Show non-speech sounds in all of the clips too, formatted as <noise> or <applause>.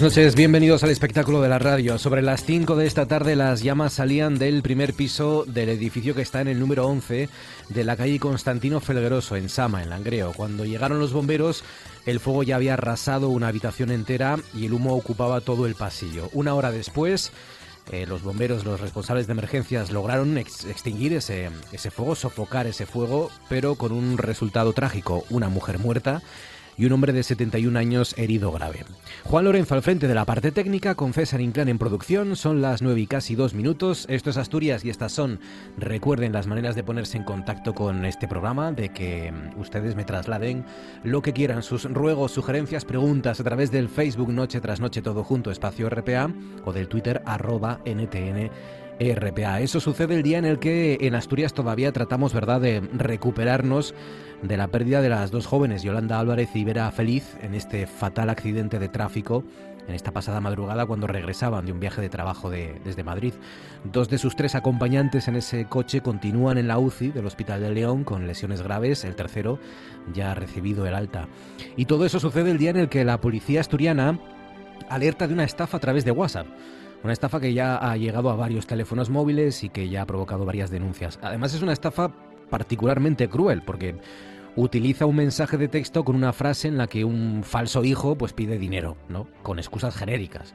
Buenas noches, bienvenidos al espectáculo de la radio. Sobre las 5 de esta tarde las llamas salían del primer piso del edificio que está en el número 11 de la calle Constantino Felgueroso, en Sama, en Langreo. Cuando llegaron los bomberos, el fuego ya había arrasado una habitación entera y el humo ocupaba todo el pasillo. Una hora después... Eh, los bomberos, los responsables de emergencias, lograron extinguir ese, ese fuego, sofocar ese fuego, pero con un resultado trágico, una mujer muerta y un hombre de 71 años herido grave. Juan Lorenzo al frente de la parte técnica, con César Inclán en producción, son las 9 y casi 2 minutos. Esto es Asturias y estas son, recuerden las maneras de ponerse en contacto con este programa, de que mm, ustedes me trasladen lo que quieran, sus ruegos, sugerencias, preguntas a través del Facebook Noche tras Noche Todo Junto Espacio RPA o del Twitter arroba NTN. RPA. Eso sucede el día en el que en Asturias todavía tratamos, ¿verdad?, de recuperarnos de la pérdida de las dos jóvenes, Yolanda Álvarez y Vera Feliz, en este fatal accidente de tráfico en esta pasada madrugada cuando regresaban de un viaje de trabajo desde Madrid. Dos de sus tres acompañantes en ese coche continúan en la UCI del Hospital de León con lesiones graves, el tercero ya ha recibido el alta. Y todo eso sucede el día en el que la policía asturiana alerta de una estafa a través de WhatsApp. Una estafa que ya ha llegado a varios teléfonos móviles y que ya ha provocado varias denuncias. Además es una estafa particularmente cruel porque utiliza un mensaje de texto con una frase en la que un falso hijo pues pide dinero, ¿no? Con excusas genéricas.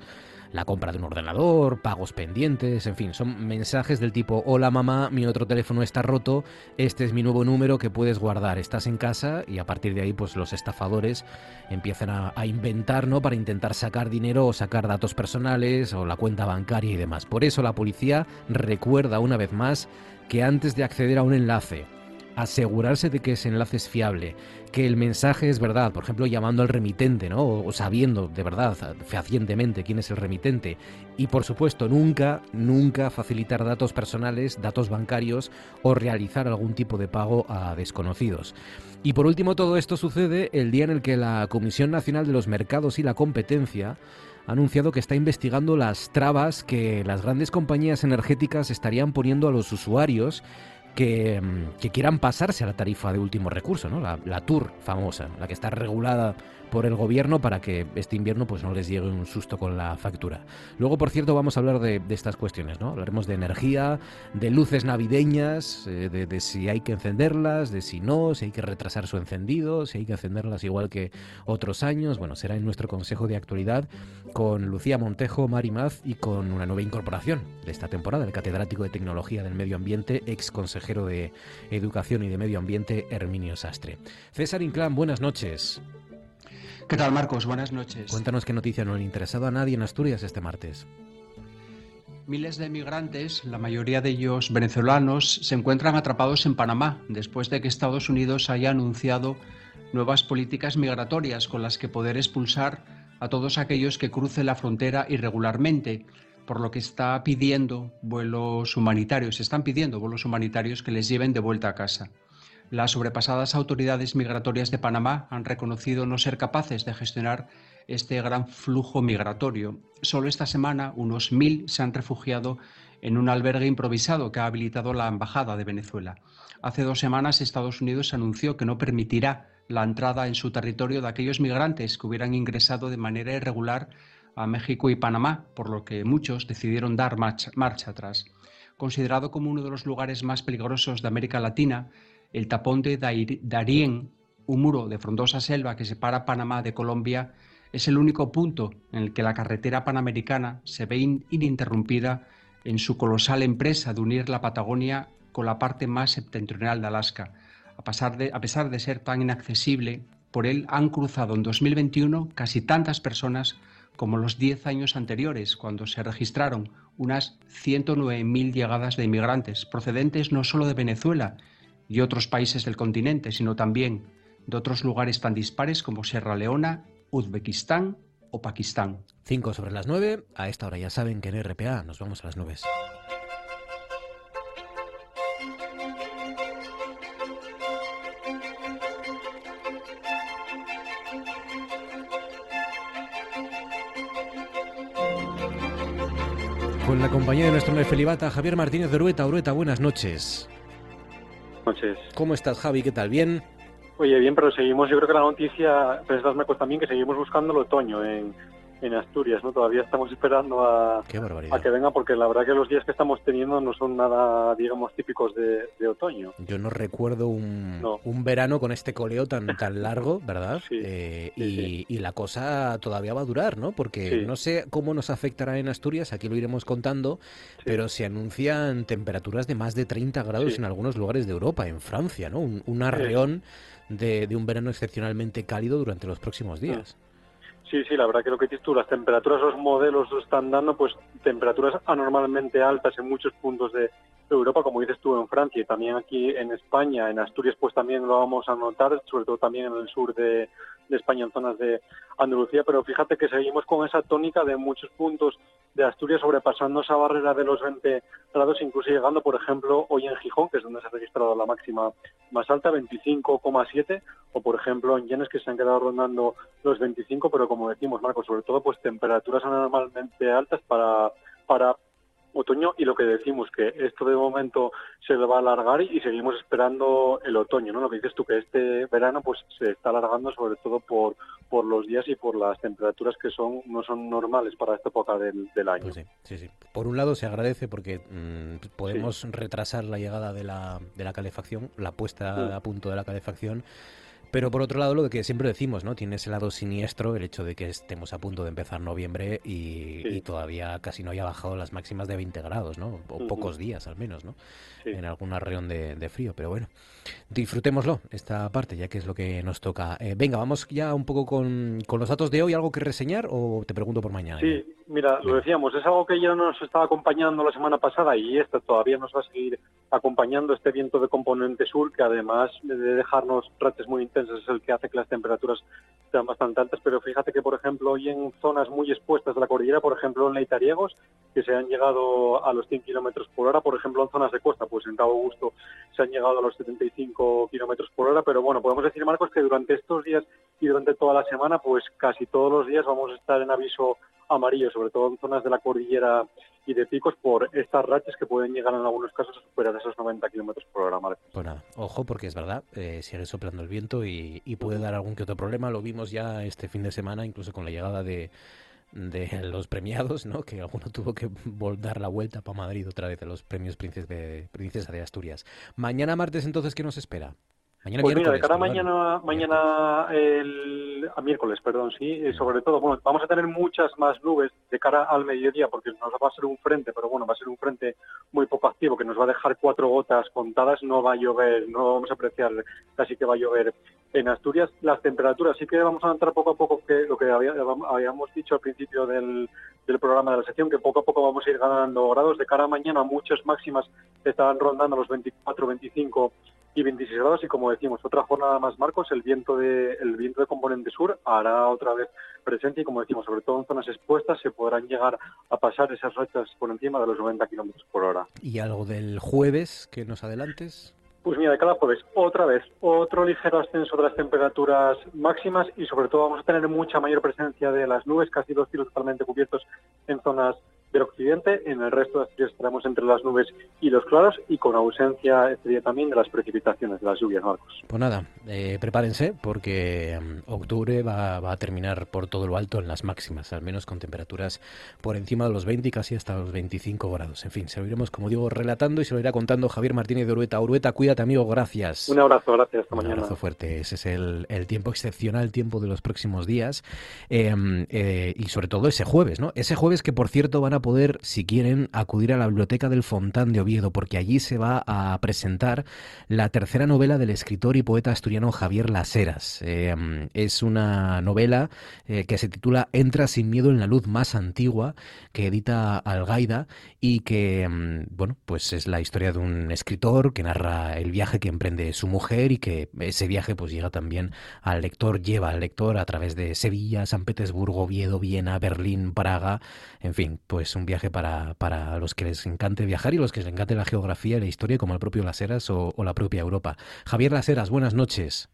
La compra de un ordenador, pagos pendientes, en fin, son mensajes del tipo hola mamá, mi otro teléfono está roto, este es mi nuevo número que puedes guardar, estás en casa y a partir de ahí pues los estafadores empiezan a, a inventar, ¿no? Para intentar sacar dinero o sacar datos personales o la cuenta bancaria y demás. Por eso la policía recuerda una vez más que antes de acceder a un enlace asegurarse de que ese enlace es fiable, que el mensaje es verdad, por ejemplo, llamando al remitente, ¿no? O sabiendo de verdad, fehacientemente, quién es el remitente. Y por supuesto, nunca, nunca facilitar datos personales, datos bancarios o realizar algún tipo de pago a desconocidos. Y por último, todo esto sucede el día en el que la Comisión Nacional de los Mercados y la Competencia ha anunciado que está investigando las trabas que las grandes compañías energéticas estarían poniendo a los usuarios Mm, que, quieran pasarse a la tarifa de último recurso, ¿no? La, la, TUR famosa, la que está regulada por el gobierno para que este invierno pues no les llegue un susto con la factura. Luego, por cierto, vamos a hablar de, estas cuestiones, ¿no? Hablaremos de energía, de luces navideñas, eh, de, si hay que encenderlas, de si no, si hay que retrasar su encendido, si hay que encenderlas igual que otros años. Bueno, será en nuestro Consejo de Actualidad con Lucía Montejo, Mari Maz y con una nueva incorporación de esta temporada, el catedrático de Tecnología del Medio Ambiente, ex consejero de Educación y de Medio Ambiente, Herminio Sastre. César Inclán, buenas noches. ¿Qué tal, Marcos? Buenas noches. Cuéntanos qué noticia no ha interesado a nadie en Asturias este martes. Miles de migrantes, la mayoría de ellos venezolanos, se encuentran atrapados en Panamá después de que Estados Unidos haya anunciado nuevas políticas migratorias con las que poder expulsar a todos aquellos que crucen la frontera irregularmente, por lo que está pidiendo vuelos humanitarios, están pidiendo vuelos humanitarios que les lleven de vuelta a casa. Las sobrepasadas autoridades migratorias de Panamá han reconocido no ser capaces de gestionar este gran flujo migratorio. Solo esta semana unos mil se han refugiado en un albergue improvisado que ha habilitado la Embajada de Venezuela. Hace dos semanas Estados Unidos anunció que no permitirá la entrada en su territorio de aquellos migrantes que hubieran ingresado de manera irregular a México y Panamá, por lo que muchos decidieron dar marcha, atrás. Considerado como uno de los lugares más peligrosos de América Latina, el tapón de Darién, un muro de frondosa selva que separa Panamá de Colombia, es el único punto en el que la carretera panamericana se ve ininterrumpida en su colosal empresa de unir la Patagonia con la parte más septentrional de Alaska. A pesar de, a pesar de ser tan inaccesible, por él han cruzado en 2021 casi tantas personas como los 10 años anteriores, cuando se registraron unas 109.000 llegadas de inmigrantes, procedentes no solo de Venezuela y otros países del continente, sino también de otros lugares tan dispares como Sierra Leona, Uzbekistán o Pakistán. 5 sobre las 9, a esta hora ya saben que en RPA nos vamos a las nubes. Con la compañía de nuestro Nefelibata, Javier Martínez de Urueta. Urueta, buenas noches. Noches. ¿Cómo estás, Javi? ¿Qué tal? ¿Bien? Oye, bien, pero seguimos, yo creo que la noticia, pues me también, que seguimos buscando el otoño en, en Asturias, ¿no? Todavía estamos esperando a, a, que venga porque la verdad que los días que estamos teniendo no son nada, digamos, típicos de, otoño. Yo no recuerdo un, un, verano con este coleo tan, tan largo, ¿verdad? Eh, y, y, la cosa todavía va a durar, ¿no? Porque no sé cómo nos afectará en Asturias, aquí lo iremos contando, pero se anuncian temperaturas de más de 30 grados en algunos lugares de Europa, en Francia, ¿no? Un, un arreón de, de, un verano excepcionalmente cálido durante los próximos días. Sí, sí, la verdad que lo que dices tú, las temperaturas, los modelos están dando, pues temperaturas anormalmente altas en muchos puntos de Europa, como dices tú, en Francia y también aquí en España, en Asturias, pues también lo vamos a notar, sobre todo también en el sur de, de España, en zonas de Andalucía, pero fíjate que seguimos con esa tónica de muchos puntos de Asturias sobrepasando esa barrera de los 20 grados, incluso llegando, por ejemplo, hoy en Gijón, que es donde se ha registrado la máxima más alta, 25,7, o por ejemplo en Llenes, que se han quedado rondando los 25, pero como decimos, Marco, sobre todo pues temperaturas anormalmente altas para para otoño y lo que decimos que esto de momento se va a alargar y seguimos esperando el otoño, ¿no? Lo que dices tú que este verano pues se está alargando sobre todo por por los días y por las temperaturas que son no son normales para esta época del, año. Pues sí, sí, sí. Por un lado se agradece porque mm, podemos retrasar la llegada de la, de la calefacción, la puesta a punto de la calefacción pero por otro lado, lo que siempre decimos, ¿no? Tiene ese lado siniestro el hecho de que estemos a punto de empezar noviembre y, todavía casi no haya bajado las máximas de 20 grados, ¿no? O pocos días al menos, ¿no? En alguna región de, frío. Pero bueno, disfrutémoslo, esta parte, ya que es lo que nos toca. Eh, venga, vamos ya un poco con, con, los datos de hoy. ¿Algo que reseñar o te pregunto por mañana? Sí, mira, lo decíamos, es algo que ya nos estaba acompañando la semana pasada y esta todavía nos va a seguir acompañando este viento de componente sur que además de dejarnos rates muy intensos es el que hace que las temperaturas sean bastante altas, pero fíjate que por ejemplo hoy en zonas muy expuestas de la cordillera, por ejemplo en Leitariegos, que se han llegado a los 100 kilómetros por hora, por ejemplo en zonas de costa, pues en Cabo Augusto se han llegado a los 75 kilómetros por hora, pero bueno, podemos decir Marcos que durante estos días y durante toda la semana, pues casi todos los días vamos a estar en aviso amarillo, sobre todo en zonas de la cordillera y de picos por estas rachas que pueden llegar en algunos casos a superar esos 90 kilómetros por hora, Pues nada, ojo, porque es verdad, eh, sigue soplando el viento y, puede dar algún que otro problema. Lo vimos ya este fin de semana, incluso con la llegada de, de <laughs> los premiados, ¿no? Que alguno tuvo que dar la vuelta para Madrid otra vez de los premios Princesa de, Princesa de Asturias. Mañana martes, entonces, ¿qué nos espera? Mañana pues mira, de cara a mañana, mañana el, a miércoles, perdón, sí, y sobre todo, bueno, vamos a tener muchas más nubes de cara al mediodía porque nos va a ser un frente, pero bueno, va a ser un frente muy poco activo que nos va a dejar cuatro gotas contadas, no va a llover, no vamos a apreciar casi que va a llover en Asturias. Las temperaturas sí que vamos a entrar poco a poco, que lo que habíamos dicho al principio del, del programa de la sección, que poco a poco vamos a ir ganando grados. De cara a mañana, muchas máximas estarán rondando los 24, 25 y 26 grados y como decimos, otra jornada más, Marcos, el viento de, el viento de componente sur hará otra vez presencia y como decimos, sobre todo en zonas expuestas se podrán llegar a pasar esas rachas por encima de los 90 kilómetros por hora. ¿Y algo del jueves que nos adelantes? Pues mira, cada jueves, otra vez, otro ligero ascenso de las temperaturas máximas y sobre todo vamos a tener mucha mayor presencia de las nubes, casi dos cielos totalmente cubiertos en zonas del occidente. En el resto de Asturias estaremos entre las nubes y los claros y con ausencia este día también de las precipitaciones, de las lluvias, Marcos. Pues nada, eh, prepárense porque mm, octubre va, va, a terminar por todo lo alto en las máximas, al menos con temperaturas por encima de los 20 y casi hasta los 25 grados. En fin, se lo iremos, como digo, relatando y se lo irá contando Javier Martínez de Urueta. Urueta, cuídate, amigo, gracias. Un abrazo, gracias, hasta mañana. Un abrazo fuerte. Ese es el, el tiempo excepcional, el tiempo de los próximos días eh, eh, y sobre todo ese jueves, ¿no? Ese jueves que, por cierto, van a poder, si quieren, acudir a la biblioteca del Fontán de Oviedo, porque allí se va a presentar la tercera novela del escritor y poeta asturiano Javier Laseras. Eh, es una novela que se titula Entra sin miedo en la luz más antigua, que edita Algaida y que, bueno, pues es la historia de un escritor que narra el viaje que emprende su mujer y que ese viaje pues llega también al lector, lleva al lector a través de Sevilla, San Petersburgo, Oviedo, Viena, Berlín, Praga, en fin, pues un viaje para, para los que les encante viajar y los que les encante la geografía y la historia como el propio Laseras o, o la propia Europa. Javier Laseras, buenas noches.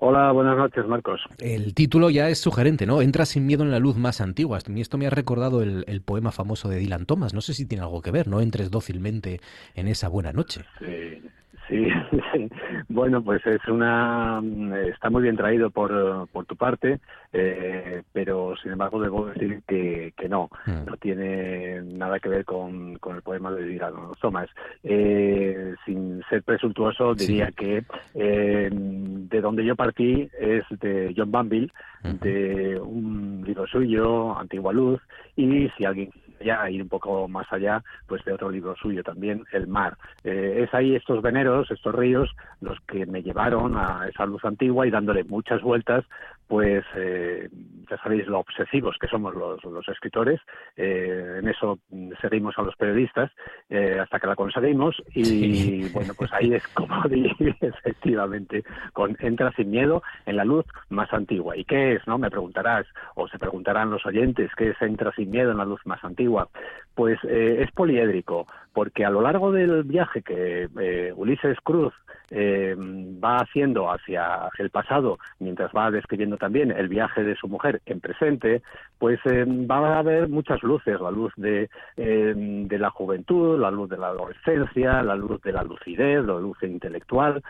Hola, buenas noches, Marcos. El título ya es sugerente, ¿no? Entra sin miedo en la luz más antigua. Esto me ha recordado el, el, poema famoso de Dylan Thomas. No sé si tiene algo que ver, ¿no? Entres dócilmente en esa buena noche. Sí, Sí, <laughs> bueno, pues es una está muy bien traído por, por tu parte, eh, pero sin embargo debo decir que, que no, no tiene nada que ver con, con el poema de Dylan Thomas. Eh, sin ser presuntuoso, diría sí. que eh, de donde yo partí es de John Banville, de un libro suyo, Antigua Luz, y si alguien ya ir un poco más allá, pues de otro libro suyo también, El mar. Eh, es ahí estos veneros, estos ríos, los que me llevaron a esa luz antigua y dándole muchas vueltas, pues eh, ya sabéis lo obsesivos que somos los, los escritores, eh, en eso seguimos a los periodistas eh, hasta que la conseguimos y sí. bueno, pues ahí es como <laughs> efectivamente, con entra sin miedo en la luz más antigua. ¿Y qué es? no Me preguntarás, o se preguntarán los oyentes, ¿qué es entra sin miedo en la luz más antigua? Pues eh, es poliédrico, porque a lo largo del viaje que eh, Ulises Cruz eh, va haciendo hacia el pasado, mientras va describiendo también el viaje de su mujer en presente, pues eh, va a haber muchas luces, la luz de, eh, de la juventud, la luz de la adolescencia, la luz de la lucidez, la luz intelectual,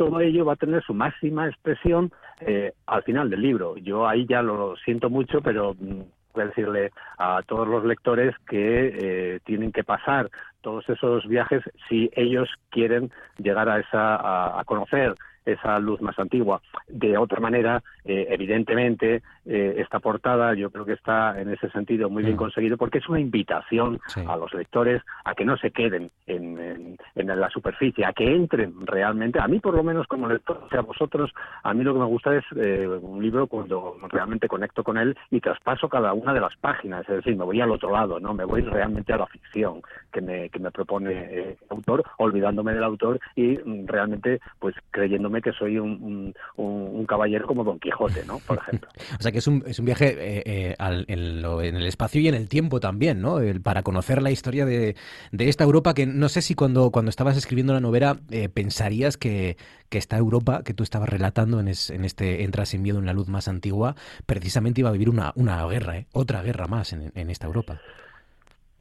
todo ello va a tener su máxima expresión eh, al final del libro. Yo ahí ya lo siento mucho, pero mm, voy a decirle a todos los lectores que eh, tienen que pasar todos esos viajes si ellos quieren llegar a esa a, a conocer esa luz más antigua. De otra manera, eh, evidentemente, eh, esta portada yo creo que está en ese sentido muy bien conseguido porque es una invitación sí. a los lectores a que no se queden en, en, en, la superficie, a que entren realmente. A mí, por lo menos, como lector, o sea, a vosotros, a mí lo que me gusta es eh, un libro cuando realmente conecto con él y traspaso cada una de las páginas, es decir, me voy al otro lado, no me voy realmente a la ficción que me, que me propone el autor, olvidándome del autor y mm, realmente pues creyéndome que soy un, un, un, caballero como Don Quijote, ¿no? Por ejemplo. <laughs> o sea que es un, es un viaje eh, eh, al, en, lo, en, el espacio y en el tiempo también, ¿no? El, para conocer la historia de, de, esta Europa que no sé si cuando, cuando estabas escribiendo la novela eh, pensarías que, que esta Europa que tú estabas relatando en, es, en este Entra sin miedo en la luz más antigua precisamente iba a vivir una, una guerra, ¿eh? otra guerra más en, en esta Europa.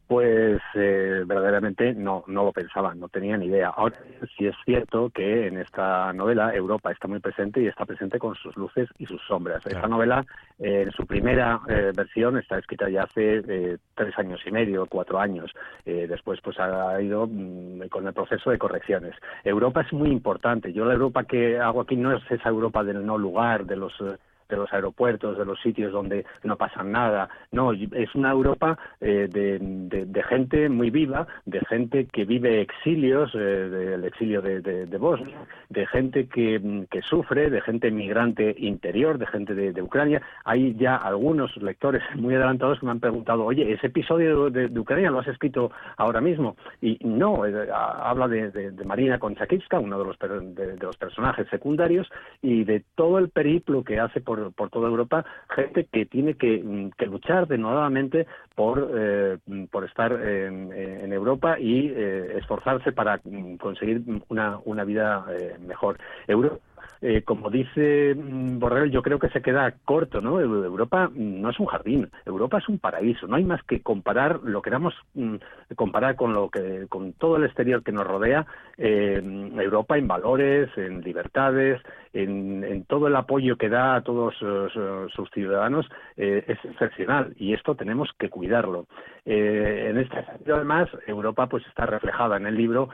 Pues eh, verdaderamente no, no lo pensaban, no tenían idea. Ahora sí es cierto que en esta novela Europa está muy presente y está presente con sus luces y sus sombras. Claro. Esta novela, eh, en su primera eh, versión, está escrita ya hace eh, tres años y medio, cuatro años. Eh, después pues ha ido mmm, con el proceso de correcciones. Europa es muy importante. Yo la Europa que hago aquí no es esa Europa del no lugar, de los de los aeropuertos, de los sitios donde no pasa nada. No, es una Europa eh, de, de, gente muy viva, de gente que vive exilios, eh, del exilio de, Bosnia, de gente que, que, sufre, de gente migrante interior, de gente de, Ucrania. Hay ya algunos lectores <laughs> muy adelantados que me han preguntado, oye, ese episodio de, Ucrania lo has escrito ahora mismo. Y no, eh, habla de, Marina Konchakivska, uno de los, de, los personajes secundarios, y de todo el periplo que hace por por, toda Europa, gente que tiene que, mm, que luchar denodadamente por, eh, por estar en, Europa y eh, esforzarse para mm, conseguir una, una vida eh, mejor. Europa eh, como dice mm, Borrell, yo creo que se queda corto, ¿no? Europa no es un jardín, Europa es un paraíso. No hay más que comparar, lo queramos comparar con lo que, con todo el exterior que nos rodea, eh, Europa en valores, en libertades, en, todo el apoyo que da a todos sus ciudadanos eh, es excepcional y esto tenemos que cuidarlo. en este sentido, además, Europa pues está reflejada en el libro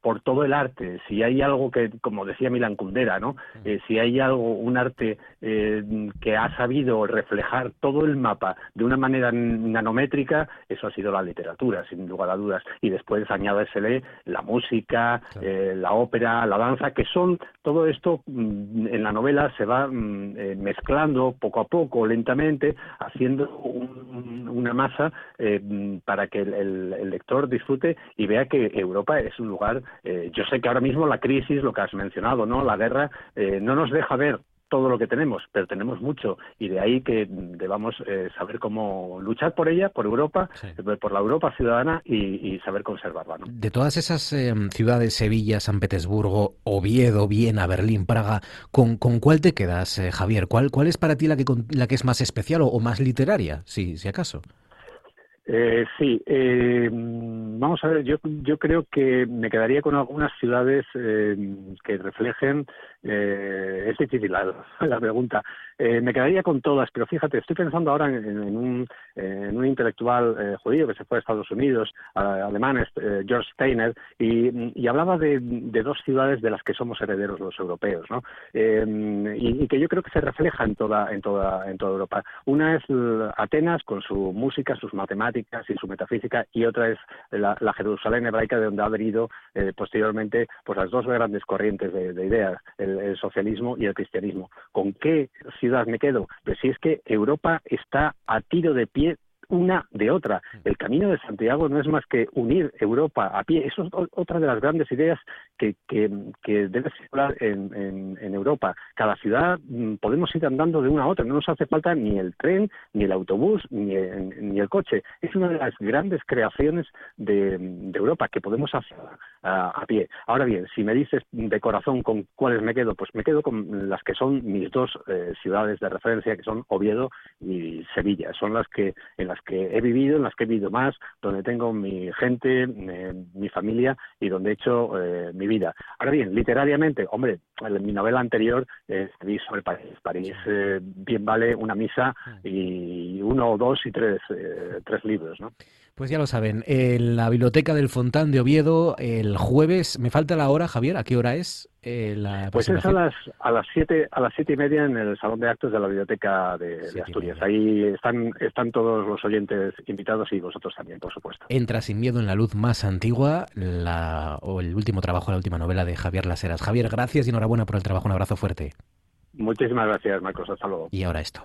por todo el arte. Si hay algo que, como decía Milan Kundera, ¿no? Eh, si hay algo, un arte eh, que ha sabido reflejar todo el mapa de una manera nanométrica, eso ha sido la literatura, sin lugar a dudas. Y después añádesele la música, eh, la ópera, la danza, que son todo esto mm, en la novela se va mm, mezclando poco a poco, lentamente, haciendo una masa mm, para que el, lector disfrute y vea que Europa es un lugar. yo sé que ahora mismo la crisis, lo que has mencionado, ¿no? La guerra eh, no nos deja ver todo lo que tenemos, pero tenemos mucho y de ahí que debamos eh, saber cómo luchar por ella, por Europa, eh, por la Europa ciudadana y, saber conservarla. De todas esas ciudades, Sevilla, San Petersburgo, Oviedo, Viena, Berlín, Praga, ¿con, con cuál te quedas, Javier? ¿Cuál, ¿Cuál es para ti la que, la que es más especial o, más literaria, si, si acaso? Eh, sí, eh, vamos a ver, yo, yo creo que me quedaría con algunas ciudades eh, que reflejen, eh, es difícil la, <laughs> la pregunta, eh, me quedaría con todas, pero fíjate, estoy pensando ahora en, un, en un, intelectual eh, judío que se fue a Estados Unidos, alemán, George Steiner, y, y hablaba de, de, dos ciudades de las que somos herederos los europeos, ¿no? Y, y, que yo creo que se refleja en toda, en toda, en toda Europa. Una es Atenas con su música, sus matemáticas, y su metafísica, y otra es la, Jerusalén hebraica, de donde ha venido eh, posteriormente pues las dos grandes corrientes de, ideas, el, socialismo y el cristianismo. ¿Con qué ciudad me quedo? Pues si es que Europa está a tiro de pie una de otra. El camino de Santiago no es más que unir Europa a pie. Eso es otra de las grandes ideas que, que, debe circular en, Europa. Cada ciudad mm, podemos ir andando de una a otra. No nos hace falta ni el tren, ni el autobús, ni, ni el coche. Es una de las grandes creaciones de, Europa que podemos hacer a, pie. Ahora bien, si me dices de corazón con cuáles me quedo, pues me quedo con las que son mis dos eh, ciudades de referencia, que son Oviedo y Sevilla. Son las que en las que he vivido, en las que he vivido más, donde tengo mi gente, eh, mi familia y donde he hecho eh, mi vida. Ahora bien, literariamente, hombre, en mi novela anterior eh, escribí sobre París. París eh, bien vale una misa y uno o dos y tres, tres libros, ¿no? Pues ya lo saben, en la Biblioteca del Fontán de Oviedo, el jueves, me falta la hora, Javier, ¿a qué hora es? Eh, pues es a las a las siete a las siete y media en el salón de actos de la biblioteca de, Asturias. Ahí están están todos los oyentes invitados y vosotros también, por supuesto. Entra sin miedo en la luz más antigua, o el último trabajo, la última novela de Javier Laseras. Javier, gracias y enhorabuena por el trabajo. Un abrazo fuerte. Muchísimas gracias, Marcos. Hasta luego. Y ahora esto.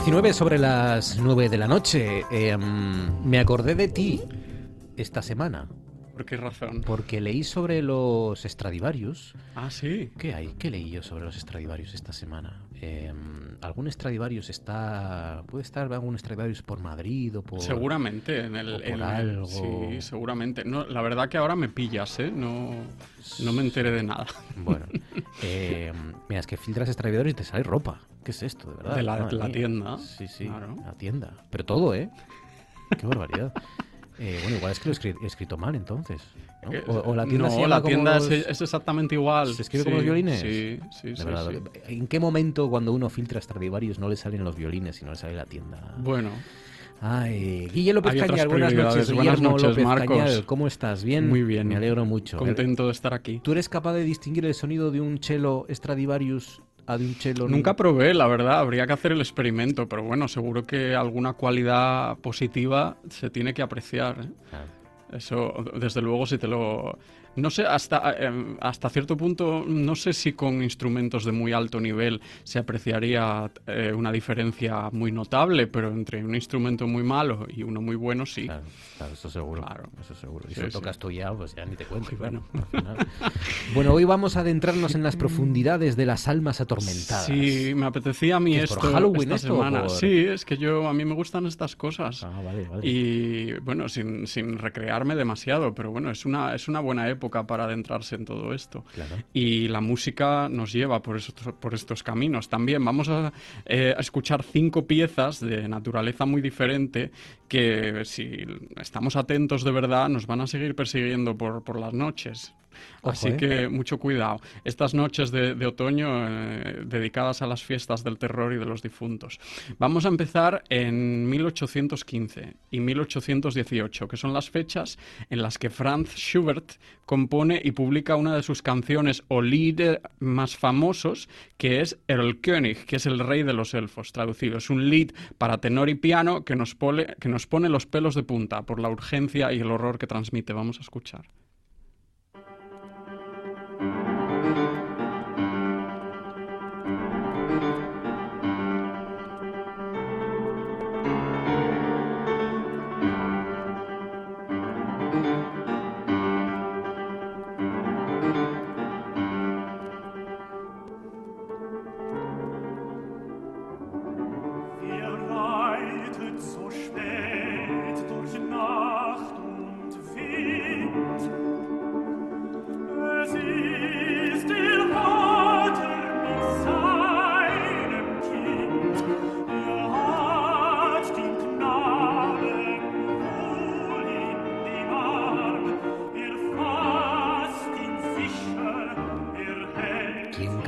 19 sobre las 9 de la noche. Em, me acordé de ti esta semana. ¿Por qué razón? Porque leí sobre los Stradivarius. Ah, sí. ¿Qué hay? ¿Qué leí yo sobre los Stradivarius esta semana? Eh, ¿Algún Stradivarius está. ¿Puede estar algún Stradivarius por Madrid o por. Seguramente, en el. por en el- algo. sí, seguramente. No, la verdad que ahora me pillas, ¿eh? No, no me enteré de nada. <laughs> Bueno, eh, mira, es que filtras Stradivarius y te sale ropa. ¿Qué es esto, de verdad? De la- tienda. Sí, sí, Claro. la tienda. Pero todo, ¿eh? Qué barbaridad. Eh, bueno, igual es que lo he escrito mal entonces. ¿No? O, o la tienda no, se la tienda los- es, es exactamente igual. ¿Se escribe Sí, como los violines? Sí, sí, sí, verdad, sí. ¿En qué momento cuando uno filtra Stradivarius no le salen los violines y no le sale la tienda? Bueno, Ay, Guille López Cañal, buenas noches. Buenas Guillermo noches, López Marcos. Cañal, ¿cómo estás? ¿Bien? Muy bien. Me alegro mucho. contento de estar aquí. ¿Tú eres capaz de distinguir el sonido de un cello Stradivarius a de un cello... Nunca probé, la verdad, habría que hacer el experimento, pero bueno, seguro que alguna cualidad positiva se tiene que apreciar. ¿eh? Ah. Eso, desde luego, si te lo... No sé, hasta, eh, hasta cierto punto, no sé si con instrumentos de muy alto nivel se apreciaría eh, una diferencia muy notable, pero entre un instrumento muy malo y uno muy bueno, sí. Claro, claro, eso seguro. Claro. Eso seguro. Y Sí, si lo sí. tocas tú ya, pues ya ni te cuento. Final. <laughs> bueno, hoy vamos a adentrarnos en las profundidades de las almas atormentadas. Sí, me apetecía a mí ¿Qué es por esto Halloween esta esto semana. por- Sí, es que yo a mí me gustan estas cosas. Ah, vale, vale. Y bueno, sin, sin recrearme demasiado, pero bueno, es una, es una buena época para adentrarse en todo esto. Claro. Y la música nos lleva por estos, por estos caminos. También vamos a, eh, a escuchar cinco piezas de naturaleza muy diferente que si estamos atentos de verdad nos van a seguir persiguiendo por, por las noches. Ojo, Así ¿eh? que mucho cuidado. Estas noches de, de otoño eh, dedicadas a las fiestas del terror y de los difuntos. Vamos a empezar en 1815 y 1818, que son las fechas en las que Franz Schubert compone y publica una de sus canciones o Lieder más famosos, que es El König, que es el rey de los elfos, traducido. Es un lead para tenor y piano que nos, pone, que nos pone los pelos de punta por la urgencia y el horror que transmite. Vamos a escuchar.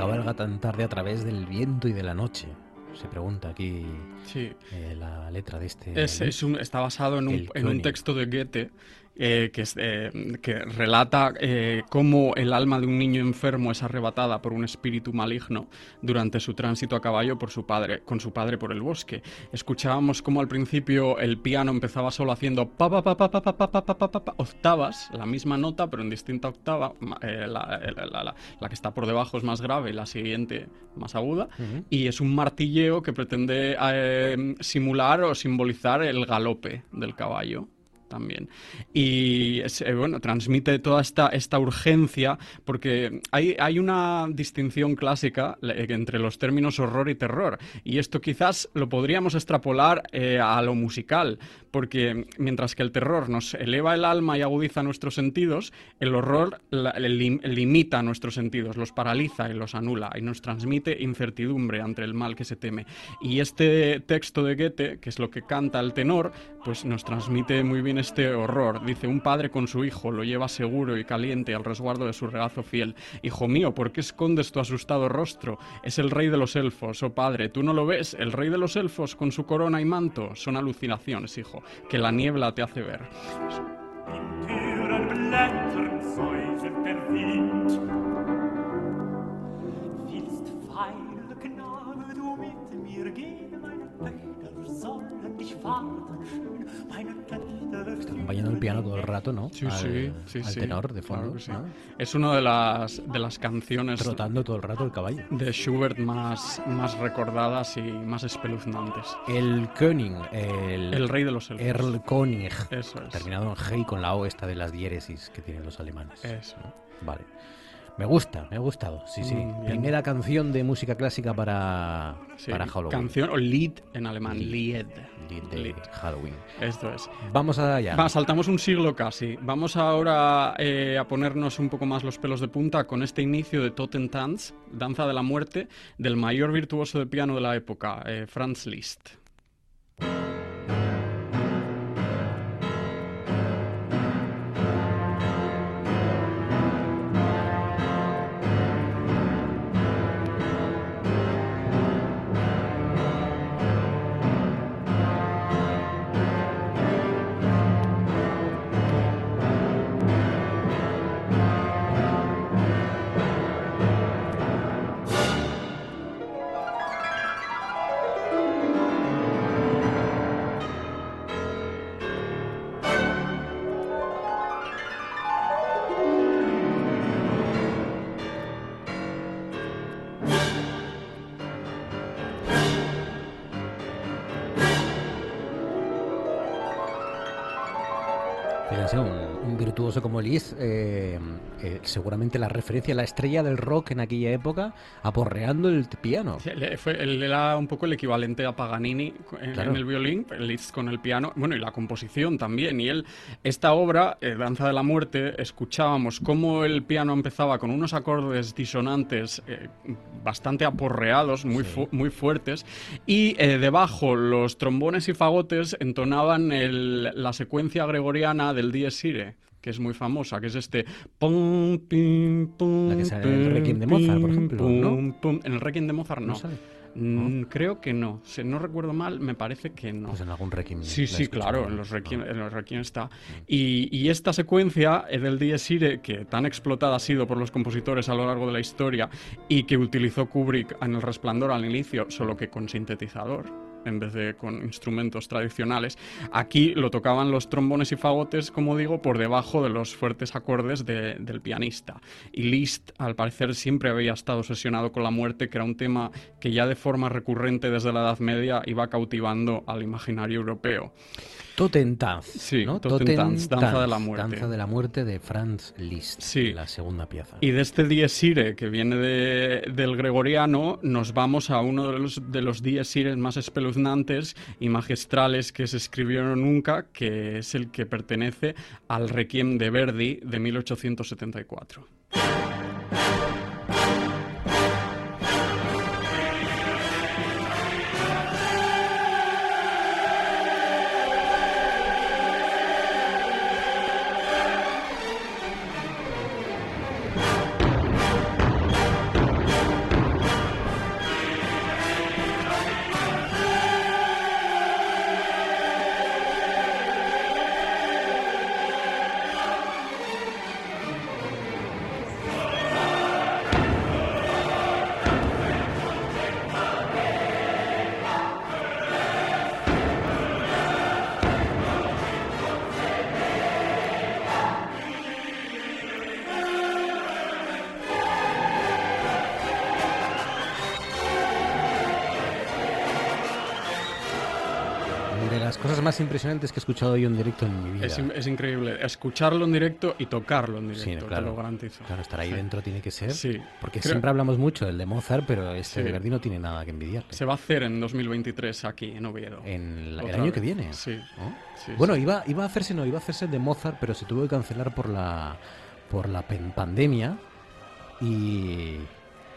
Cabalga tan tarde a través del viento y de la noche? Se pregunta aquí Sí. eh, la letra de este. Es, es un- está basado en un, en un texto de Goethe eh, que, eh, que relata eh, cómo el alma de un niño enfermo es arrebatada por un espíritu maligno durante su tránsito a caballo por su padre, con su padre por el bosque. Escuchábamos cómo al principio el piano empezaba solo haciendo pa pa pa pa pa pa pa pa pa pa octavas, la misma nota pero en distinta octava. eh, la, la- la- la- que está por debajo es más grave y la siguiente más aguda. Y es un martilleo que pretende eh, simular o simbolizar el galope del caballo también. Y eh, bueno, transmite toda esta, esta urgencia, porque hay, hay una distinción clásica le- entre los términos horror y terror. Y esto quizás lo podríamos extrapolar eh, a lo musical, porque mientras que el terror nos eleva el alma y agudiza nuestros sentidos, el horror limita nuestros sentidos, los paraliza y los anula, y nos transmite incertidumbre ante el mal que se teme. Y este texto de Goethe, que es lo que canta el tenor, pues nos transmite muy bien este horror. Dice, un padre con su hijo lo lleva seguro y caliente al resguardo de su regazo fiel. Hijo mío, ¿por qué escondes tu asustado rostro? Es el rey de los elfos, oh padre, ¿tú no lo ves? El rey de los elfos con su corona y manto. Son alucinaciones, hijo, que la niebla te hace ver. Bailando el piano todo el rato, ¿no? Sí, al, sí, sí, al tenor de Claro fondo. sí. ¿no? Es una de las, de las canciones Trotando todo el rato el caballo. de Schubert más, más recordadas y más espeluznantes. El König, el, El rey de los elfos. Erl König, Eso es. terminado en G con la O esta de las diéresis que tienen los alemanes. Eso. Vale. Me gusta, me ha gustado. Sí, sí. Mm. Primera canción de música clásica para, Sí, para Halloween. Canción o Lied en alemán. Lied. Lied. Lied de Lied. Halloween. Esto es. Vamos allá. Va, saltamos un siglo casi. Vamos ahora eh, a ponernos un poco más los pelos de punta con este inicio de Totentanz, Danza de la Muerte, del mayor virtuoso de piano de la época, eh, Franz Liszt. Eh, eh, seguramente la referencia, la estrella del rock en aquella época, aporreando el piano. Sí, le- fue- él era un poco el equivalente a Paganini en, Claro. en el violín, Liszt con el piano, bueno, y la composición también. Y él, esta obra, eh, Danza de la Muerte, escuchábamos cómo el piano empezaba con unos acordes disonantes eh, bastante aporreados, muy, fu- muy fuertes, y eh, debajo los trombones y fagotes entonaban el- la secuencia gregoriana del Dies Irae que es muy famosa, que es este pum, pim, pum, La que sale en el Requiem de Mozart, por ejemplo, ¿no? pum. En el Requiem de Mozart no. ¿No sale? Mm, Creo que no. Si no recuerdo mal, me parece que no. Pues en algún requiem. Sí, sí, claro, en los Ah. Requiem, en los Requiem está. Y, y esta secuencia del Dies Irae, que tan explotada ha sido por los compositores a lo largo de la historia y que utilizó Kubrick en El Resplandor al inicio, solo que con sintetizador en vez de con instrumentos tradicionales. Aquí lo tocaban los trombones y fagotes, como digo, por debajo de los fuertes acordes de- del pianista. Y Liszt, al parecer, siempre había estado obsesionado con la muerte, que era un tema que ya de forma recurrente desde la Edad Media iba cautivando al imaginario europeo. Totentanz. Sí, ¿no? Totentanz, Danza de la Muerte. Danza de la muerte de Franz Liszt. Sí. La segunda pieza. Y de este Dies Irae, que viene de- del gregoriano, nos vamos a uno de los, de los Dies Irae más espeluznantes y magistrales que se escribieron nunca, que es el que pertenece al Requiem de Verdi de 1874. Impresionantes que he escuchado yo en directo en mi vida. Es, in- es increíble escucharlo en directo y tocarlo en directo, Sí, claro. lo garantizo. Claro, estar ahí Sí. dentro tiene que ser. Sí. Porque Creo- siempre hablamos mucho del de Mozart, pero este de Verdi no tiene nada que envidiarle. Se va a hacer en 2023 aquí, en Oviedo. En la- el año vez. que viene. Sí. ¿no? Sí, Bueno, iba, iba a hacerse, no, iba a hacerse el de Mozart, pero se tuvo que cancelar por la por la pandemia. Y.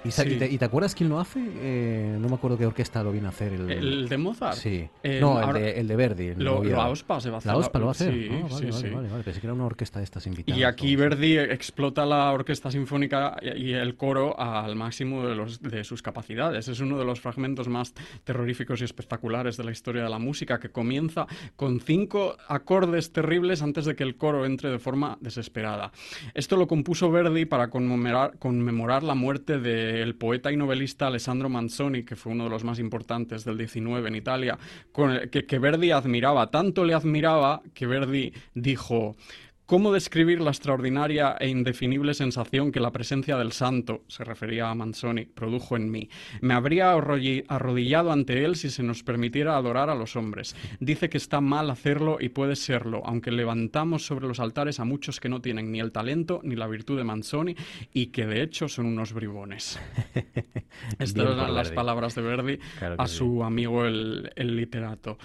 ¿Y, Sí. y te, y te acuerdas quién lo hace? Eh, no me acuerdo qué orquesta lo viene a hacer. El, ¿El de Mozart? Sí. Eh, no, el, de, el de Verdi. el Lo, la OSPA se va a hacer. La OSPA lo va a hacer. Sí, Ah, vale, sí, vale, sí. vale, vale. Pensé que era una orquesta de estas invitadas. Y aquí. Verdi explota la orquesta sinfónica y el coro al máximo de, los, de sus capacidades. Es uno de los fragmentos más terroríficos y espectaculares de la historia de la música, que comienza con cinco acordes terribles antes de que el coro entre de forma desesperada. Esto lo compuso Verdi para conmemorar, conmemorar la muerte de el poeta y novelista Alessandro Manzoni, que fue uno de los más importantes del 19 en Italia, que Verdi admiraba. Tanto le admiraba que Verdi dijo... ¿Cómo describir la extraordinaria e indefinible sensación que la presencia del santo, se refería a Manzoni, produjo en mí? Me habría arrodillado ante él si se nos permitiera adorar a los hombres. Dice que está mal hacerlo y puede serlo, aunque levantamos sobre los altares a muchos que no tienen ni el talento ni la virtud de Manzoni y que de hecho son unos bribones. <laughs> Estas eran las palabras de Verdi Claro a sí. su amigo el, el literato.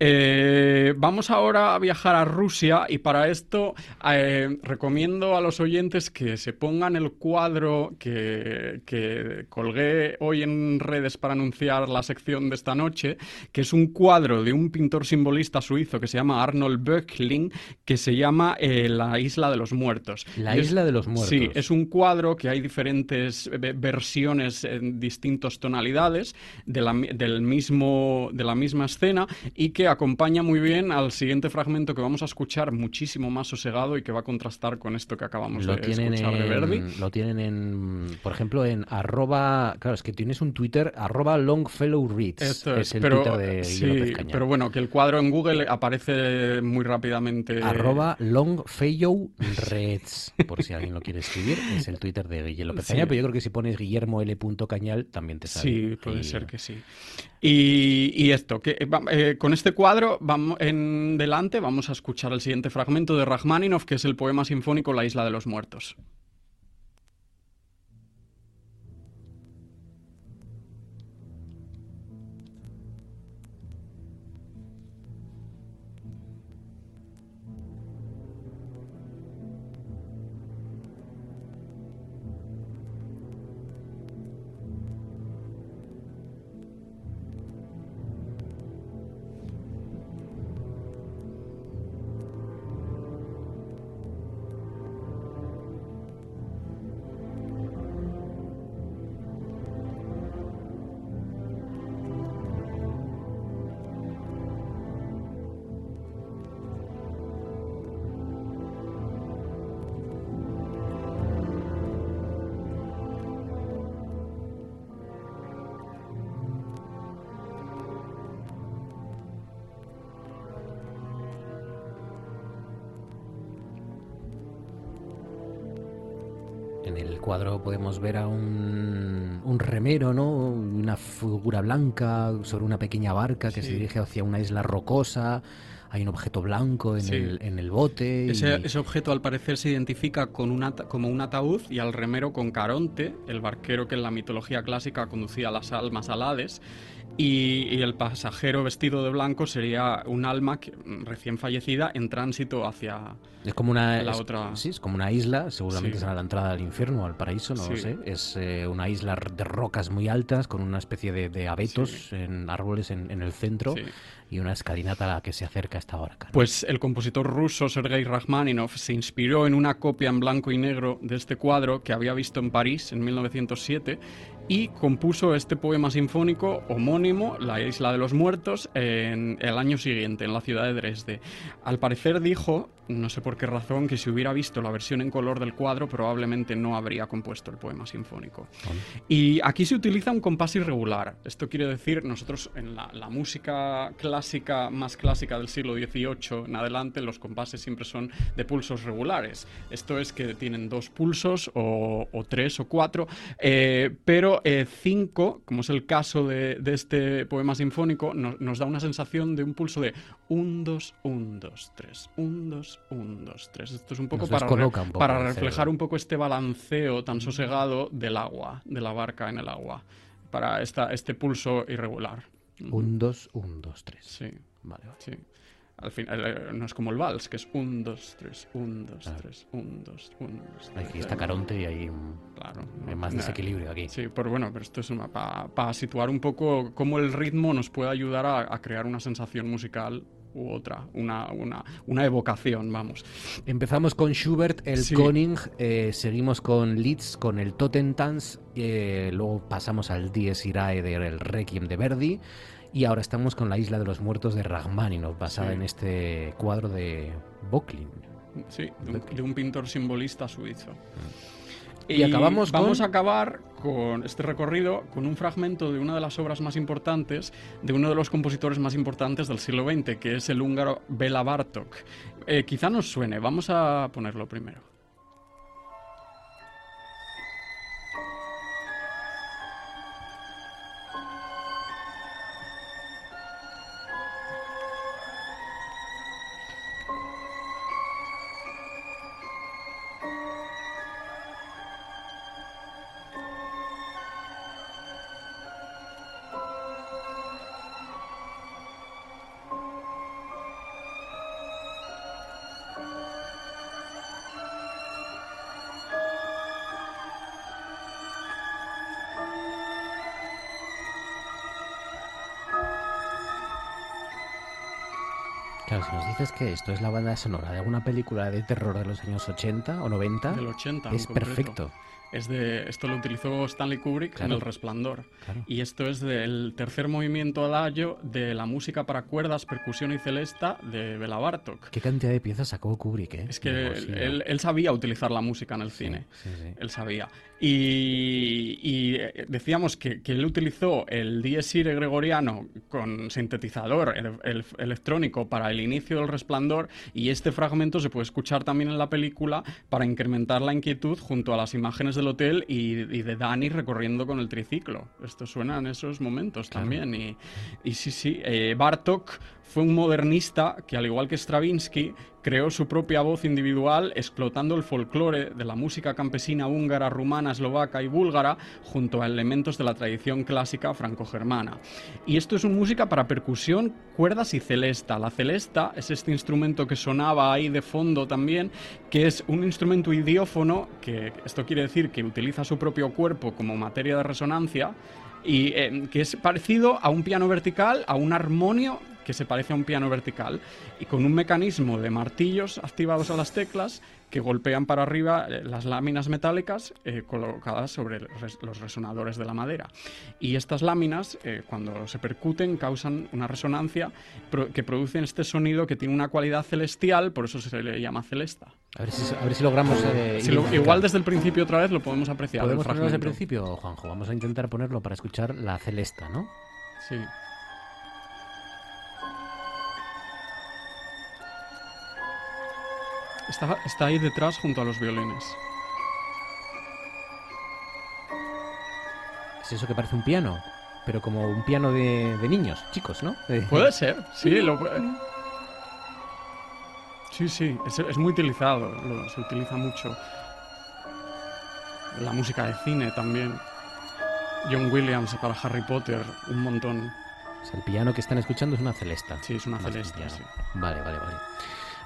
Eh, vamos ahora a viajar a Rusia y para esto eh, recomiendo a los oyentes que se pongan el cuadro que, que colgué hoy en redes para anunciar la sección de esta noche, que es un cuadro de un pintor simbolista suizo que se llama Arnold Böckling, que se llama eh, La Isla de los Muertos. La es- Isla de los Muertos. Sí, es un cuadro que hay diferentes versiones en distintas tonalidades de la, del mismo, de la misma escena y que acompaña muy bien al siguiente fragmento que vamos a escuchar muchísimo más sosegado y que va a contrastar con esto que acabamos Lo de tienen, escuchar de Verdi. lo tienen en, por ejemplo, en arroba, claro, es que tienes un Twitter, arroba longfellowreads, Esto es, el pero, Twitter de sí, Guillermo Pezcaña. pero bueno, que el cuadro en Google aparece muy rápidamente. Arroba longfellowreads, por si alguien lo quiere escribir, es el Twitter de Guillermo Pezcaña, Sí. pero yo creo que si pones Guillermo L. Cañal también te sale. Sí, puede Y- ser que sí. Y, y esto, que eh, eh, con este cuadro en delante vamos a escuchar el siguiente fragmento de Rachmaninoff, que es el poema sinfónico La isla de los muertos. Podemos ver a un, un remero, ¿no? Una figura blanca sobre una pequeña barca que se dirige hacia una isla rocosa. Hay un objeto blanco en, Sí. el, en el bote. y- Ese, objeto al parecer se identifica con un como un ataúd y al remero con Caronte, el barquero que en la mitología clásica conducía las almas al Hades. Y, y el pasajero vestido de blanco sería un alma que- mm, recién fallecida en tránsito hacia... Es como una, La es- otra- sí, es como una isla, seguramente Sí. será la entrada al infierno o al paraíso, no lo Sí. sé. Es eh, una isla de rocas muy altas con una especie de, de abetos Sí. en árboles en, en el centro y una escalinata a la que se acerca esta barca. ¿no? Pues el compositor ruso Sergei Rachmaninoff se inspiró en una copia en blanco y negro de este cuadro que había visto en París en 1907 y compuso este poema sinfónico homónimo, La isla de los muertos, en el año siguiente, en la ciudad de Dresde. Al parecer dijo, no sé por qué razón, que si hubiera visto la versión en color del cuadro probablemente no habría compuesto el poema sinfónico. Y aquí se utiliza un compás irregular. Esto quiere decir, nosotros en la, la música clásica, más clásica del siglo XVIII en adelante, los compases siempre son de pulsos regulares. Esto es que tienen dos pulsos o, o tres o cuatro, eh, pero eh, cinco, como es el caso de, de este poema sinfónico, no- nos da una sensación de un pulso de un, dos, un, dos, tres, un, dos, un, dos, tres. Esto es un poco Nos para, re- descoloca un poco para reflejar un poco este balanceo tan sosegado del agua, de la barca en el agua, para esta, este pulso irregular. Un, dos, un, dos, tres. Sí, Vale, vale. sí. Al final eh, no es como el vals, que es un, dos, tres, un, dos, Claro. tres, un, dos, un, dos. Aquí está Caronte y hay, Claro. más desequilibrio aquí. Sí, pero bueno, pero esto es para situar un poco cómo el ritmo nos puede ayudar a, a crear una sensación musical u otra, una, una, una evocación, vamos. Empezamos con Schubert, el Sí. Koning, eh, seguimos con Liszt, con el Totentanz, eh, luego pasamos al Dies Irae del Requiem de Verdi y ahora estamos con la Isla de los Muertos de Rachmaninoff, basada Sí. en este cuadro de Böcklin. Sí, de un, de un pintor simbolista suizo. Y acabamos con- Vamos a acabar con este recorrido con un fragmento de una de las obras más importantes de uno de los compositores más importantes del siglo XX, que es el húngaro Bela Bartok. Eh, quizá nos suene, vamos a ponerlo primero. Dices que esto es la banda sonora de alguna película de terror de los años 80 o 90, Del 80 en es concreto. perfecto. Es de, esto lo utilizó Stanley Kubrick Claro. en El Resplandor. Claro. Y esto es del tercer movimiento adagio de la música para cuerdas, percusión y celesta de Bela Bartok. ¿Qué cantidad de piezas sacó Kubrick, eh? Es que él, él- sabía utilizar la música en el cine. Sí, sí. Él sabía. Y, y, eh, decíamos que, que él utilizó el Dies Irae gregoriano con sintetizador el- el- electrónico para el inicio del resplandor y este fragmento se puede escuchar también en la película para incrementar la inquietud junto a las imágenes del hotel y, y de Dani recorriendo con el triciclo. Esto suena en esos momentos también. Y, y sí, sí, eh, Bartok fue un modernista que, al igual que Stravinsky, creó su propia voz individual explotando el folclore de la música campesina húngara, rumana, eslovaca y búlgara junto a elementos de la tradición clásica franco-germana. Y esto es una música para percusión, cuerdas y celesta. La celesta es este instrumento que sonaba ahí de fondo también, que es un instrumento idiófono, que esto quiere decir que utiliza su propio cuerpo como materia de resonancia, y eh, que es parecido a un piano vertical, a un armonio que se parece a un piano vertical y con un mecanismo de martillos activados a las teclas que golpean para arriba eh, las láminas metálicas eh, colocadas sobre res- los resonadores de la madera. Y estas láminas, eh, cuando se percuten, causan una resonancia pro- que produce este sonido que tiene una cualidad celestial, por eso se le llama celesta. A ver si, a ver si logramos. eh, Si lo- igual desde el principio otra vez lo podemos apreciar. ¿Podemos ponerlo desde el principio, Juanjo? Vamos a intentar ponerlo para escuchar la celesta, ¿no? Sí. Está, está ahí detrás junto a los violines. Es eso que parece un piano, pero como un piano de, de niños, chicos, ¿no? De- <laughs> Puede ser, sí, lo Sí, sí, es, es muy utilizado, lo- se utiliza mucho. La música de cine también. John Williams para Harry Potter, un montón. O sea, el piano que están escuchando es una celesta. Sí, es una Más que un celesta, sí. Vale, vale, vale.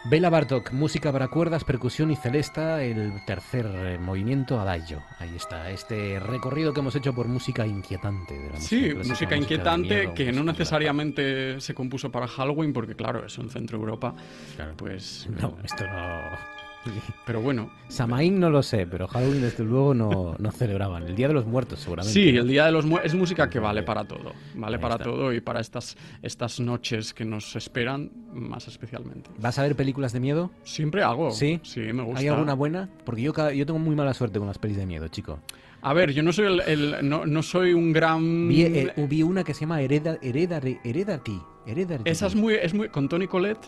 Bela Bartok, música para cuerdas, percusión y celesta, el tercer eh, movimiento adagio. Ahí está, este recorrido que hemos hecho por música inquietante. De la música Sí, clásica, música inquietante miedo, que no necesariamente se compuso para Halloween, porque claro, es en Centro Europa, Claro. pues... No, esto no... <laughs> Pero bueno, Samaín no lo sé, pero Halloween desde luego no, no celebraban. El Día de los Muertos seguramente. Sí, el Día de los Muertos es música que vale para todo, vale Ahí para está. todo y para estas, estas noches que nos esperan más especialmente. ¿Vas a ver películas de miedo? Siempre hago, ¿Sí? sí, me gusta. ¿Hay alguna buena? Porque yo, yo tengo muy mala suerte con las pelis de miedo, chico. A ver, yo no soy el, el- no, no soy un gran... Vi, eh, vi una que se llama Hereda, Heredary, Heredity. Heredity. Esa es muy, es muy... Con Tony Collette,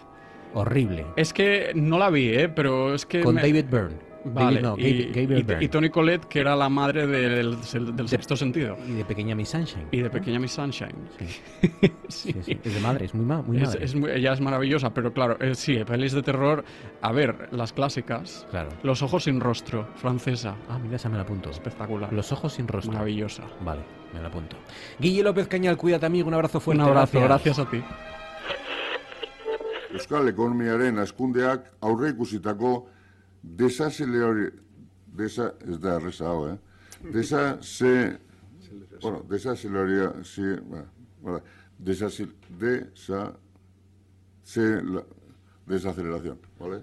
Horrible. es que no la vi, ¿eh? Pero es que... Con me- David Byrne. Vale, David, no, y, Gabriel, y- Tony Collette, que era la madre del, del sexto sentido. Y de Pequeña Miss Sunshine. Y de Pequeña Miss Sunshine. Sí. <laughs> Sí, sí. Es de madre, es muy, ma- muy madre. es ella es maravillosa, pero claro, eh, sí, pelis de terror. A ver, las clásicas. Claro. Los ojos sin rostro, francesa. Ah, mira, esa me la apunto. Espectacular. Los ojos sin rostro. Maravillosa. Vale, me la apunto. Guille López Cañal, cuídate, amigo. Un abrazo fuerte. Un abrazo, gracias a ti. Euskal ekonomiaren askundeak aurre ikusitako desazelerari... Desa, ez da erreza hau, eh? Desa, se... Bueno, desazeleria... Si, bueno, bueno, desazil... Desa... Se... La, desaceleración, ¿vale?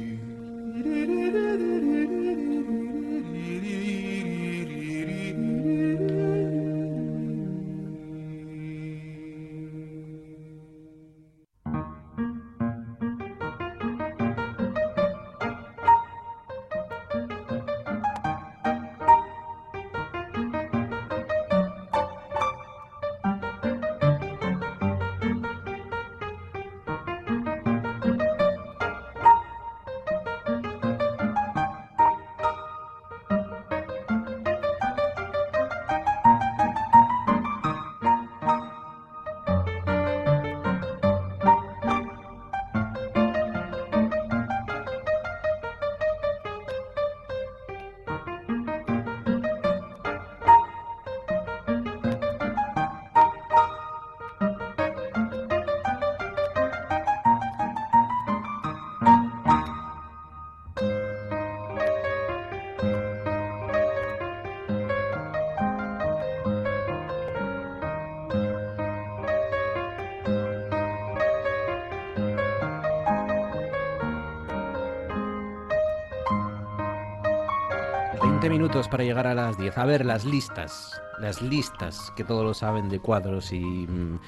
Minutos para llegar a las 10. A ver, las listas. Las listas, que todos lo saben de cuadros y, mm,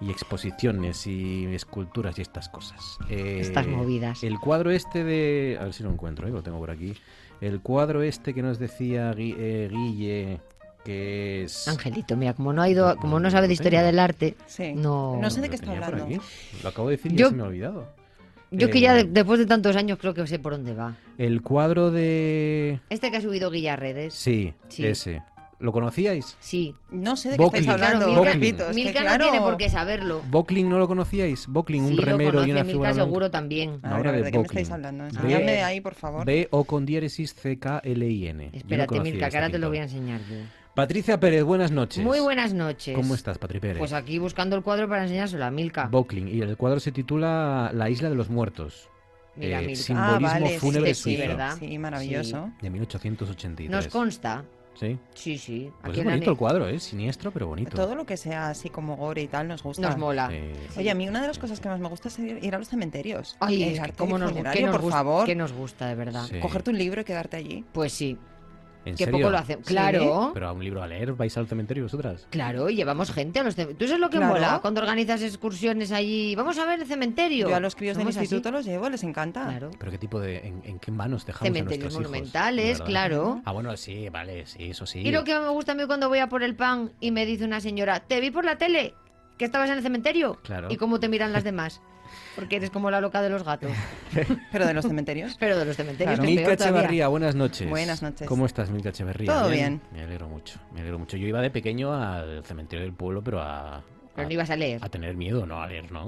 y exposiciones y esculturas y estas cosas. Eh, Estas movidas. El cuadro este de... A ver si lo encuentro, ¿eh? lo tengo por aquí. El cuadro este que nos decía Gui- eh, Guille, que es... Angelito, mira, como no ha ido, como no sabe de historia del arte, Sí. no. No sé de qué está hablando. aquí. Lo acabo de decir y Yo- se me ha olvidado. Yo que Eh, ya de- después de tantos años creo que sé por dónde va. El cuadro de... Este que ha subido Guilla redes. Sí, Sí. ese. ¿Lo conocíais? Sí. No sé de qué estáis hablando, Claro, Milka- Milka claro, no tiene por qué saberlo. ¿Bocklin no lo conocíais? ¿Bocklin, un sí, lo remero conoce y una Milka figura blanca? seguro también. Una A ver, obra a ver, de ¿de qué me estáis hablando? Enseñadme de ahí, por favor. B o con diéresis C-K-L-I-N. No Espérate, Milka, que ahora te lo voy a enseñar yo. Patricia Pérez, buenas noches. Muy buenas noches. ¿Cómo estás, Patri Pérez? Pues aquí buscando el cuadro para enseñárselo a Milka. Bocklin. Y el cuadro se titula La isla de los muertos. Mira, Eh, Milka. simbolismo ah, vale, fúnebre sí, sí, suizo. ¿verdad? Sí, maravilloso. De 1883. Nos consta. Sí. Sí, sí. Pues Aquí es bonito el cuadro, ¿eh? Siniestro, pero bonito. Todo lo que sea así como gore y tal nos gusta. Nos mola. Sí. Oye, a mí una de las cosas que más me gusta es ir a los cementerios. Ay, El es que arte cómo nos, funerario, que nos por gust- favor. que nos gusta, de verdad. Sí. Cogerte un libro y quedarte allí. Pues sí. ¿En Que serio? poco lo hacemos. Claro. Pero a un libro a leer, ¿vais al cementerio vosotras? Claro, y llevamos gente a los cementerios. ¿Tú sabes lo que Claro. mola cuando organizas excursiones allí? Vamos a ver el cementerio. Yo a los críos del así. instituto los llevo, les encanta. Claro. ¿Pero qué tipo de... en, en qué manos dejamos a Cementerios nuestros hijos? monumentales, claro. Ah, bueno, sí, vale, sí, eso sí. Y lo que me gusta a mí cuando voy a por el pan y me dice una señora, te vi por la tele, que estabas en el cementerio. Claro. ¿Y cómo te miran las demás? Porque eres como la loca de los gatos. <laughs> Pero de los cementerios. Pero de los cementerios, Claro. Milka. Echevarría, buenas noches. Buenas noches. ¿Cómo estás, Milka Echevarría? Todo bien. Me alegro mucho, me alegro mucho. Yo iba de pequeño al cementerio del pueblo, pero a... Pero a- no ibas a leer. A tener miedo, no a leer, ¿no?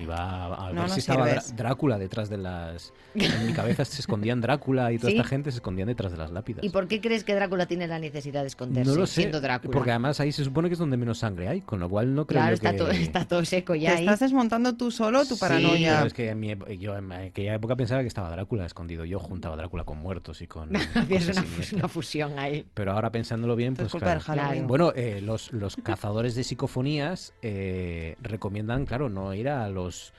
Iba a, a No, ver no si estaba sirves. Drácula detrás de las... En mi cabeza se escondían Drácula y toda <laughs> ¿Sí? esta gente se escondían detrás de las lápidas. ¿Y por qué crees que Drácula tiene la necesidad de esconderse No lo sé, siendo Drácula? porque además ahí se supone que es donde menos sangre hay, con lo cual no creo Claro, está, que... todo, está todo seco Te ya ahí. estás desmontando tú solo tu Sí, paranoia. pero es que en mi yo en aquella época pensaba que estaba Drácula escondido. Yo juntaba Drácula con muertos y con... <laughs> Una, fusión ahí. Pero ahora pensándolo bien, pues culpa del claro. Halloween. Bueno, eh, los, los cazadores de psicofonías eh, recomiendan, claro, no ir a los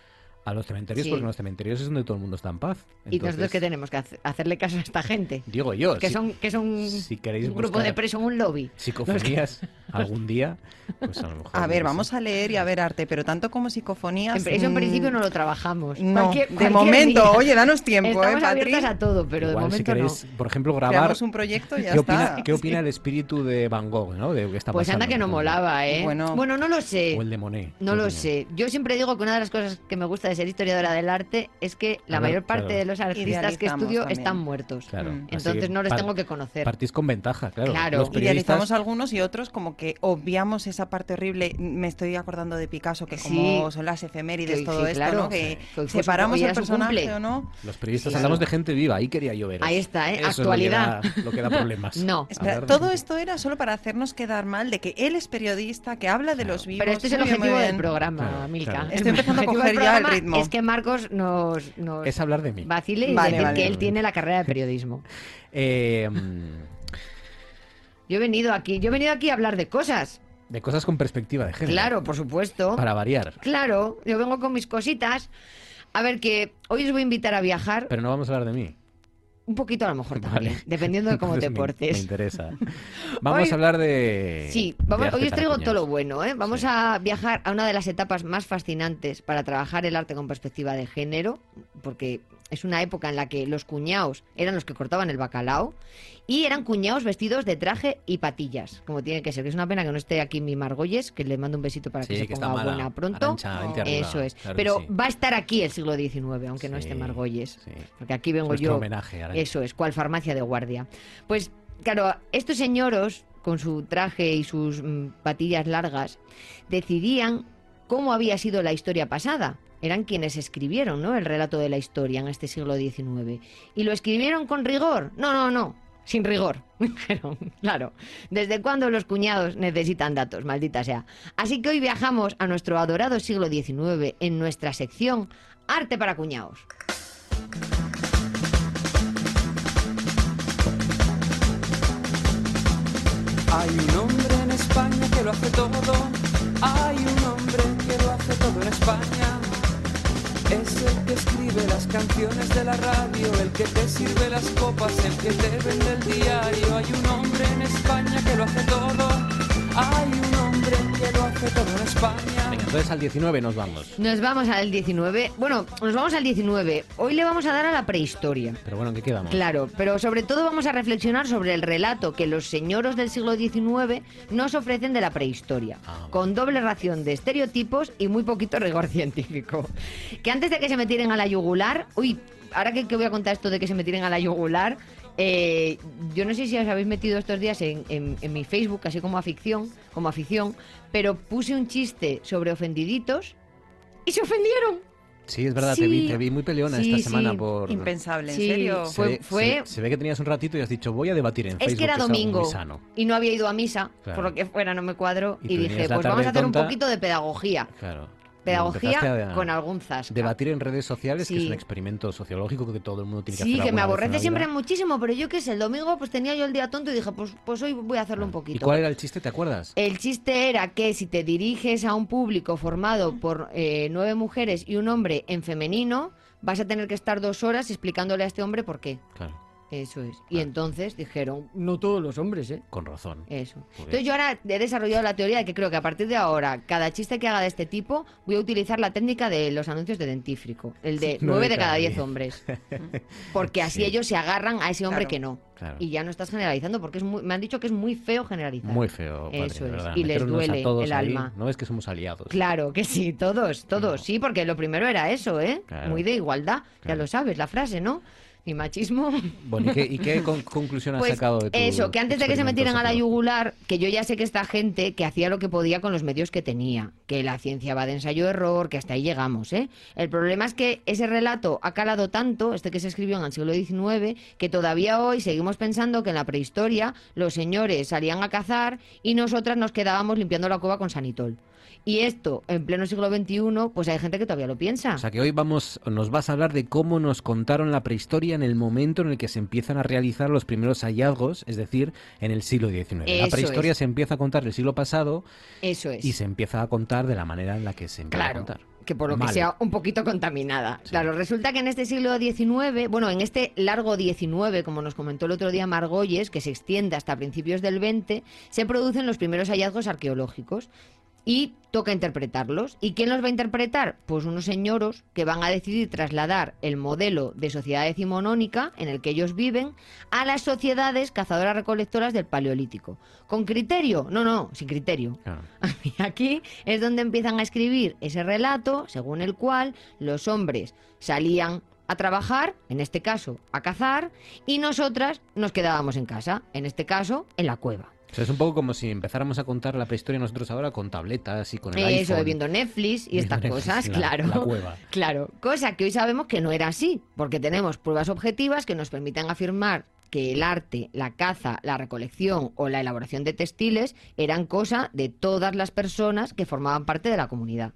a los cementerios Sí. porque en los cementerios es donde todo el mundo está en paz. y nosotros Entonces, que tenemos que hace- hacerle caso a esta gente. Digo yo, Que si- son, que son si queréis un grupo de presos, un lobby. psicofonías algún día, pues a lo mejor... A ver, qué vamos sé. a leer y a ver arte, pero tanto como psicofonías. En- Eso en mm, principio no lo trabajamos. No, Cualquier- de cualquier momento, día. oye, danos tiempo, Estamos ¿eh, abiertas a todo, pero de Igual, momento si queréis, no. por ejemplo, grabar... Creamos un proyecto y ya ¿Qué está. opina, ¿Qué opina el espíritu de Van Gogh, no? De qué está Pues anda que no molaba, ¿eh? Bueno. no lo sé. O el de Monet. No ¿qué lo sé. Yo siempre digo que una de las cosas que me gusta de ser historiadora del arte es que la mayor parte claro. de los artistas que estudio también. están muertos. Claro. Mm. Entonces no les tengo que conocer. Partís con ventaja, claro. Claro. Los periodistas- Idealizamos algunos y otros como que obviamos esa parte horrible. Me estoy acordando de Picasso, que como Sí. son las efemérides, Que- todo sí, esto, claro. ¿no? Que separamos el personaje cumple. o no. Los periodistas Sí, hablamos de gente viva, ahí quería yo ver. Ahí está, ¿eh? Eso es lo que Actualidad. da- Lo que da, problemas. <laughs> No. Espera, todo esto era solo para hacernos quedar mal de que él es periodista, que habla de Claro. los vivos. Pero este es el objetivo del programa, Milka. Estoy empezando a coger ya el programa ritmo. Es que Marcos nos, nos Es hablar de mí. vacile y Vale, decir vale. que él tiene la carrera de periodismo. <laughs> Eh, mm, Yo he venido aquí, yo he venido aquí a hablar de cosas. de cosas con perspectiva de género. Claro, por supuesto. Para variar. Claro, yo vengo con mis cositas. A ver, que hoy os voy a invitar a viajar. Pero no vamos a hablar de mí. Un poquito a lo mejor Vale. también, dependiendo de cómo te Entonces me- portes. Me interesa. Vamos Hoy- a hablar de. Sí, vamos, de hoy os traigo todo lo bueno. ¿eh? Vamos a viajar a una de las etapas más fascinantes para trabajar el arte con perspectiva de género, porque es una época en la que los cuñados eran los que cortaban el bacalao y eran cuñados vestidos de traje y patillas, como tiene que ser. Que es una pena que no esté aquí mi Margolles, que le mando un besito para Sí, que se que ponga mala. buena pronto. Arriba. Eso es. Claro Pero sí. va a estar aquí el siglo XIX, aunque no esté Margolles. Porque aquí vengo Nuestro yo. homenaje. Eso es, cual farmacia de guardia. Pues claro, estos señoros, con su traje y sus mm, patillas largas, decidían cómo había sido la historia pasada. Eran quienes escribieron ¿no? el relato de la historia en este siglo XIX. ¿Y lo escribieron con rigor? No, no, no. Sin rigor. <laughs> Dijeron, claro. ¿Desde cuándo los cuñados necesitan datos? Maldita sea. Así que hoy viajamos a nuestro adorado siglo XIX en nuestra sección Arte para cuñados. Hay un hombre en España que lo hace todo. Hay un hombre que lo hace todo en España. Es el que escribe las canciones de la radio, el que te sirve las copas, el que te vende el diario. Hay un hombre en España que lo hace todo. Hay un todo en España. Venga, entonces al 19 nos vamos. Nos vamos al 19. Bueno, nos vamos al 19. Hoy le vamos a dar a la prehistoria. Pero bueno, ¿en qué quedamos? Claro, pero sobre todo vamos a reflexionar sobre el relato que los señoros del siglo XIX nos ofrecen de la prehistoria, Ah, con doble ración de estereotipos y muy poquito rigor <laughs> científico. Que antes de que se me tiren a la yugular, uy, ahora que, que voy a contar esto de que se me tiren a la yugular, eh, yo no sé si os habéis metido estos días en, en- en mi Facebook, así como afición, como afición, pero puse un chiste sobre ofendiditos y se ofendieron. Sí, es verdad, te, vi, te vi muy peleona Sí, esta semana sí. por... Impensable, ¿en Sí, serio? Se, Fue- ve, fue- se ve- se ve que tenías un ratito y has dicho, voy a debatir en Es Facebook. que era domingo sano. y no había ido a misa, Claro. por lo que fuera no me cuadro, Y dije, pues vamos a hacer un poquito de pedagogía. Claro. Pedagogía con algún zasca. Debatir en redes sociales, que es Sí. un experimento sociológico que todo el mundo tiene que Sí, hacer que me aborrece siempre muchísimo, pero yo qué sé, el domingo pues tenía yo el día tonto y dije, pues, pues hoy voy a hacerlo un poquito. ¿Y cuál era el chiste? ¿Te acuerdas? El chiste era que si te diriges a un público formado por eh, nueve mujeres y un hombre en femenino, vas a tener que estar dos horas explicándole a este hombre por qué. Claro, Eso es. Y entonces dijeron, no todos los hombres, ¿eh? con razón. Eso. Entonces yo ahora he desarrollado la teoría de que creo que a partir de ahora, cada chiste que haga de este tipo, voy a utilizar la técnica de los anuncios de dentífrico. El de <laughs> nueve de cada diez hombres. <laughs> Porque así Sí. ellos se agarran a ese hombre Claro. que no. Claro. Y ya no estás generalizando, porque es muy- me han dicho que es muy feo generalizar. Muy feo, padre, Eso es. verdad. Y les duele el ahí, alma. No es que somos aliados. Claro que sí, todos, todos. Sí, porque lo primero era eso, ¿eh? Claro. Muy de igualdad. Ya lo sabes, la frase, ¿no? Y machismo. Bueno, ¿y qué, y qué <laughs> con- conclusión has Pues sacado de tu eso, que antes de que se metieran a la yugular, que yo ya sé que esta gente que hacía lo que podía con los medios que tenía, que la ciencia va de ensayo-error, que hasta ahí llegamos, ¿eh? El problema es que ese relato ha calado tanto, este que se escribió en el siglo XIX, que todavía hoy seguimos pensando que en la prehistoria los señores salían a cazar y nosotras nos quedábamos limpiando la cueva con sanitol. Y esto, en pleno siglo XXI, pues hay gente que todavía lo piensa. O sea que hoy vamos, nos vas a hablar de cómo nos contaron la prehistoria en el momento en el que se empiezan a realizar los primeros hallazgos, es decir, en el siglo XIX. la prehistoria es. se empieza a contar del siglo pasado Eso es. y se empieza a contar de la manera en la que se empieza Claro, a contar. que por lo Mal. que sea un poquito contaminada. Sí. Claro, resulta que en este siglo XIX, bueno, en este largo XIX, como nos comentó el otro día Margolles, que se extiende hasta principios del XX, se producen los primeros hallazgos arqueológicos. Y toca interpretarlos. ¿Y quién los va a interpretar? Pues unos señoros que van a decidir trasladar el modelo de sociedad decimonónica en el que ellos viven a las sociedades cazadoras-recolectoras del Paleolítico. ¿Con criterio? No, no, sin criterio. <laughs> Aquí es donde empiezan a escribir ese relato según el cual los hombres salían a trabajar, en este caso a cazar, y nosotras nos quedábamos en casa, en este caso en la cueva. O sea, es un poco como si empezáramos a contar la prehistoria nosotros ahora con tabletas y con el Eso, iPhone. viendo Netflix y estas Netflix cosas, la- claro. la cueva. <laughs> Claro, cosa que hoy sabemos que no era así, porque tenemos pruebas objetivas que nos permiten afirmar que el arte, la caza, la recolección o la elaboración de textiles eran cosa de todas las personas que formaban parte de la comunidad.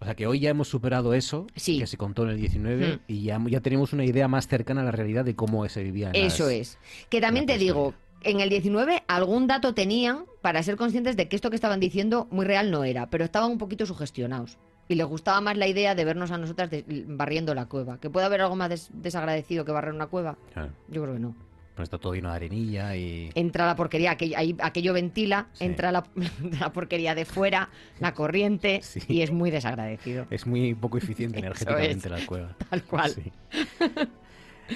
O sea que hoy ya hemos superado eso Sí. que se contó en el 19 Hmm. y ya, ya tenemos una idea más cercana a la realidad de cómo se vivía. en Eso las- es. Que también te digo, en el 19 algún dato tenían para ser conscientes de que esto que estaban diciendo muy real no era, pero estaban un poquito sugestionados. Y les gustaba más la idea de vernos a nosotras de- barriendo la cueva. ¿Que puede haber algo más des- desagradecido que barrer una cueva? Claro. Yo creo que no. Pues está todo lleno de arenilla y... Entra la porquería, aquello, ahí- aquello ventila, entra la, <laughs> la porquería de fuera, la corriente, <laughs> y es muy desagradecido. Es muy poco eficiente <laughs> energéticamente es. la cueva. Tal cual. Sí.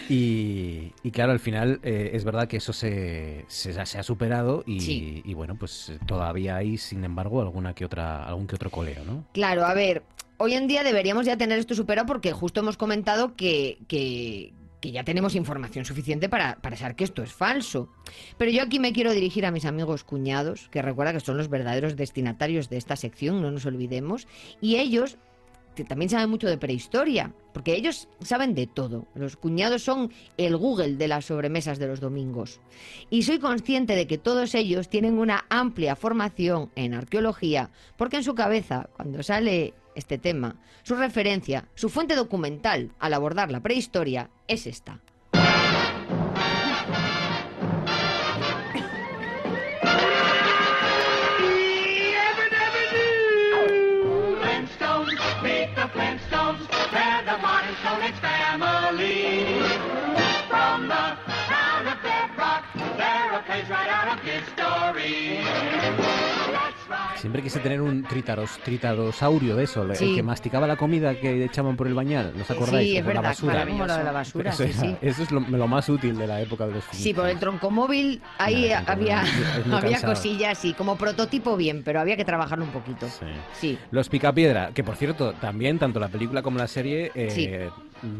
Y, y claro, al final eh, es verdad que eso se, se, se ha superado y, Sí. y bueno, pues todavía hay, sin embargo, alguna que otra, algún que otro coleo, ¿no? Claro, a ver, hoy en día deberíamos ya tener esto superado porque justo hemos comentado que, que, que ya tenemos información suficiente para, para saber que esto es falso. Pero yo aquí me quiero dirigir a mis amigos cuñados, que recuerda que son los verdaderos destinatarios de esta sección, no nos olvidemos, y ellos que también saben mucho de prehistoria, porque ellos saben de todo. Los cuñados son el Google de las sobremesas de los domingos. Y soy consciente de que todos ellos tienen una amplia formación en arqueología, porque en su cabeza, cuando sale este tema, su referencia, su fuente documental al abordar la prehistoria es esta. Siempre quise tener un tritaros, tritarosaurio de eso, el que masticaba la comida que echaban por el bañal, ¿no os acordáis? Sí, es por la verdad, basura. como lo de la basura, Eso, sí, era- sí. eso es lo, lo más útil de la época de los Sí, por el troncomóvil ahí había, había cosillas y como prototipo bien, pero había que trabajarlo un poquito. Sí. Los Picapiedra, que por cierto, también tanto la película como la serie, eh,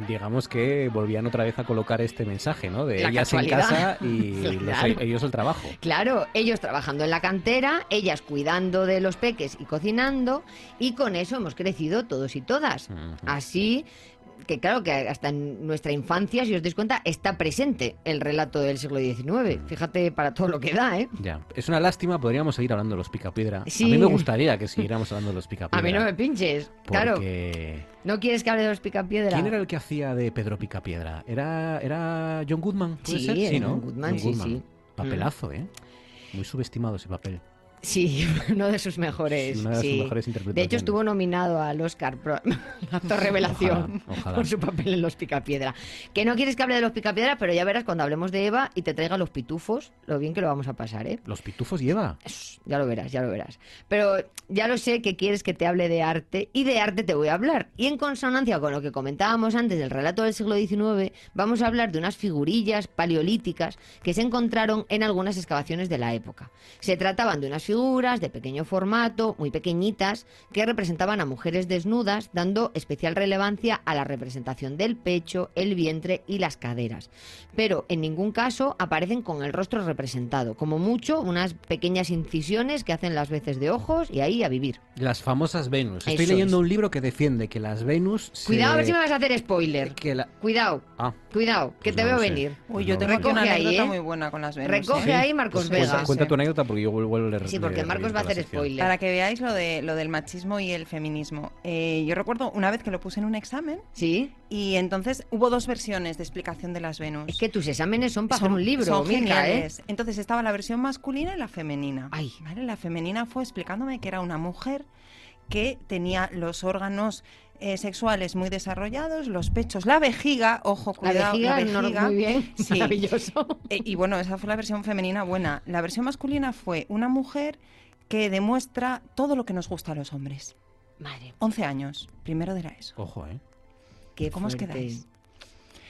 digamos que volvían otra vez a colocar este mensaje, ¿no? De La ellas en casa y <laughs> los- Claro. ellos el trabajo. Claro, ellos trabajando en la cantera, ellas cuidando de los peques y cocinando, y con eso hemos crecido todos y todas. Así que claro que hasta en nuestra infancia, si os dais cuenta, está presente el relato del siglo XIX. Fíjate para todo lo que da, ¿eh? Ya, es una lástima, podríamos seguir hablando de los Picapiedra. Sí. A mí me gustaría que siguiéramos hablando de los Picapiedra. A mí no me pinches, claro. porque- ¿No quieres que hable de los picapiedra? ¿Quién era el que hacía de Pedro Picapiedra? ¿Era, era John Goodman? ¿Puede Sí, ser? era ¿no? John Goodman, sí, sí. Papelazo, ¿eh? Muy subestimado ese papel. Sí, <laughs> uno de sus mejores. Una de sus sí. De hecho, estuvo nominado al Oscar por <laughs> actor revelación Ojalá, ojalá. por su papel en Los Picapiedra. Que no quieres que hable de Los Picapiedra, pero ya verás cuando hablemos de Eva y te traiga los pitufos, lo bien que lo vamos a pasar, ¿eh? ¿Los pitufos lleva? Ya lo verás, ya lo verás. Pero ya lo sé que quieres que te hable de arte y de arte te voy a hablar. Y en consonancia con lo que comentábamos antes del relato del siglo XIX, vamos a hablar de unas figurillas paleolíticas que se encontraron en algunas excavaciones de la época. Se trataban de unas figuras de pequeño formato, muy pequeñitas, que representaban a mujeres desnudas, dando especial relevancia a la representación del pecho, el vientre y las caderas. Pero en ningún caso aparecen con el rostro representado, como mucho unas pequeñas incisiones que hacen las veces de ojos y ahí a vivir. Las famosas Venus. Estoy Eso leyendo es. un libro que defiende que las Venus... se- Cuidado a ver si me vas a hacer spoiler. Que la- Cuidado, Ah, cuidado, que Pues te no veo sé. venir. Uy, yo No. tengo una Recoge ahí, anécdota ¿eh? muy buena con las Venus. Recoge ¿eh? ahí Marcos pues Vega. cuenta, cuenta tu anécdota porque yo vuelvo a leer. Sí, porque Marcos va a hacer spoiler. Para que veáis lo de lo del machismo y el feminismo. Eh, yo recuerdo una vez que lo puse en un examen. Sí. Y entonces hubo dos versiones de explicación de las Venus. Es que tus exámenes son para un libro, son ¿eh? geniales. Entonces estaba la versión masculina y la femenina. ¿Vale? La femenina fue explicándome que era una mujer que tenía los órganos eh, sexuales muy desarrollados, los pechos, la vejiga, ojo, La cuidado, vejiga, no, muy bien, Sí. maravilloso. Eh, y bueno, esa fue la versión femenina buena. La versión masculina fue una mujer que demuestra todo lo que nos gusta a los hombres. Madre. 11 años, primero de la ESO. Ojo, ¿eh? Qué ¿Cómo os quedáis?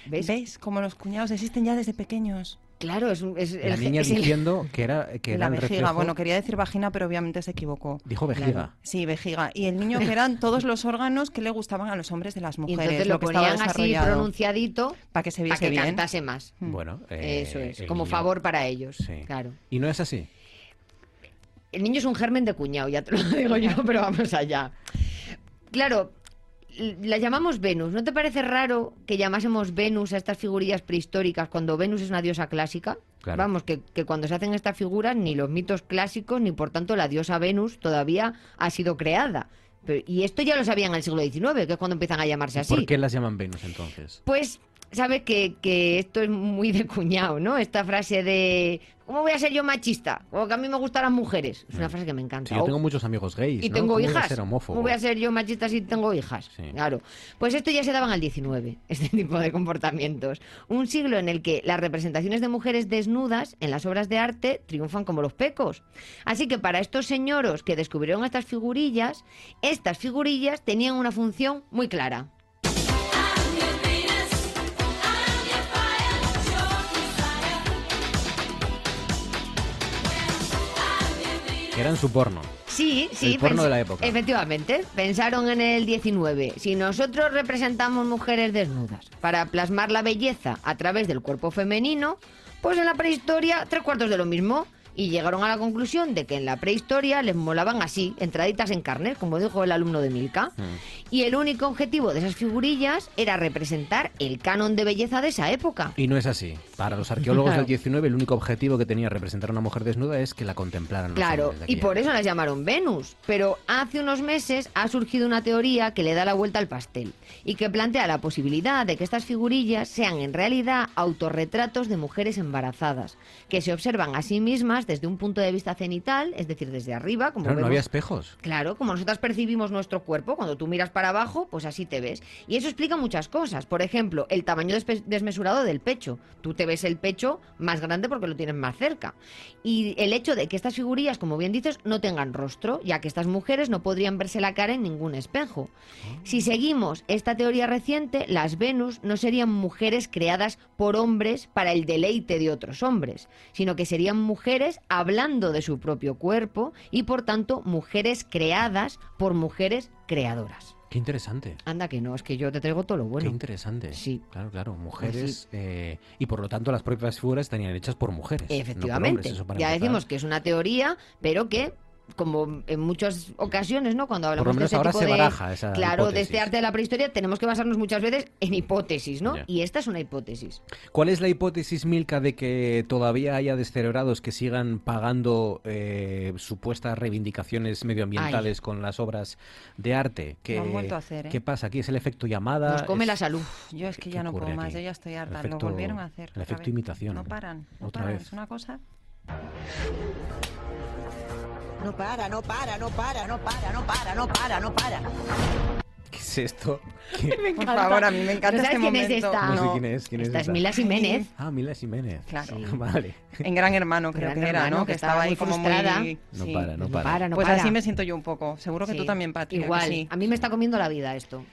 ¿Ves? ¿Veis cómo los cuñados existen ya desde pequeños? Claro, es, un- es La el- niña es el- diciendo <laughs> que era, que era la el vejiga, reflejo- bueno, quería decir vagina, pero obviamente se equivocó. Dijo vejiga. Sí, vejiga. Y el niño que eran todos los órganos que le gustaban a los hombres de las Y mujeres. entonces lo que ponían así pronunciadito para que se para viese que bien. cantase más. Bueno, eh, Eso es, el como niño- favor para ellos. Sí. Claro. ¿Y no es así? El niño es un germen de cuñado, ya te lo <laughs> digo yo, pero vamos allá. Claro, la llamamos Venus. ¿No te parece raro que llamásemos Venus a estas figurillas prehistóricas cuando Venus es una diosa clásica? Claro. Vamos, que, que cuando se hacen estas figuras, ni los mitos clásicos, ni por tanto la diosa Venus todavía ha sido creada. Pero- y esto ya lo sabían en el siglo XIX, que es cuando empiezan a llamarse así. ¿Por qué las llaman Venus entonces? Pues sabe que, que esto es muy de cuñado, ¿no? Esta frase de ¿cómo voy a ser yo machista? O que a mí me gustan las mujeres. Es una frase que me encanta. Sí, yo tengo muchos amigos gays. y ¿no? tengo ¿Cómo voy a hijas. ser homófobo? ¿Cómo voy a ser yo machista si tengo hijas? Claro. Pues esto ya se daba en el 19, <laughs> este tipo de comportamientos. Un siglo en el que las representaciones de mujeres desnudas en las obras de arte triunfan como los pecos. Así que para estos señoros que descubrieron estas figurillas, estas figurillas tenían una función muy clara. Eran su porno. Sí, sí. El porno de la época. Efectivamente, pensaron en el 19. Si nosotros representamos mujeres desnudas para plasmar la belleza a través del cuerpo femenino, pues en la prehistoria tres cuartos de lo mismo. Y llegaron a la conclusión de que en la prehistoria les molaban así, entraditas en carne, como dijo el alumno de Milka. Y el único objetivo de esas figurillas era representar el canon de belleza de esa época. Y no es así. Para los arqueólogos Claro. del 19, el único objetivo que tenía representar a una mujer desnuda es que la contemplaran. los Claro, de y por eso las llamaron Venus. Pero hace unos meses ha surgido una teoría que le da la vuelta al pastel y que plantea la posibilidad de que estas figurillas sean en realidad autorretratos de mujeres embarazadas, que se observan a sí mismas desde un punto de vista cenital, es decir, desde arriba, como Claro, no había espejos. Claro, como nosotras percibimos nuestro cuerpo, cuando tú miras para abajo, pues así te ves. Y eso explica muchas cosas. Por ejemplo, el tamaño desmesurado del pecho. Tú te ves el pecho más grande porque lo tienes más cerca. Y el hecho de que estas figurillas, como bien dices, no tengan rostro, ya que estas mujeres no podrían verse la cara en ningún espejo. Si seguimos esta teoría reciente, las Venus no serían mujeres creadas por hombres para el deleite de otros hombres, sino que serían mujeres hablando de su propio cuerpo y por tanto mujeres creadas por mujeres creadoras. Qué interesante. Anda que no, es que yo te traigo todo lo bueno. Qué interesante. Sí. Claro, claro. Mujeres. eh, y por lo tanto, las propias figuras estarían hechas por mujeres. no por Efectivamente. hombres, ya empezar. decimos que es una teoría, pero que como en muchas ocasiones, ¿no? Cuando hablamos lo menos de ahora tipo se de baraja esa claro, de este arte de la prehistoria, tenemos que basarnos muchas veces en hipótesis, ¿no? Y esta es una hipótesis. ¿Cuál es la hipótesis, Milka, de que todavía haya descerebrados que sigan pagando eh, supuestas reivindicaciones medioambientales con las obras de arte? ¿Qué, Lo han vuelto a hacer, ¿eh? ¿Qué pasa? ¿Aquí es el efecto llamada? Nos come Es- la salud. Yo es que ¿Qué ya no puedo más, yo ya estoy harta. El Lo efecto- volvieron a hacer. el efecto vez. imitación. No paran, no Otra paran. vez. Es una cosa. No para, no para, no para, no para, no para, no para, no para. ¿Qué es esto? <laughs> ¿Qué- Por favor, a mí me encanta ¿No sabes este quién es momento. esta? No sé quién es. ¿Quién es Esta es esta? Mila Jiménez. Ah, Mila Jiménez. Claro. Vale. En Gran Hermano creo Gran que era, ¿no? que estaba ahí muy como frustrada. muy... No sí. para, no No para. no Pues para. así me siento yo un poco. Seguro que Sí. tú también, Patria. que Igual. sí. A mí me está comiendo la vida esto.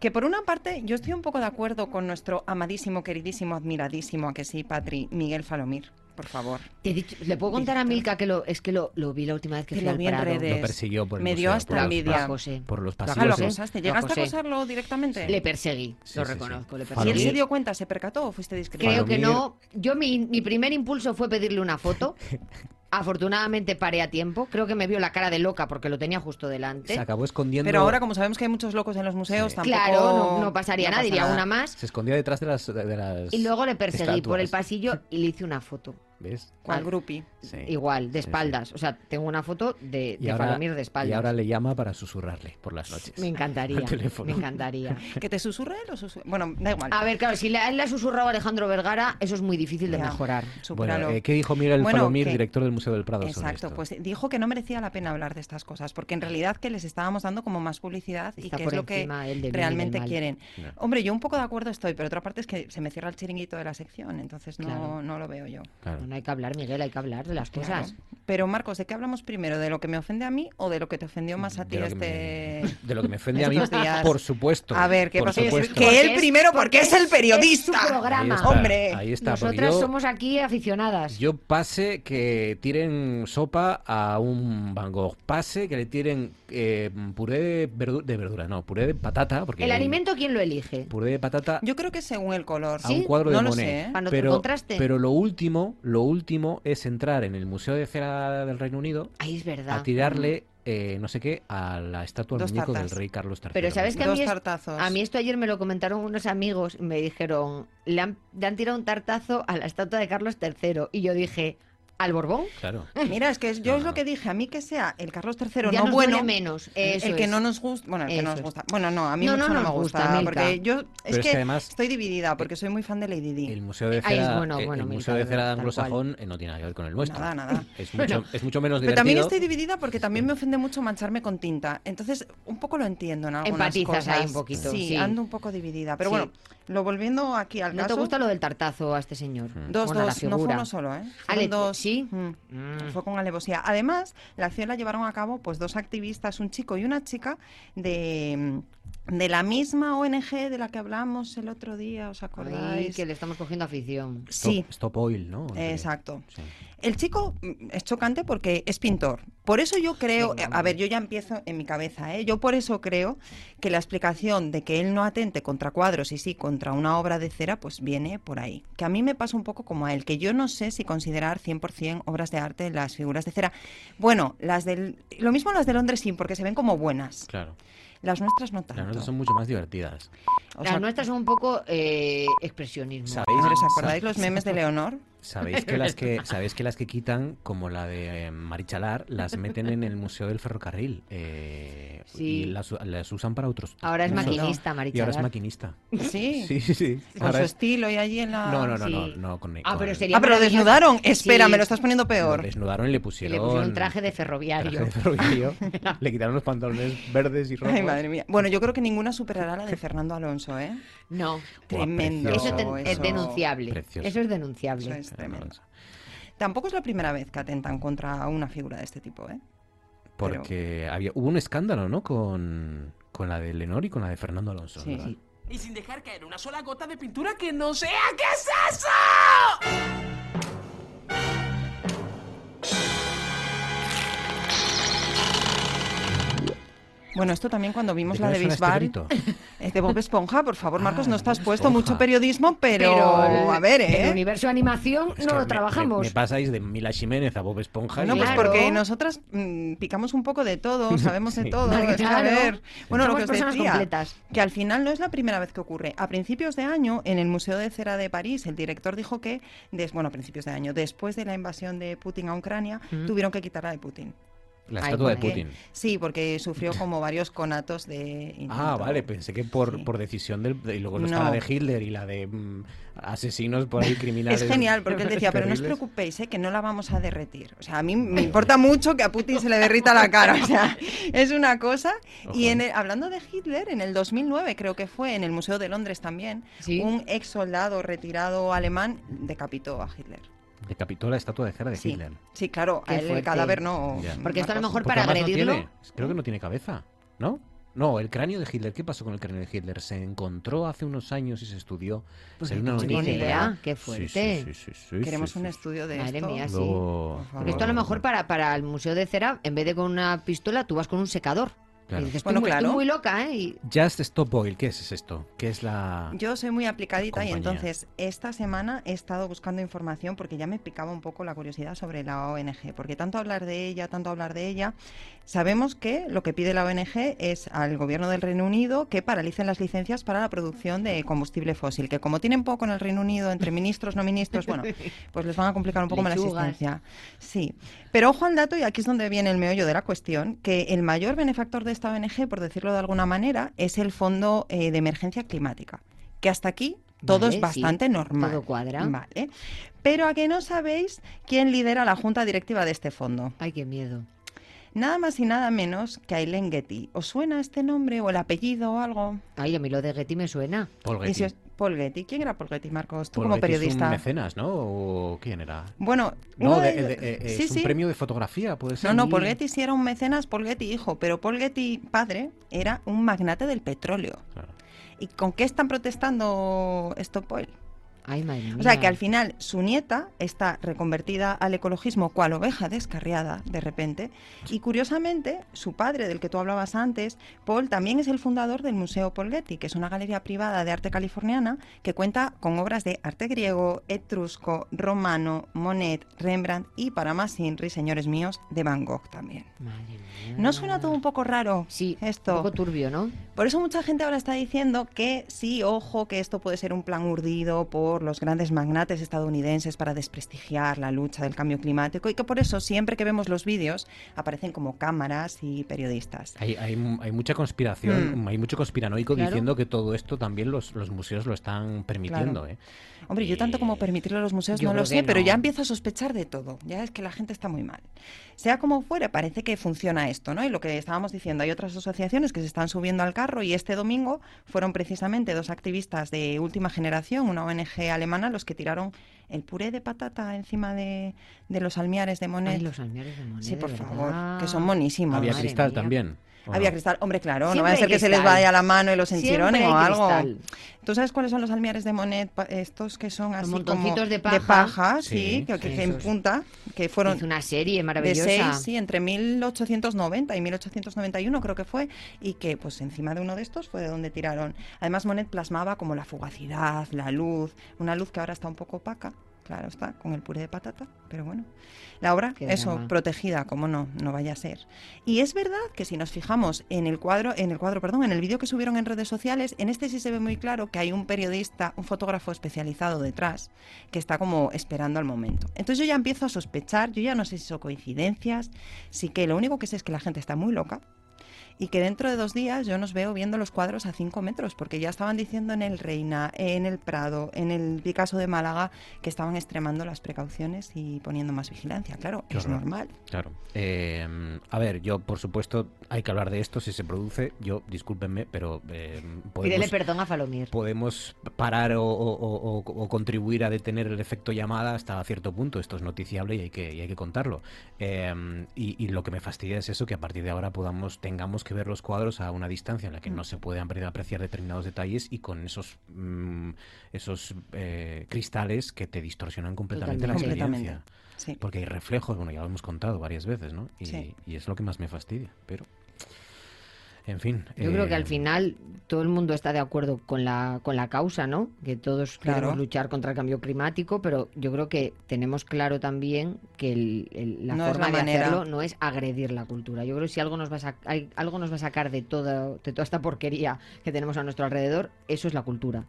Que por una parte, yo estoy un poco de acuerdo con nuestro amadísimo, queridísimo, admiradísimo, a que sí, Patri, Miguel Falomir, por favor. Te he dicho- Le puedo contar a Milka que lo, es que lo, lo vi la última vez que fui lo al vi en Prado. redes. Lo persiguió por el Me dio museo, hasta por los envidia. Por los Ah, lo pasillos. acosaste. ¿Llegaste a acosarlo directamente? Le perseguí, Sí, lo sí, sí. reconozco, le ¿Y él perseguí. se dio cuenta, se percató o fuiste discreto? Creo que Falomir- no. Yo mi, mi primer impulso fue pedirle una foto. <laughs> Afortunadamente paré a tiempo. Creo que me vio la cara de loca porque lo tenía justo delante. Se acabó escondiendo. Pero ahora, como sabemos que hay muchos locos en los museos, Sí. tampoco... Claro, no, no pasaría no nada, pasa diría nada. una más. Se escondía detrás de las. de las Y luego le perseguí por el pasillo y le hice una foto. ¿Ves? ¿Cuál grupi? Sí. Igual, de Sí, sí. espaldas. O sea, tengo una foto de, de ahora, Falomir de espaldas. y ahora le llama para susurrarle por las noches. Me encantaría. Al teléfono. Me encantaría. <laughs> ¿Que te susurre él o susurre? Bueno, da igual. A ver, claro, si le, él le ha susurrado a Alejandro Vergara, eso es muy difícil de Ya. mejorar. Bueno, Supéralo. eh, ¿qué dijo Miguel Bueno, Falomir, que- director del Museo del Prado, sobre Exacto, esto? pues dijo que no merecía la pena hablar de estas cosas, porque en realidad que les estábamos dando como más publicidad y que es lo que realmente quieren. Hombre, yo un poco de acuerdo estoy, pero otra parte es que se me cierra el chiringuito de la sección, entonces no, Claro. no lo veo yo. Claro. No hay que hablar, Miguel, hay que hablar de las Claro. cosas. Pero Marcos, ¿de qué hablamos primero? ¿De lo que me ofende a mí o de lo que te ofendió más a ti de, lo este...? que me, de lo que me ofende a mí, días? por supuesto. A ver, ¿qué por pasó? supuesto. Que él primero, porque es el periodista. Es su programa. Ahí está, Hombre, ahí está, Nosotras yo- somos aquí aficionadas. Yo pase que tiren sopa a un Van Gogh. Pase que le tiren eh, puré de, verdu- de verdura, no, puré de patata. Porque ¿El hay alimento quién lo elige? Puré de patata Yo creo que según el color. a un cuadro no de lo Monet. sé, ¿eh? Para no pero, contraste. pero lo último, lo último es entrar en el Museo de Cera del Reino Unido Ahí es verdad. a tirarle eh, no sé qué a la estatua del Dos muñeco tartas. del rey Carlos III. Pero sabes que a Dos mí, es- tartazos. a mí esto ayer me lo comentaron unos amigos y me dijeron, le han, le han tirado un tartazo a la estatua de Carlos III. Y yo dije, al Borbón. Claro. <laughs> Mira, es que yo es lo que dije, a mí que sea el Carlos III Ya no nos bueno, duele menos, eso el que es. no nos gusta, bueno, el que Eso nos gusta. Bueno, no, a mí No, mucho no no, me gusta, porque yo es Pero es que, además- estoy dividida porque soy muy fan de Lady Di. El Museo de Cera, bueno, eh, bueno, el Museo de Cera anglosajón eh, no tiene nada que ver con el nuestro. Nada, nada. Es mucho, es mucho menos Pero divertido. también estoy dividida porque también me ofende mucho mancharme con tinta. Entonces, un poco lo entiendo en algunas Empatizas cosas. ahí un poquito, Sí, sí. ando un poco dividida. Pero Sí. bueno, lo volviendo aquí al ¿No caso... te gusta lo del tartazo a este señor? Dos, Bueno, a la dos, no fue uno solo, ¿eh? Ah, Fueron le- dos. ¿Sí? Mm. Fue con alevosía. Además, la acción la llevaron a cabo pues dos activistas, un chico y una chica de, de la misma ONG de la que hablamos el otro día, ¿os acordáis? Ay, que le estamos cogiendo afición. Sí. Stop, Stop Oil, ¿no? Exacto. Sí. El chico mm, es chocante porque es pintor. Por eso yo creo, a ver, yo ya empiezo en mi cabeza, ¿eh? yo por eso creo que la explicación de que él no atente contra cuadros y sí contra una obra de cera, pues viene por ahí. Que a mí me pasa un poco como a él, que yo no sé si considerar 100% obras de arte las figuras de cera. Bueno, las del, lo mismo las de Londres sí, porque se ven como buenas. Claro. Las nuestras no tanto. Las nuestras son mucho más divertidas. O Las nuestras son un poco eh, expresionismo. ¿Sabéis? ¿Os acordáis los memes de Leonor? Sabéis que las que sabéis que las que quitan, como la de eh, Marichalar, las meten en el Museo del Ferrocarril eh, Sí. y las, las usan para otros. Ahora es maquinista, Y ahora es Marichalar. maquinista. Sí. Sí, sí, sí. Con Ahora su es- estilo y allí en la... No, no, no, Sí. no, no, con Ah, pero sería Ah, pero desnudaron. Espera, Sí. me lo estás poniendo Lo peor. desnudaron y le Y pusieron, le pusieron un traje de ferroviario. traje de ferroviario. <laughs> le quitaron los pantalones verdes y rojos. Ay, madre mía. Bueno, yo creo que ninguna superará la de Fernando Alonso, ¿eh? No. Tremendo. Eso es denunciable. Precioso. Eso es denunciable. Eso es tremendo. Tampoco es la primera vez que atentan contra una figura de este tipo, ¿eh? Porque había, hubo un escándalo, ¿no? Con, con la de Lenor y con la de Fernando Alonso. Sí. Y sin dejar caer una sola gota de pintura que no sea. ¿Qué es eso? Bueno, esto también cuando vimos ¿De la de este Bisbal. grito? <laughs> Es de Bob Esponja, por favor, Marcos, Ah, no estás puesto mucho periodismo, pero, el- a ver, El ¿eh? universo animación Es no que lo me- trabajamos. Me, me pasáis de Mila Jiménez a Bob Esponja. Bueno, y- pues Claro. porque nosotras mm, picamos un poco de todo, <laughs> sabemos de todo. Claro. es que, a ver, bueno, lo que os decía, completas. que al final no es la primera vez que ocurre. A principios de año, en el Museo de Cera de París, el director dijo que, des- bueno, a principios de año, después de la invasión de Putin a Ucrania, Mm. tuvieron que quitarla de Putin. La Ay, estatua de Putin. Sí, porque sufrió como varios conatos de... Ah, intento- vale, pensé que por, Sí. por decisión del... Y luego No. está la de Hitler y la de mm, asesinos por ahí <laughs> criminales. Es genial, porque él decía, pero no os terribles". preocupéis, ¿eh? que no la vamos a derretir. O sea, a mí me importa mucho que a Putin se le derrita la cara. O sea, <laughs> es una cosa. Y en el- hablando de Hitler, en el 2009 creo que fue, en el Museo de Londres también, Sí. un ex soldado retirado alemán decapitó a Hitler. Decapitó la estatua de cera de Sí, Hitler. sí claro, a él el cadáver no... Ya. Porque esto a lo mejor Porque para no agredirlo. tiene- creo que no tiene cabeza, ¿no? No, el cráneo de Hitler. ¿Qué pasó con el cráneo de Hitler? Se encontró hace unos años y se estudió. Pues no una tengo noticia idea, qué fuerte. Sí, sí, sí, sí, Queremos sí, un estudio de Madre esto. mía, sí. Favor. Porque esto a lo mejor para, para el Museo de Cera, en vez de con una pistola, tú vas con un secador. Claro. Y dices, Bueno, muy- estoy claro. muy loca, ¿eh? Y Just Stop Oil, ¿qué es esto? ¿Qué es la...? Yo soy muy aplicadita y entonces esta semana he estado buscando información porque ya me picaba un poco la curiosidad sobre la ONG, porque tanto hablar de ella, tanto hablar de ella, sabemos que lo que pide la ONG es al gobierno del Reino Unido que paralicen las licencias para la producción de combustible fósil, que como tienen poco en el Reino Unido entre <laughs> ministros, no ministros, bueno, pues les van a complicar un poco más la Lechugas. existencia. Sí, pero ojo al dato y aquí es donde viene el meollo de la cuestión, que el mayor benefactor de esta ONG, por decirlo de alguna manera, es el Fondo eh, de Emergencia Climática, que hasta aquí todo Vale, es bastante sí, normal. todo cuadra. Vale. Pero a que no sabéis quién lidera la junta directiva de este fondo. Ay, qué miedo. Nada más y nada menos que Aileen Getty. ¿Os suena este nombre o el apellido o algo? Ay, a mí lo de Getty me suena. Paul si Getty. os- Paul Getty. ¿Quién era Paul Getty, Marcos? Tú Paul como Getty es periodista. un mecenas, ¿no? ¿O quién era? Bueno, No, de- de- de- eh, sí, es un sí. premio de fotografía, puede ser. No, no, Paul Getty sí era un mecenas, Paul Getty hijo, pero Paul Getty padre era un magnate del petróleo. Claro. ¿Y con qué están protestando Stop Oil? Ay, madre mía. O sea que al final su nieta está reconvertida al ecologismo cual oveja descarriada de repente y curiosamente su padre del que tú hablabas antes, Paul, también es el fundador del Museo Paul Getty, que es una galería privada de arte californiana que cuenta con obras de arte griego, etrusco, romano, Monet, Rembrandt y para más Inri, señores míos, de Van Gogh también. Madre mía. ¿No suena todo un poco raro? Sí, esto. un poco turbio, ¿no? Por eso mucha gente ahora está diciendo que sí, ojo, que esto puede ser un plan urdido por los grandes magnates estadounidenses para desprestigiar la lucha del cambio climático y que por eso siempre que vemos los vídeos aparecen como cámaras y periodistas. Hay, hay, hay mucha conspiración, Mm. hay mucho conspiranoico Claro. diciendo que todo esto también los, los museos lo están permitiendo. Claro. ¿eh? Hombre, yo tanto como permitirlo a los museos no lo sé, pero ya empiezo a sospechar de todo. Ya es que la gente está muy mal. Sea como fuere, parece que funciona esto, ¿no? Y lo que estábamos diciendo, hay otras asociaciones que se están subiendo al carro y este domingo fueron precisamente dos activistas de última generación, una ONG alemana, los que tiraron el puré de patata encima de, de los almiares de Monet. Ay, los almiares de Monet, Sí, por favor, que son monísimos. Había cristal también. ¿O Había cristal, hombre, claro, no vaya a ser que se les vaya la mano y los enchironen o algo. cristal. ¿Tú sabes cuáles son los almiares de Monet? Estos que son así como montoncitos de paja. sí, Sí, que, en punta, que fueron Hizo una serie de maravillosa. seis, sí, entre 1890 y 1891 creo que fue, y que pues encima de uno de estos fue de donde tiraron. Además Monet plasmaba como la fugacidad, la luz, una luz que ahora está un poco opaca, claro está, con el puré de patata, pero bueno. La obra, Qué eso, drama. protegida, como no, no vaya a ser. Y es verdad que si nos fijamos en el cuadro, en el cuadro, perdón, en el vídeo que subieron en redes sociales, en este sí se ve muy claro que hay un periodista, un fotógrafo especializado detrás, que está como esperando al momento. Entonces yo ya empiezo a sospechar, yo ya no sé si son coincidencias, sí que lo único que sé es que la gente está muy loca y que dentro de dos días yo nos veo viendo los cuadros a cinco metros, porque ya estaban diciendo en el Reina, en el Prado, en el Picasso de Málaga, que estaban extremando las precauciones y poniendo más vigilancia. Claro, es normal. Claro. Eh, a ver, yo por supuesto hay que hablar de esto si se produce. Yo, discúlpenme, pero eh, Pídele podemos, perdón a Falomir. podemos parar o, o- o- o- contribuir a detener el efecto llamada hasta cierto punto. Esto es noticiable y hay que, y hay que contarlo. Eh, y, y lo que me fastidia es eso, que a partir de ahora podamos, tengamos que ver los cuadros a una distancia en la que no se pueden apre- apreciar determinados detalles y con esos, mm, esos eh, cristales que te distorsionan completamente la Totalmente. experiencia. Completamente, sí. Porque hay reflejos, bueno, ya lo hemos contado varias veces, ¿no? Y, Sí. y es lo que más me fastidia, pero... En fin. Yo creo que eh, al final todo el mundo está de acuerdo con la, con la causa, ¿no? Que todos Claro. queremos luchar contra el cambio climático, pero yo creo que tenemos claro también que el- el- la No forma la de manera. hacerlo no es agredir la cultura. Yo creo que si algo nos va a, sac- hay- algo nos va a sacar de toda, de toda esta porquería que tenemos a nuestro alrededor, eso es la cultura.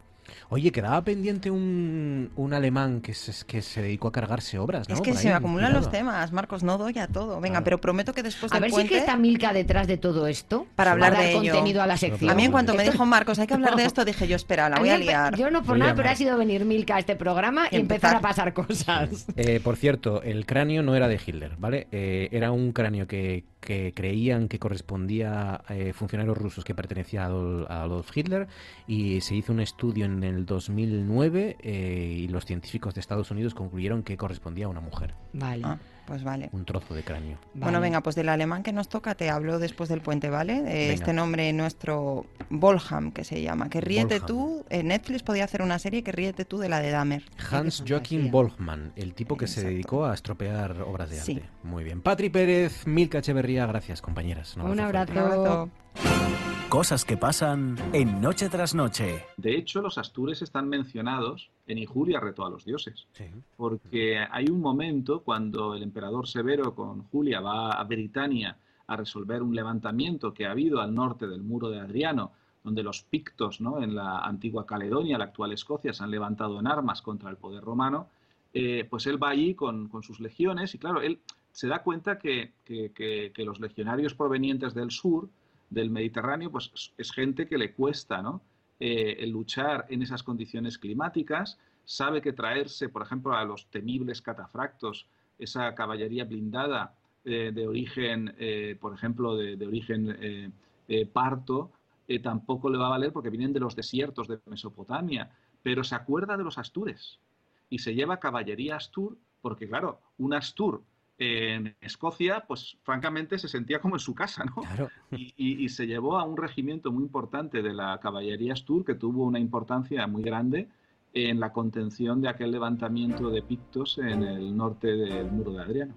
Oye, quedaba pendiente un, un alemán que se, que se dedicó a cargarse obras, ¿no? Es que Por se ahí, me acumulan los temas, Marcos, no doy a todo. Venga, Claro. pero prometo que después A del ver si que está Milka detrás de todo esto para hablar de ello. contenido a la sección. A mí en cuanto me dijo Marcos, hay que hablar de <laughs> esto, dije yo, espera, la A voy a liar. Yo no por Voy a nada, pero ha sido venir Milka a este programa y, Y empezar a pasar cosas. <laughs> Eh, por cierto, el cráneo no era de Hitler, ¿vale? Eh, era un cráneo que, que creían que correspondía a eh, funcionarios rusos que pertenecía a a Adolf Hitler y se hizo un estudio en el 2009 eh, y los científicos de Estados Unidos concluyeron que correspondía a una mujer. Vale. Ah, pues vale. Un trozo de cráneo. Bueno, venga, pues del alemán que nos toca te hablo después del puente, ¿vale? De Venga. este nombre nuestro, Bolham, que se llama. Que ríete Bolham. tú, en Netflix podía hacer una serie que ríete tú de la de Dahmer. Hans Joachim Bolchmann, el tipo que se dedicó a estropear obras de Sí. arte. Muy bien. Patri Pérez, Milka Echeverría, gracias, compañeras. Un abrazo. fuerte. Cosas que pasan en Noche tras Noche. De hecho, los astures están mencionados en Injuria Reto a los Dioses. Porque hay un momento cuando el emperador Severo con Julia va a Britania a resolver un levantamiento que ha habido al norte del muro de Adriano, donde los pictos ¿no? en la antigua Caledonia, la actual Escocia, se han levantado en armas contra el poder romano, eh, pues él va allí con, con sus legiones y claro, él se da cuenta que, que- que- que los legionarios provenientes del sur, del Mediterráneo, pues es- gente que le cuesta ¿no? Eh, luchar en esas condiciones climáticas, sabe que traerse, por ejemplo, a los temibles catafractos, esa caballería blindada eh, de origen, eh, por ejemplo, de, de origen parto, tampoco le va a valer porque vienen de los desiertos de Mesopotamia, pero se acuerda de los astures y se lleva caballería astur porque, claro, un astur en Escocia, pues francamente se sentía como en su casa, ¿no? Y, y- y se llevó a un regimiento muy importante de la caballería astur que tuvo una importancia muy grande en la contención de aquel levantamiento de pictos en el norte del muro de Adriano.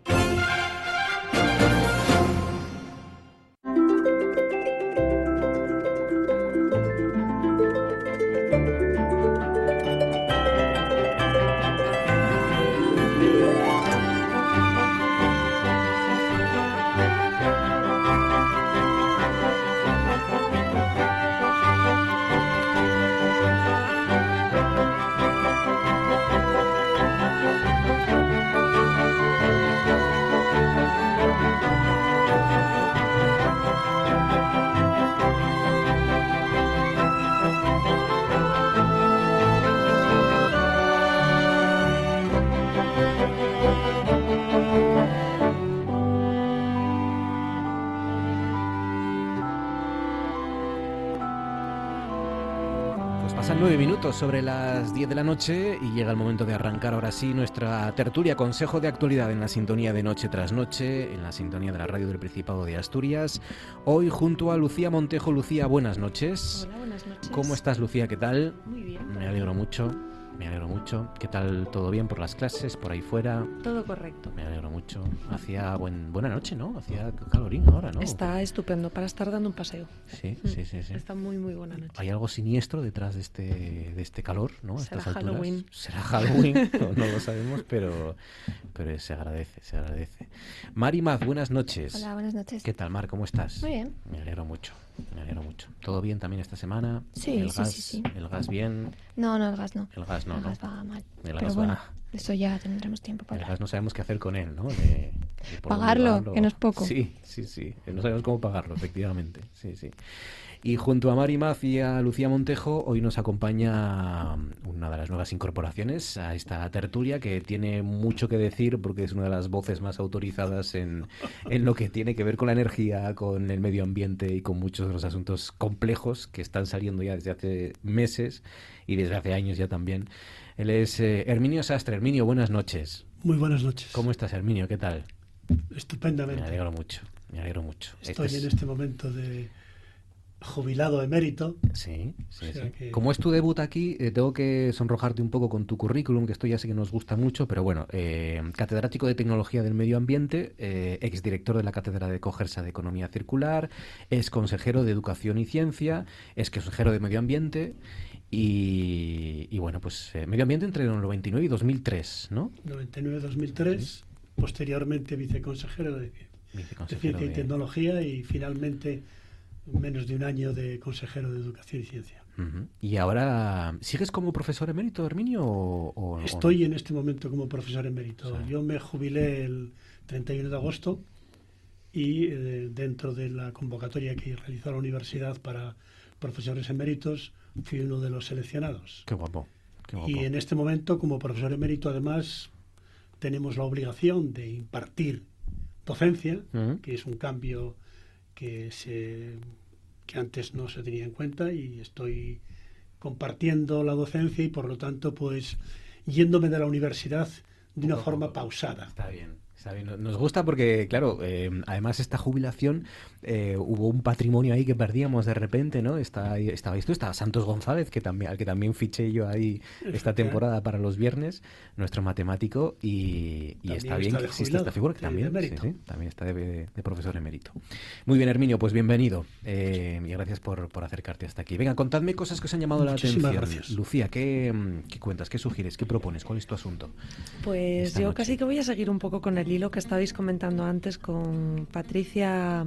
Minutos sobre las 10 de la noche y llega el momento de arrancar ahora sí nuestra tertulia Consejo de Actualidad en la sintonía de Noche tras Noche, en la sintonía de la radio del Principado de Asturias. Hoy junto a Lucía Montejo. Lucía, buenas noches. Hola, buenas noches. ¿Cómo estás, Lucía? ¿Qué tal? Muy bien. Me alegro mucho. Me alegro mucho. ¿Qué tal? ¿Todo bien por las clases, por ahí fuera? Todo correcto. Me alegro mucho. Hacía buen, buena noche, ¿no? Hacía calorín ahora, ¿no? Está estupendo para estar dando un paseo. Sí, Mm. sí, sí, sí. Está muy, muy buena noche. Hay algo siniestro detrás de este, de este calor, ¿no? A Será estas alturas. Halloween. Será Halloween, <laughs> no, no lo sabemos, pero, pero se agradece, se agradece. Mari Maz, buenas noches. Hola, buenas noches. ¿Qué tal, Mar? ¿Cómo estás? Muy bien. Me alegro mucho, me alegro mucho. ¿Todo bien también esta semana? Sí, el sí, gas, sí, sí. El gas bien, No, no, el gas no. el gas no, el ¿no? gas va mal. El Pero gas bueno, va- eso ya tendremos tiempo para El hablar. gas no sabemos qué hacer con él, ¿no? De- de Pagarlo, que no es poco. Sí, sí, sí. No sabemos cómo pagarlo, efectivamente. Sí, sí. Y junto a Mari Maz y a Lucía Montejo, hoy nos acompaña una de las nuevas incorporaciones a esta tertulia que tiene mucho que decir porque es una de las voces más autorizadas en, en lo que tiene que ver con la energía, con el medio ambiente y con muchos de los asuntos complejos que están saliendo ya desde hace meses y desde hace años ya también. Él es eh, Herminio Sastre. Herminio, buenas noches. Muy buenas noches. ¿Cómo estás, Herminio? ¿Qué tal? Estupendamente. Me alegro mucho, me alegro mucho. Estoy Este es- en este momento de jubilado emérito. Sí, sí, O sea sí. que- Como es tu debut aquí, eh, tengo que sonrojarte un poco con tu currículum, que esto ya sé que nos gusta mucho, pero bueno, eh, catedrático de Tecnología del Medio Ambiente, eh, exdirector de la Cátedra de Cogersa de Economía Circular, es consejero de Educación y Ciencia, es consejero de Medio Ambiente y, y bueno, pues eh, Medio Ambiente entre el 99 y 2003, ¿no? 99-2003, posteriormente viceconsejero de, de Viceconsejero Ciencia y de- Tecnología y finalmente menos de un año de consejero de Educación y Ciencia. Y ahora, ¿sigues como profesor emérito, Herminio? O, o- o? Estoy en este momento como profesor emérito. Yo me jubilé el 31 de agosto y eh, dentro de la convocatoria que realizó la universidad para profesores eméritos fui uno de los seleccionados. Qué guapo, qué guapo. Y en este momento, como profesor emérito, además, tenemos la obligación de impartir docencia, que es un cambio que, se, que antes no se tenía en cuenta y estoy compartiendo la docencia y, por lo tanto, pues yéndome de la universidad de una forma pausada. Está bien. Está bien. Nos gusta porque, claro, eh, además esta jubilación eh, hubo un patrimonio ahí que perdíamos de repente, ¿no? Está, estabais tú, estaba Santos González, que también, al que también fiché yo ahí esta temporada para los viernes, nuestro matemático, y, y está bien está que exista esta figura que también, sí, sí, también está de, de profesor emérito. Muy bien, Herminio, pues bienvenido eh, y gracias por, por acercarte hasta aquí. Venga, contadme cosas que os han llamado Muchísimas la atención. gracias. Lucía, ¿qué, ¿qué cuentas? ¿Qué sugieres? ¿Qué propones? ¿Cuál es tu asunto? Pues yo noche. casi que voy a seguir un poco con el hilo que estabais comentando antes con Patricia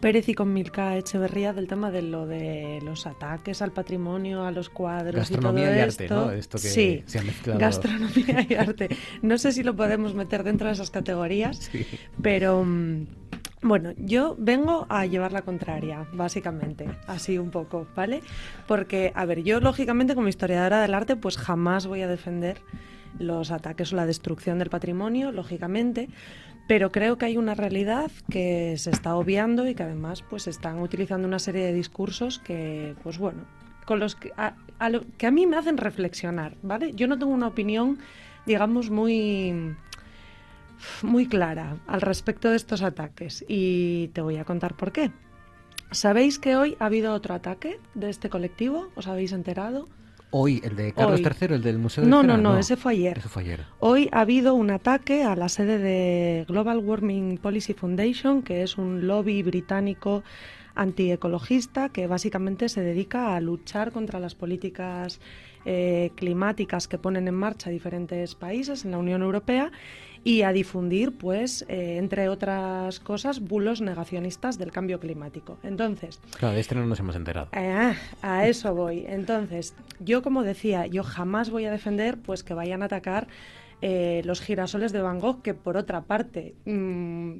Pérez y con Milka Echeverría del tema de lo de los ataques al patrimonio, a los cuadros Gastronomía y todo y arte, esto. ¿no? Esto que sí, se ha mezclado. gastronomía y arte. No sé si lo podemos meter dentro de esas categorías, Sí. pero mm, bueno, yo vengo a llevar la contraria, básicamente, así un poco, ¿vale? Porque, a ver, yo lógicamente como historiadora del arte, pues jamás voy a defender los ataques o la destrucción del patrimonio, lógicamente, pero creo que hay una realidad que se está obviando y que además pues están utilizando una serie de discursos que, pues bueno, con los que a mí me hacen reflexionar, ¿vale? Yo no tengo una opinión, digamos, muy muy clara al respecto de estos ataques y te voy a contar por qué. ¿Sabéis que hoy ha habido otro ataque de este colectivo? ¿Os habéis enterado? Hoy, el de Carlos Hoy. III, el del Museo de No, no, Cera, no, ese fue ayer. Ese fue ayer. Hoy ha habido un ataque a la sede de Global Warming Policy Foundation, que es un lobby británico antiecologista que básicamente se dedica a luchar contra las políticas eh, climáticas que ponen en marcha diferentes países en la Unión Europea y a difundir, pues, eh, entre otras cosas, bulos negacionistas del cambio climático. Entonces, Claro, de este no nos hemos enterado. Ah, a eso voy. Entonces, yo como decía, yo jamás voy a defender pues que vayan a atacar eh, los girasoles de Van Gogh, que por otra parte mm,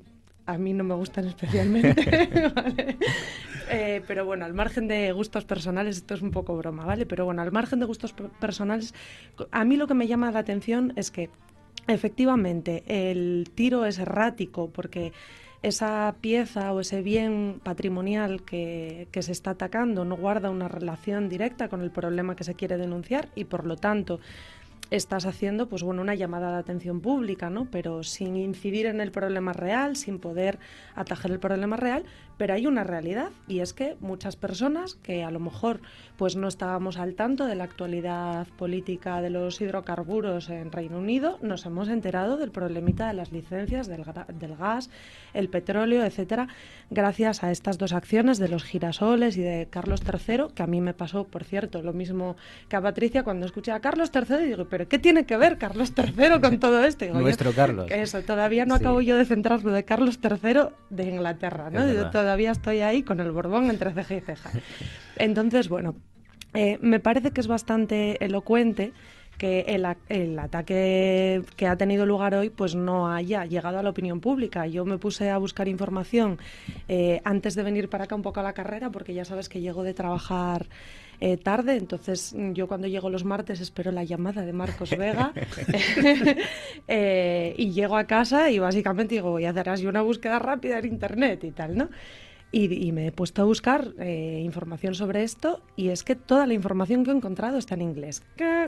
a mí no me gustan <laughs> especialmente, <laughs> ¿vale? Eh, pero bueno, al margen de gustos personales, esto es un poco broma, ¿vale? Pero bueno, al margen de gustos per- personales, a mí lo que me llama la atención es que efectivamente el tiro es errático porque esa pieza o ese bien patrimonial que, se está atacando no guarda una relación directa con el problema que se quiere denunciar y por lo tanto estás haciendo pues bueno una llamada de atención pública no pero sin incidir en el problema real sin poder atajar el problema real pero hay una realidad y es que muchas personas que a lo mejor pues no estábamos al tanto de la actualidad política de los hidrocarburos en Reino Unido nos hemos enterado del problemita de las licencias del, del gas el petróleo etcétera gracias a estas dos acciones de los girasoles y de Carlos III que a mí me pasó por cierto lo mismo que a Patricia cuando escuché a Carlos III y digo pero qué tiene que ver Carlos III con <laughs> todo esto Digo, yo- Nuestro Carlos. eso todavía no Sí. acabo yo de centrarlo de Carlos III de Inglaterra ¿no? Yo todavía estoy ahí con el Borbón entre ceja y ceja entonces bueno eh, me parece que es bastante elocuente que el ataque que ha tenido lugar hoy pues no haya llegado a la opinión pública. Yo me puse a buscar información eh, antes de venir para acá un poco a la carrera porque ya sabes que llego de trabajar eh, tarde, entonces mm, yo cuando llego los martes espero la llamada de Marcos Vega <laughs> <laughs> Eh, y llego a casa y básicamente digo voy a hacer así una búsqueda rápida en internet y tal, ¿no? Y, y me he puesto a buscar eh, información sobre esto y es que toda la información que he encontrado está en inglés. ¿Qué?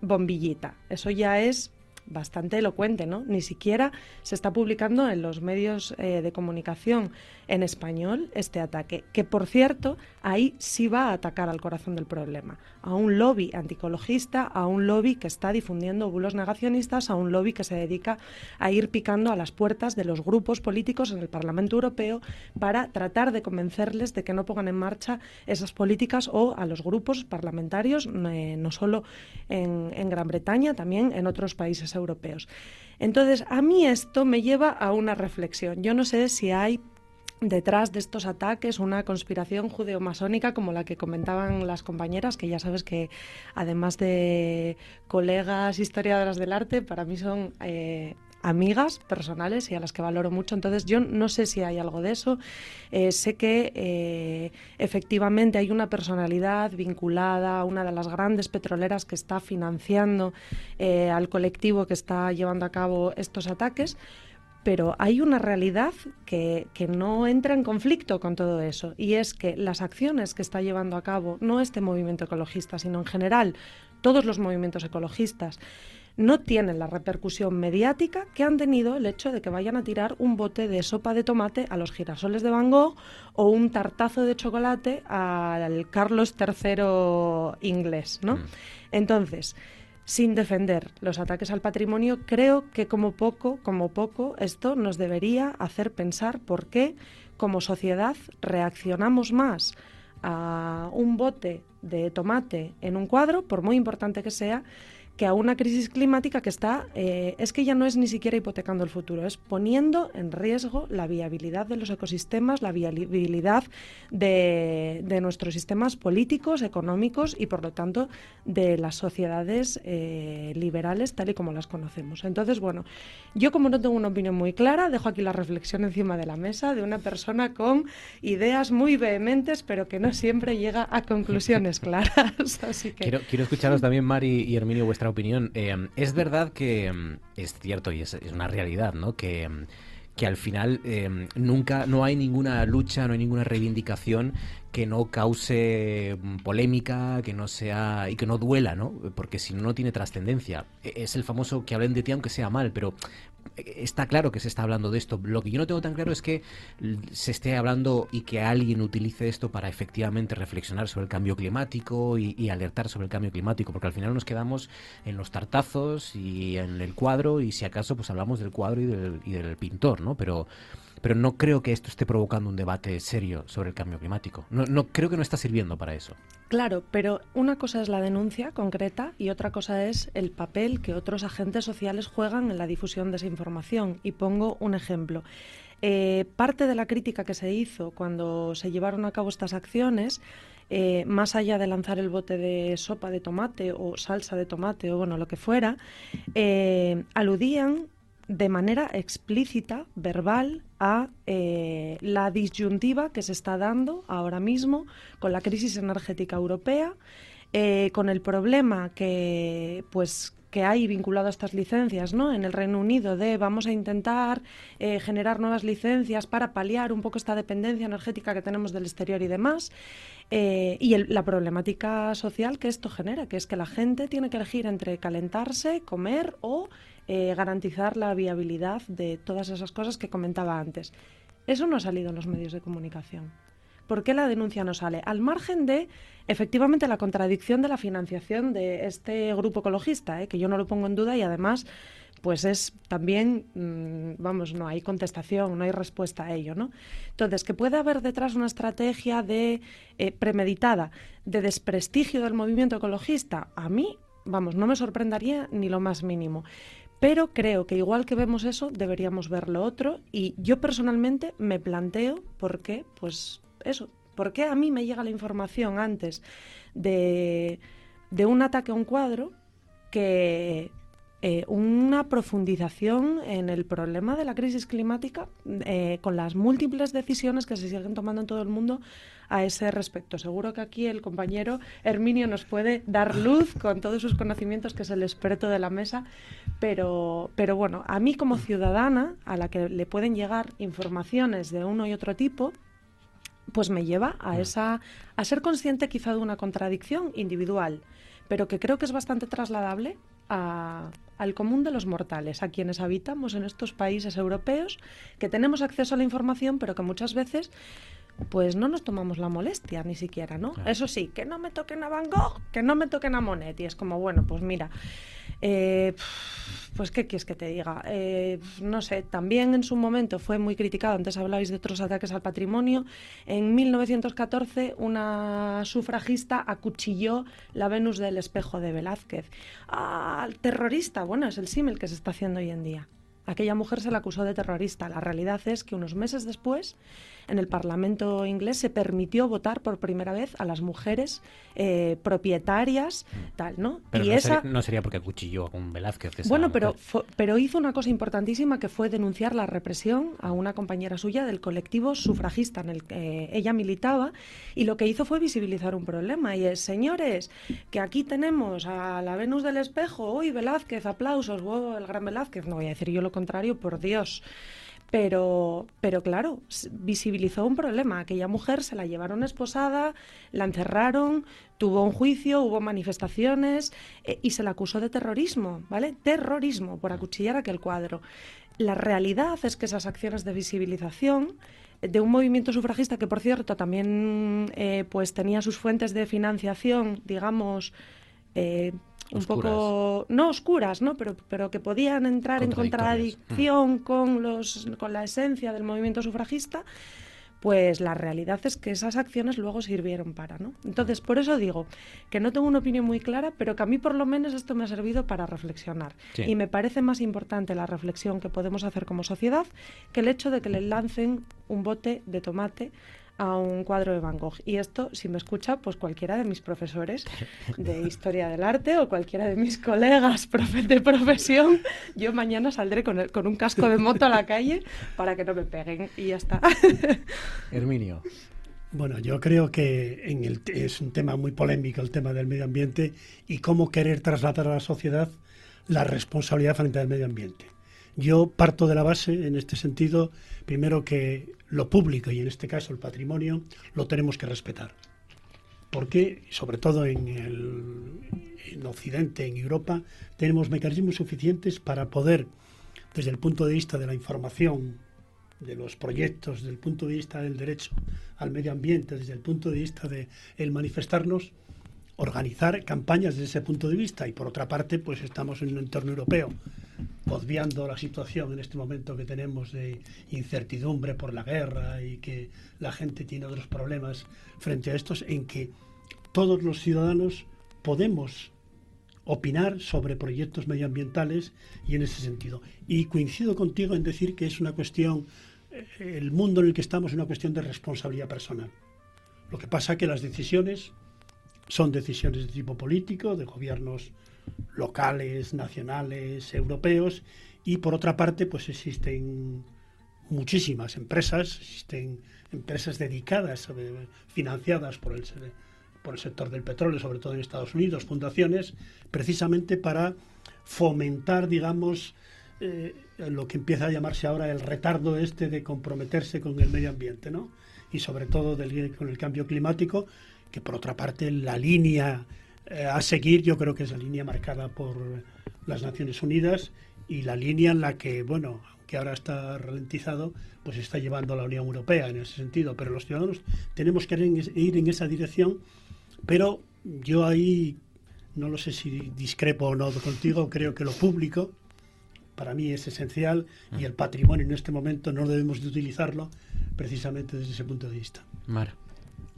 Bombillita. Eso ya es bastante elocuente, ¿no? Ni siquiera se está publicando en los medios eh, de comunicación en español este ataque, que por cierto, ahí sí va a atacar al corazón del problema, a un lobby anticologista, a un lobby que está difundiendo bulos negacionistas, a un lobby que se dedica a ir picando a las puertas de los grupos políticos en el Parlamento Europeo para tratar de convencerles de que no pongan en marcha esas políticas o a los grupos parlamentarios, eh, no solo en, en Gran Bretaña, también en otros países europeos. Entonces, a mí esto me lleva a una reflexión. Yo no sé si hay detrás de estos ataques una conspiración judeomasónica como la que comentaban las compañeras, que ya sabes que además de colegas historiadoras del arte, para mí son eh, amigas personales y a las que valoro mucho. Entonces yo no sé si hay algo de eso. Eh, sé que eh, efectivamente hay una personalidad vinculada a una de las grandes petroleras que está financiando al colectivo que está llevando a cabo estos ataques pero hay una realidad que, que, no entra en conflicto con todo eso, y es que las acciones que está llevando a cabo no este movimiento ecologista, sino en general todos los movimientos ecologistas, no tienen la repercusión mediática que han tenido el hecho de que vayan a tirar un bote de sopa de tomate a los girasoles de Van Gogh o un tartazo de chocolate al Carlos III inglés, ¿no? Mm. Entonces, sin defender los ataques al patrimonio, creo que como poco, como poco, esto nos debería hacer pensar por qué como sociedad reaccionamos más a un bote de tomate en un cuadro, por muy importante que sea, que a una crisis climática que está, eh, es que ya no es ni siquiera hipotecando el futuro, es poniendo en riesgo la viabilidad de los ecosistemas, la viabilidad de, de nuestros sistemas políticos, económicos y, por lo tanto, de las sociedades eh, liberales tal y como las conocemos. Entonces, bueno, yo como no tengo una opinión muy clara, dejo aquí la reflexión encima de la mesa de una persona con ideas muy vehementes, pero que no siempre llega a conclusiones <laughs> claras. Así que... quiero, quiero escucharos también, Mari y Herminio, vuestra opinión. Eh, es verdad que eh, es cierto y es, una realidad, ¿no? Que, que al final nunca no hay ninguna lucha, no hay ninguna reivindicación que no cause polémica, que no sea y que no duela, ¿no? Porque si no no tiene trascendencia. Es el famoso que hablen de ti aunque sea mal, pero está claro que se está hablando de esto. Lo que yo no tengo tan claro es que se esté hablando y que alguien utilice esto para efectivamente reflexionar sobre el cambio climático y, alertar sobre el cambio climático, porque al final nos quedamos en los tartazos y en el cuadro y si acaso pues hablamos del cuadro y del, y del pintor, ¿no? Pero pero no creo que esto esté provocando un debate serio sobre el cambio climático. No, no, creo que no está sirviendo para eso. Claro, pero una cosa es la denuncia concreta y otra cosa es el papel que otros agentes sociales juegan en la difusión de esa información. Y pongo un ejemplo. Eh, parte de la crítica que se hizo cuando se llevaron a cabo estas acciones, eh, más allá de lanzar el bote de sopa de tomate o salsa de tomate o bueno, lo que fuera, eh, aludían de manera explícita, verbal, a eh, la disyuntiva que se está dando ahora mismo con la crisis energética europea, eh, con el problema que, pues, que hay vinculado a estas licencias, ¿no? En el Reino Unido de vamos a intentar eh, generar nuevas licencias para paliar un poco esta dependencia energética que tenemos del exterior y demás. Y la problemática social que esto genera, que es que la gente tiene que elegir entre calentarse, comer o eh, garantizar la viabilidad de todas esas cosas que comentaba antes. Eso no ha salido en los medios de comunicación. ¿Por qué la denuncia no sale? Al margen de, efectivamente, la contradicción de la financiación de este grupo ecologista, ¿eh? que yo no lo pongo en duda y además, pues es también, mm, vamos, no hay contestación, no hay respuesta a ello, ¿no? Entonces, que puede haber detrás una estrategia de eh, premeditada de desprestigio del movimiento ecologista, a mí, vamos, no me sorprendería ni lo más mínimo. Pero creo que igual que vemos eso, deberíamos ver lo otro. Y yo personalmente me planteo por qué, pues eso, por qué a mí me llega la información antes de, de un ataque a un cuadro que eh, una profundización en el problema de la crisis climática eh, con las múltiples decisiones que se siguen tomando en todo el mundo a ese respecto. Seguro que aquí el compañero Herminio nos puede dar luz con todos sus conocimientos, que es el experto de la mesa, pero, pero bueno, a mí como ciudadana, a la que le pueden llegar informaciones de uno y otro tipo, pues me lleva a esa a ser consciente quizá de una contradicción individual, pero que creo que es bastante trasladable a- al común de los mortales, a quienes habitamos en estos países europeos, que tenemos acceso a la información, pero que muchas veces pues no nos tomamos la molestia ni siquiera, ¿no? Eso sí, que no me toquen a Van Gogh, que no me toquen a Monet. Y es como, bueno, pues mira, eh, pues qué quieres que te diga. Eh, no sé, también en su momento fue muy criticado, antes hablabais de otros ataques al patrimonio. En 1914 una sufragista acuchilló la Venus del espejo de Velázquez. Ah, terrorista, bueno, es el símil que se está haciendo hoy en día. Aquella mujer se la acusó de terrorista. La realidad es que unos meses después, en el Parlamento inglés se permitió votar por primera vez a las mujeres eh, propietarias, tal, ¿no? Pero y no, esa, sería, no sería porque acuchilló a un Velázquez. esa bueno, pero, fue- pero hizo una cosa importantísima que fue denunciar la represión a una compañera suya del colectivo sufragista en el que ella militaba y lo que hizo fue visibilizar un problema y es, señores, que aquí tenemos a la Venus del espejo, uy, Velázquez, aplausos, wow, el gran Velázquez, no voy a decir yo lo contrario, por Dios. Pero, pero claro, visibilizó un problema. Aquella mujer se la llevaron esposada, la encerraron, tuvo un juicio, hubo manifestaciones eh, y se la acusó de terrorismo, ¿vale? Terrorismo por acuchillar aquel cuadro. La realidad es que esas acciones de visibilización de un movimiento sufragista que, por cierto, también eh, pues tenía sus fuentes de financiación, digamos, eh, un poco no oscuras, ¿no? Pero, pero que podían entrar en contradicción con los con la esencia del movimiento sufragista, pues la realidad es que esas acciones luego sirvieron para, ¿no? Entonces, por eso digo que no tengo una opinión muy clara, pero que a mí por lo menos esto me ha servido para reflexionar. Sí. Y me parece más importante la reflexión que podemos hacer como sociedad que el hecho de que le lancen un bote de tomate a un cuadro de Van Gogh. Y esto, si me escucha, pues cualquiera de mis profesores de <laughs> historia del arte o cualquiera de mis colegas profe- de profesión, yo mañana saldré con, el- con un casco de moto a la calle para que no me peguen y ya está. <laughs> Herminio. Bueno, yo creo que en el, es un tema muy polémico el tema del medio ambiente y cómo querer trasladar a la sociedad la responsabilidad frente al medio ambiente. Yo parto de la base, en este sentido, primero que lo público, y en este caso el patrimonio, lo tenemos que respetar. Porque, sobre todo en, el, en Occidente, en Europa, tenemos mecanismos suficientes para poder, desde el punto de vista de la información, de los proyectos, desde el punto de vista del derecho al medio ambiente, desde el punto de vista de el manifestarnos, organizar campañas desde ese punto de vista. Y por otra parte, pues estamos en un entorno europeo, obviando la situación en este momento que tenemos de incertidumbre por la guerra y que la gente tiene otros problemas frente a estos, en que todos los ciudadanos podemos opinar sobre proyectos medioambientales y en ese sentido. Y coincido contigo en decir que es una cuestión, eh, el mundo en el que estamos es una cuestión de responsabilidad personal. Lo que pasa que las decisiones son decisiones de tipo político, de gobiernos locales, nacionales, europeos, y por otra parte, pues existen muchísimas empresas, existen empresas dedicadas, eh, financiadas por el, por el sector del petróleo, sobre todo en Estados Unidos, fundaciones, precisamente para fomentar, digamos, eh, lo que empieza a llamarse ahora el retardo este de comprometerse con el medio ambiente, ¿no? Y sobre todo con el cambio climático, que por otra parte la línea eh, a seguir yo creo que es la línea marcada por las Naciones Unidas y la línea en la que, bueno, aunque ahora está ralentizado, pues está llevando la Unión Europea en ese sentido. Pero los ciudadanos tenemos que ir en, es- ir en esa dirección, pero yo ahí no lo sé si discrepo o no contigo, creo que lo público para mí es esencial y el patrimonio en este momento no debemos de utilizarlo precisamente desde ese punto de vista. Mar.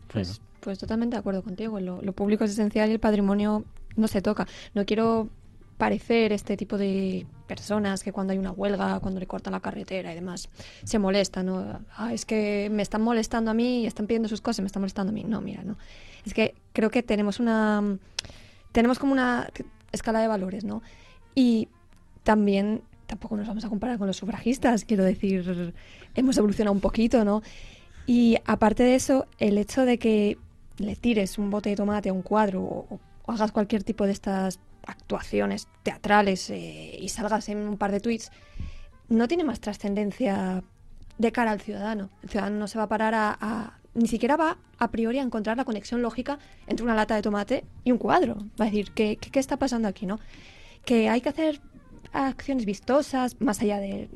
Pues, pues totalmente de acuerdo contigo. Lo, público es esencial y el patrimonio no se toca. No quiero parecer este tipo de personas que cuando hay una huelga, cuando le cortan la carretera y demás, se molestan. ¿no? Ah, es que me están molestando a mí están pidiendo sus cosas, me están molestando a mí. No, mira, no. Es que creo que tenemos una. Tenemos como una escala de valores, ¿no? Y también tampoco nos vamos a comparar con los sufragistas, quiero decir, hemos evolucionado un poquito, ¿no? Y aparte de eso, el hecho de que le tires un bote de tomate a un cuadro o, hagas cualquier tipo de estas actuaciones teatrales eh, y salgas en un par de tweets, no tiene más trascendencia de cara al ciudadano. El ciudadano no se va a parar a, a- ni siquiera va a priori a encontrar la conexión lógica entre una lata de tomate y un cuadro. Va a decir, ¿qué, qué, qué está pasando aquí, no? Que hay que hacer acciones vistosas, más allá de,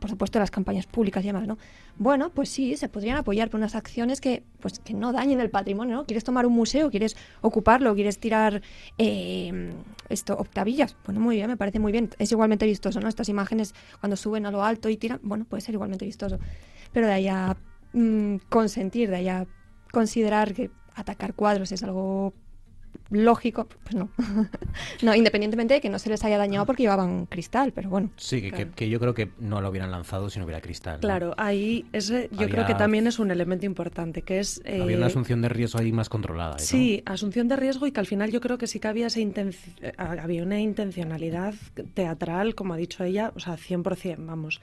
por supuesto, las campañas públicas y demás, ¿no? Bueno, pues sí, se podrían apoyar por unas acciones que, pues, que no dañen el patrimonio, ¿no? ¿Quieres tomar un museo? ¿Quieres ocuparlo? ¿Quieres tirar eh, esto, octavillas? Bueno, muy bien, me parece muy bien. Es igualmente vistoso, ¿no? Estas imágenes cuando suben a lo alto y tiran, bueno, puede ser igualmente vistoso. Pero de ahí a mm, consentir, de ahí a considerar que atacar cuadros es algo lógico, pues no. <laughs> no, independientemente de que no se les haya dañado porque llevaban cristal, pero bueno. Sí, que, que- que yo creo que no lo hubieran lanzado si no hubiera cristal. ¿no? Claro, ahí ese yo Había- creo que también es un elemento importante, que es... eh, Había una asunción de riesgo ahí más controlada. ¿no? Sí, asunción de riesgo y que al final yo creo que sí que había, esa intenci- eh, había una intencionalidad teatral, como ha dicho ella, o sea, 100%, vamos.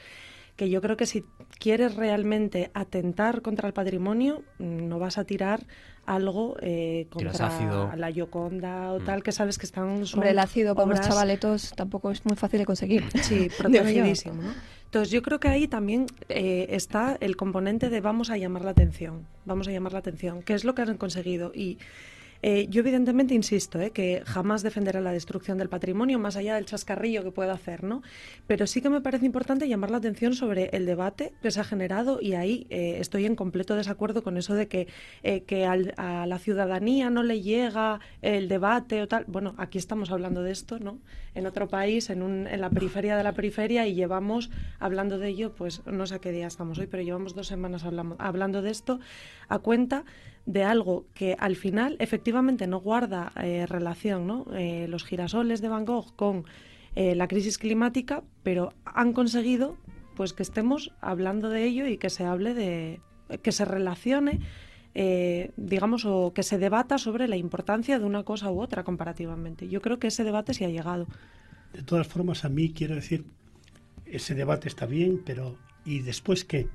Que yo creo que si quieres realmente atentar contra el patrimonio, mm, no vas a tirar algo eh, contra ácido. la Yoconda o Mm. tal, que sabes que están... son Hombre, el ácido para obras- chavaletos tampoco es muy fácil de conseguir. <laughs> Sí, <laughs> protegidísimo. ¿no? Entonces yo creo que ahí también eh, está el componente de vamos a llamar la atención, vamos a llamar la atención, qué es lo que han conseguido. Y eh, yo evidentemente insisto, eh, que jamás defenderé la destrucción del patrimonio, más allá del chascarrillo que pueda hacer, ¿no? Pero sí que me parece importante llamar la atención sobre el debate que se ha generado y ahí eh, estoy en completo desacuerdo con eso de que, que al- a la ciudadanía no le llega el debate o tal. Bueno, aquí estamos hablando de esto, ¿no? En otro país, en, un, en la periferia de la periferia y llevamos hablando de ello, pues no sé a qué día estamos hoy, pero llevamos dos semanas hablamos- hablando de esto a cuenta de algo que al final efectivamente no guarda eh, relación. Eh, los girasoles de Van Gogh con eh, la crisis climática, pero han conseguido pues que estemos hablando de ello y que se hable de que se relacione digamos o que se debata sobre la importancia de una cosa u otra comparativamente. Yo creo que ese debate sí ha llegado. De todas formas, a mí quiero decir, ese debate está bien, pero ¿y después qué?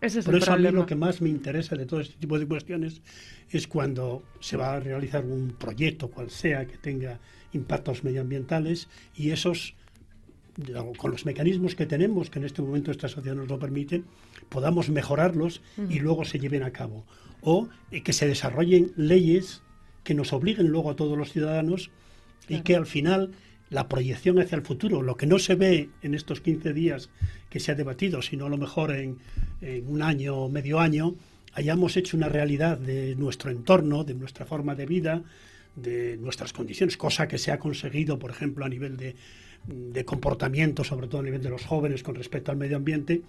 Ese es Por el eso a mí lo que más me interesa de todo este tipo de cuestiones es cuando se va a realizar un proyecto, cual sea, que tenga impactos medioambientales y esos, con los mecanismos que tenemos, que en este momento esta sociedad nos lo permite, podamos mejorarlos y luego se lleven a cabo. O eh, que se desarrollen leyes que nos obliguen luego a todos los ciudadanos y que al final la proyección hacia el futuro, lo que no se ve en estos 15 días que se ha debatido, sino a lo mejor en, en un año o medio año, hayamos hecho una realidad de nuestro entorno, de nuestra forma de vida, de nuestras condiciones, cosa que se ha conseguido, por ejemplo, a nivel de, de comportamiento, sobre todo a nivel de los jóvenes con respecto al medio ambiente.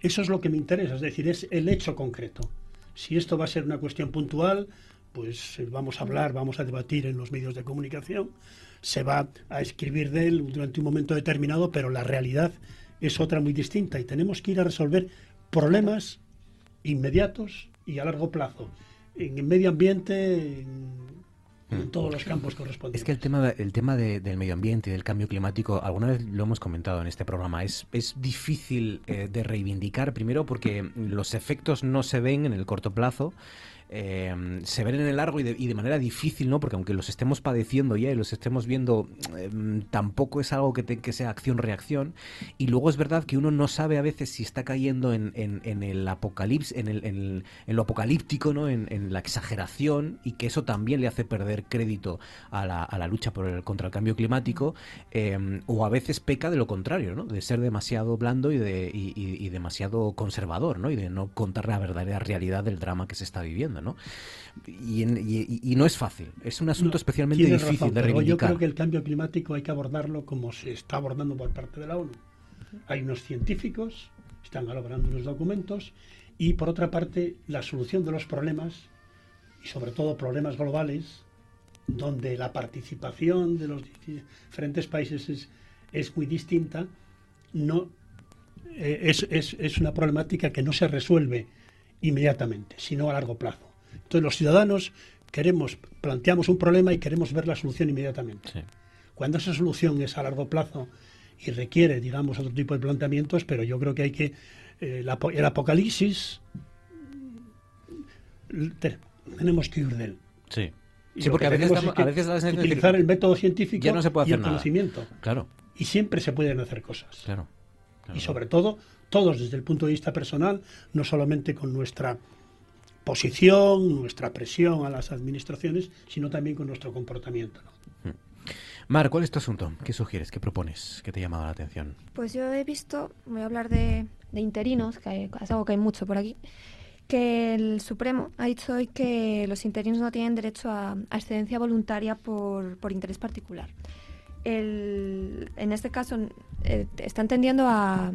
Eso es lo que me interesa, es decir, es el hecho concreto. Si esto va a ser una cuestión puntual, pues eh, vamos a hablar, vamos a debatir en los medios de comunicación, se va a escribir de él durante un momento determinado, pero la realidad es otra muy distinta y tenemos que ir a resolver problemas inmediatos y a largo plazo, en el medio ambiente, en, en todos los campos correspondientes. Es que el tema, el tema de- del medio ambiente y del cambio climático, alguna vez lo hemos comentado en este programa, es, es difícil eh, de reivindicar, primero porque los efectos no se ven en el corto plazo. Eh, se ven en el largo y de, y de manera difícil, ¿no? Porque aunque los estemos padeciendo ya y los estemos viendo, eh, tampoco es algo que, te- que sea acción-reacción. Y luego es verdad que uno no sabe a veces si está cayendo en, en- en el apocalipsis, en, el, en, lo apocalíptico, ¿no? En, la exageración y que eso también le hace perder crédito a la, lucha por el, contra el cambio climático. eh, o a veces peca de lo contrario, ¿no? De ser demasiado blando y, de, y- y demasiado conservador, ¿no? Y de no contar la verdadera realidad del drama que se está viviendo, ¿no? Y, en- y- y no es fácil. Es un asunto No, especialmente difícil razón, de pero reivindicar. Yo creo que el cambio climático hay que abordarlo como se está abordando por parte de la ONU. Hay unos científicos, están elaborando unos documentos, y por otra parte, la solución de los problemas, y sobre todo problemas globales, donde la participación de los diferentes países es, es muy distinta, no, eh, es, es- es una problemática que no se resuelve inmediatamente, sino a largo plazo. Entonces los ciudadanos queremos, planteamos un problema y queremos ver la solución inmediatamente. Cuando esa solución es a largo plazo y requiere, digamos, otro tipo de planteamientos, pero yo creo que hay que, eh, la el apocalipsis, te- tenemos que huir de él. Sí. Y Sí, porque que a veces, tenemos damos- es que a veces utilizar el método científico ya no se puede y hacer el nada. conocimiento. Claro. Y siempre se pueden hacer cosas. Claro. Y sobre todo, todos desde el punto de vista personal, no solamente con nuestra posición, nuestra presión a las administraciones, sino también con nuestro comportamiento. ¿no? Mar, ¿cuál es tu asunto? ¿Qué sugieres? ¿Qué propones? ¿Qué te ha llamado la atención? Pues yo he visto, voy a hablar de, de interinos, que hay- es algo que hay mucho por aquí, que el Supremo ha dicho hoy que los interinos no tienen derecho a, a excedencia voluntaria por, por interés particular. El- en este caso, eh, está entendiendo a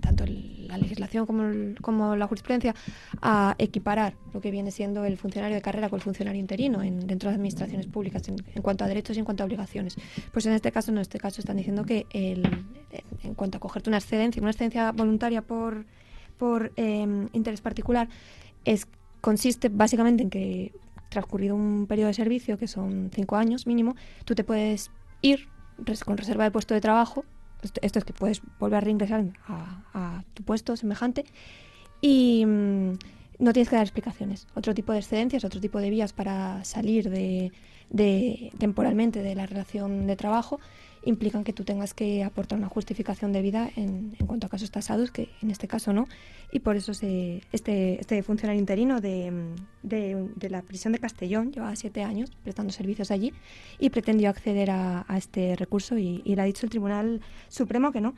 tanto la legislación como, el- como la jurisprudencia a equiparar lo que viene siendo el funcionario de carrera con el funcionario interino en, dentro de las administraciones públicas en, cuanto a derechos y en cuanto a obligaciones. Pues en este caso, en este caso están diciendo que el, en cuanto a cogerte una excedencia, una excedencia voluntaria por, por eh, interés particular, es, consiste básicamente en que transcurrido un periodo de servicio, que son cinco años mínimo, tú te puedes ir res- con reserva de puesto de trabajo. Esto, es que puedes volver a reingresar a, a tu puesto semejante y mm, no tienes que dar explicaciones. Otro tipo de excedencias, otro tipo de vías para salir de, de- temporalmente de la relación de trabajo implican que tú tengas que aportar una justificación debida en, en cuanto a casos tasados, que en este caso no. Y por eso se, este, este funcionario interino de, de- de la prisión de Castellón llevaba siete años prestando servicios allí y pretendió acceder a, a este recurso y, y le ha dicho el Tribunal Supremo que no,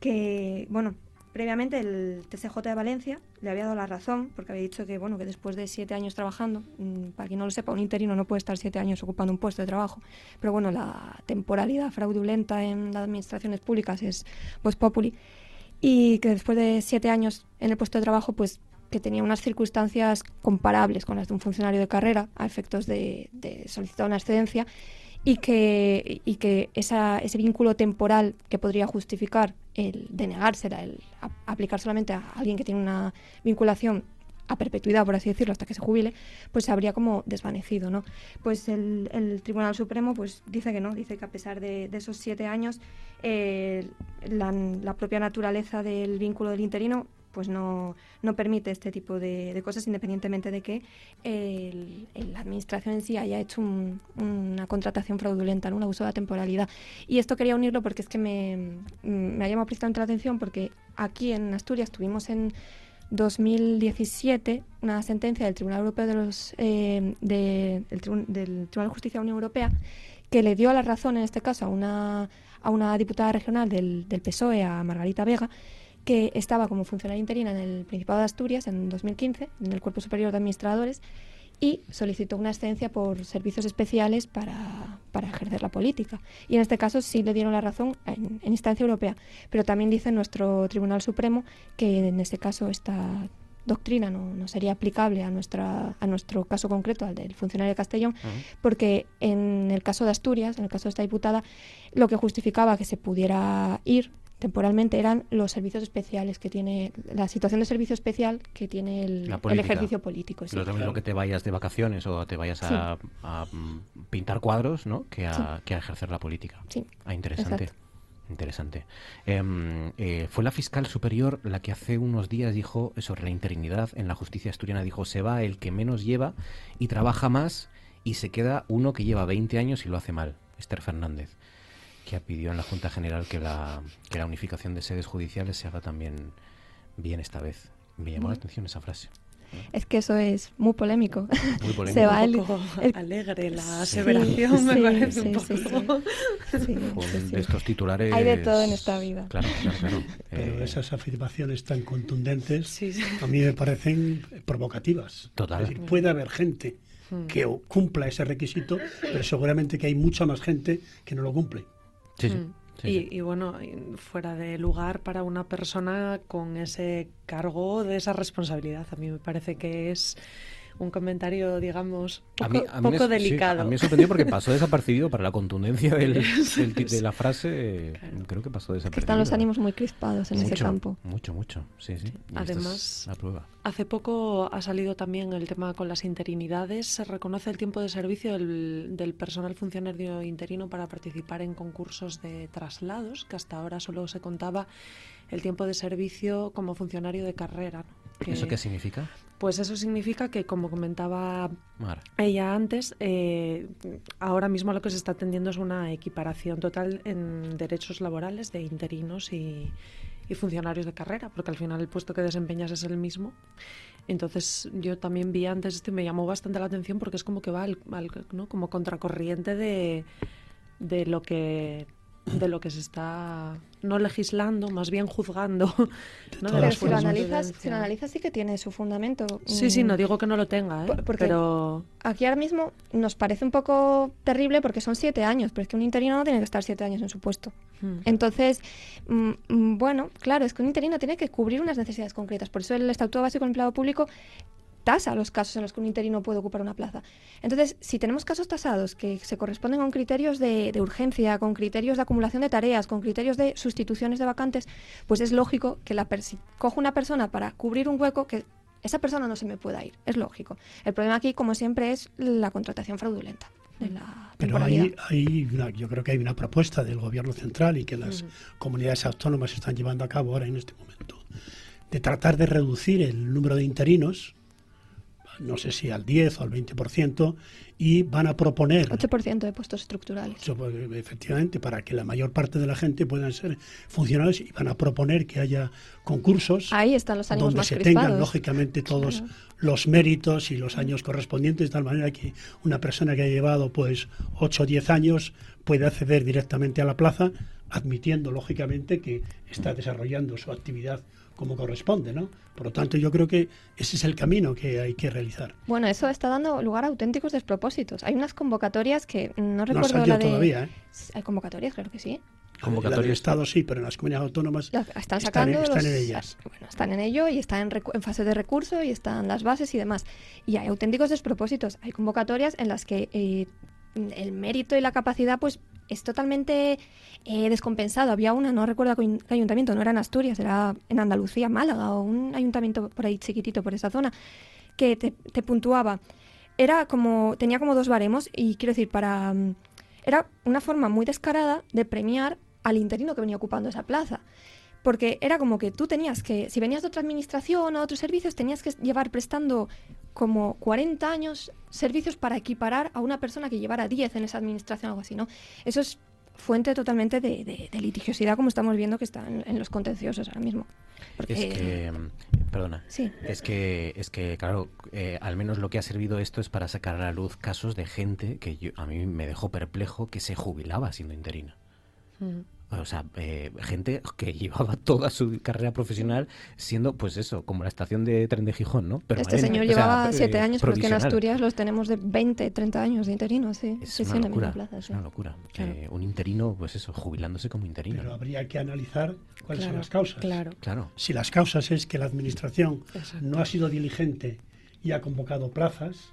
que, bueno, previamente el TCJ de Valencia le había dado la razón porque había dicho que, bueno, que después de siete años trabajando, mm, para quien no lo sepa, un interino no puede estar siete años ocupando un puesto de trabajo, pero bueno, la temporalidad fraudulenta en las administraciones públicas es pues populi. Y que después de siete años en el puesto de trabajo, pues que tenía unas circunstancias comparables con las de un funcionario de carrera a efectos de, de solicitar una excedencia y que, y que esa, ese vínculo temporal que podría justificar el denegársela, el aplicar solamente a alguien que tiene una vinculación a perpetuidad, por así decirlo, hasta que se jubile, pues se habría como desvanecido, ¿no? Pues el, el Tribunal Supremo pues dice que no, dice que a pesar de, esos siete años, eh, la propia naturaleza del vínculo del interino pues no, no permite este tipo de, cosas independientemente de que el- la administración en sí haya hecho un- una contratación fraudulenta, un abuso de la temporalidad. Y esto quería unirlo porque es que me, me ha llamado precisamente la atención porque aquí en Asturias tuvimos en 2017 una sentencia del Tribunal Europeo de los eh, de- del, Tribun- del Tribunal Justicia de la Unión Europea que le dio la razón en este caso a una, a una diputada regional del, del PSOE, a Margarita Vega, que estaba como funcionaria interina en el Principado de Asturias en 2015, en el Cuerpo Superior de Administradores, y solicitó una excedencia por servicios especiales para, para ejercer la política. Y en este caso sí le dieron la razón en, en instancia europea, pero también dice nuestro Tribunal Supremo que en este caso esta doctrina no, no sería aplicable a, nuestra, a nuestro caso concreto, al del funcionario de Castellón, porque en el caso de Asturias, en el caso de esta diputada, lo que justificaba que se pudiera ir temporalmente eran los servicios especiales que tiene, la situación de servicio especial que tiene el, ejercicio político. sí. Lo que te vayas de vacaciones o te vayas a, a, mm, pintar cuadros, ¿no? Que a, Sí. que a ejercer la política. Sí, Ah, interesante. exacto. Interesante. Em, eh, fue la fiscal superior la que hace unos días dijo sobre la interinidad en la justicia asturiana. Dijo, se va el que menos lleva y trabaja más y se queda uno que lleva 20 años y lo hace mal. Esther Fernández, que pidió en la Junta General que la, que la unificación de sedes judiciales se haga también bien esta vez. Me llamó la atención esa frase. Es que eso es muy polémico. Muy polémico. <laughs> Se va el, Un poco el- alegre la Sí, aseveración, me sí, parece un sí, poco. sí, sí. Sí, Fue sí, un sí. de estos titulares. Hay de todo en esta vida. Claro, claro, claro. <laughs> Pero Eh, esas afirmaciones tan contundentes Sí, sí. a mí me parecen provocativas. Total. Es decir, puede haber gente Mm. que cumpla ese requisito, pero seguramente que hay mucha más gente que no lo cumple. Sí, sí. Mm. sí, y, y bueno, fuera de lugar para una persona con ese cargo de esa responsabilidad. A mí me parece que es un comentario, digamos, A poco, mí, a mí poco me, sí, delicado. a mí me sorprendió porque pasó <laughs> desapercibido para la contundencia del, del de la frase. eh, Creo que pasó desapercibido. están los ánimos muy crispados en ese campo. Mucho, mucho. Sí, sí. Es Además- la prueba. Hace poco ha salido también el tema con las interinidades. Se reconoce el tiempo de servicio del, del personal funcionario interino para participar en concursos de traslados, que hasta ahora solo se contaba el tiempo de servicio como funcionario de carrera. ¿no? Que- ¿Eso qué significa? Pues eso significa que, como comentaba ella antes, eh, ahora mismo lo que se está atendiendo es una equiparación total en derechos laborales de interinos y, y funcionarios de carrera, porque al final el puesto que desempeñas es el mismo. Entonces yo también vi antes esto y me llamó bastante la atención porque es como que va al, al- ¿no? como contracorriente de, de lo que de lo que se está no legislando, más bien juzgando. <laughs> Pero si lo, analizas, si lo analizas sí que tiene su fundamento. Sí, sí, Mm, no digo que no lo tenga, ¿eh? Por- porque- pero Aquí ahora mismo nos parece un poco terrible porque son siete años, pero es que un interino no tiene que estar siete años en su puesto. Mm. Entonces, mm, mm, bueno, claro, es que un interino tiene que cubrir unas necesidades concretas. Por eso el Estatuto Básico del Empleado Público tasa los casos en los que un interino puede ocupar una plaza. Entonces, si tenemos casos tasados que se corresponden con criterios de, de urgencia, con criterios de acumulación de tareas, con criterios de sustituciones de vacantes, pues es lógico que la si cojo una persona para cubrir un hueco que esa persona no se me pueda ir. Es lógico. El problema aquí, como siempre, es la contratación fraudulenta. de la Pero hay, hay una- yo creo que hay una propuesta del gobierno central y que las Ujú. comunidades autónomas están llevando a cabo ahora en este momento, de tratar de reducir el número de interinos, no sé si al 10 o al 20%, y van a proponer 8% de puestos estructurales. Pues, efectivamente, para que la mayor parte de la gente puedan ser funcionarios y van a proponer que haya concursos Ahí están los ánimos donde más se crispados. tengan lógicamente todos Claro. los méritos y los años correspondientes, de tal manera que una persona que ha llevado pues 8 o 10 años puede acceder directamente a la plaza, admitiendo lógicamente que está desarrollando su actividad como corresponde, ¿no? Por lo tanto, yo creo que ese es el camino que hay que realizar. Bueno, eso está dando lugar a auténticos despropósitos. Hay unas convocatorias que no No ha recuerdo salido la de... todavía, ¿eh? Hay convocatorias, claro que sí. La del Estado sí, pero en las comunidades autónomas La- están están, sacando están los- en ellas. Bueno, están en ello y están en fase de recurso y están las bases y demás. Y hay auténticos despropósitos. Hay convocatorias en las que eh, el mérito y la capacidad pues es totalmente eh, descompensado. Había una, no recuerdo qué ayuntamiento, no era en Asturias, era en Andalucía, Málaga o un ayuntamiento por ahí chiquitito por esa zona, que te, te puntuaba. Era como, tenía como dos baremos y quiero decir, para... mm, Era una forma muy descarada de premiar al interino que venía ocupando esa plaza. Porque era como que tú tenías que, si venías de otra administración o otros servicios, tenías que llevar prestando como 40 años servicios para equiparar a una persona que llevara 10 en esa administración o algo así, ¿no? Eso es fuente totalmente de, de- de litigiosidad, como estamos viendo que está en, en los contenciosos ahora mismo. Porque- Es que, mm, perdona, Sí. es que, es que claro, eh, al menos lo que ha servido esto es para sacar a la luz casos de gente que yo, a mí me dejó perplejo que se jubilaba siendo interina. O sea, eh, gente que llevaba <laughs> toda su carrera profesional siendo, pues eso, como la estación de tren de Gijón, ¿no? Este señor o sea, llevaba eh, 7 años, pero es que en. Asturias los tenemos de 20, 30 años de interino, sí. Es sí, una sí, locura, plaza, es sí. una locura. Claro. Eh, un interino, pues eso, jubilándose como interino. Pero habría que analizar cuáles son las causas. Claro. Claro. Si las causas es que la administración Exacto. no ha sido diligente y ha convocado plazas,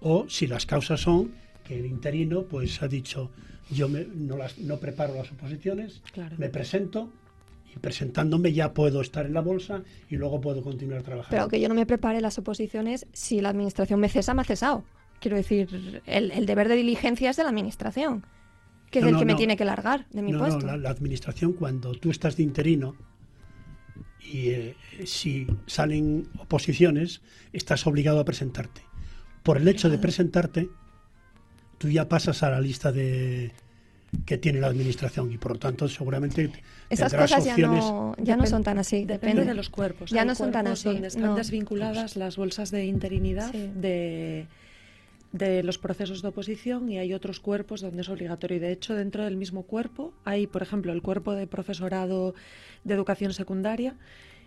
o si las causas son que el interino pues ha dicho yo me- no, las, no preparo las oposiciones, Claro. me presento y presentándome ya puedo estar en la bolsa y luego puedo continuar trabajando. Pero aunque yo no me prepare las oposiciones, si la administración me cesa, me ha cesado. Quiero decir, el, el deber de diligencia es de la administración. Que es No, el no, que me no. tiene que largar de mi puesto. No, la, la administración, cuando tú estás de interino y eh, si salen oposiciones, estás obligado a presentarte. Por el hecho de presentarte, tú ya pasas a la lista de que tiene la administración y por lo tanto seguramente Esas cosas ya opciones. no, ya no son tan así. Depende de los cuerpos. Ya Hay no son tan así. Donde están no. desvinculadas las bolsas de interinidad de, de los procesos de oposición y hay otros cuerpos donde es obligatorio. Y de hecho, dentro del mismo cuerpo hay, por ejemplo, el cuerpo de profesorado de educación secundaria.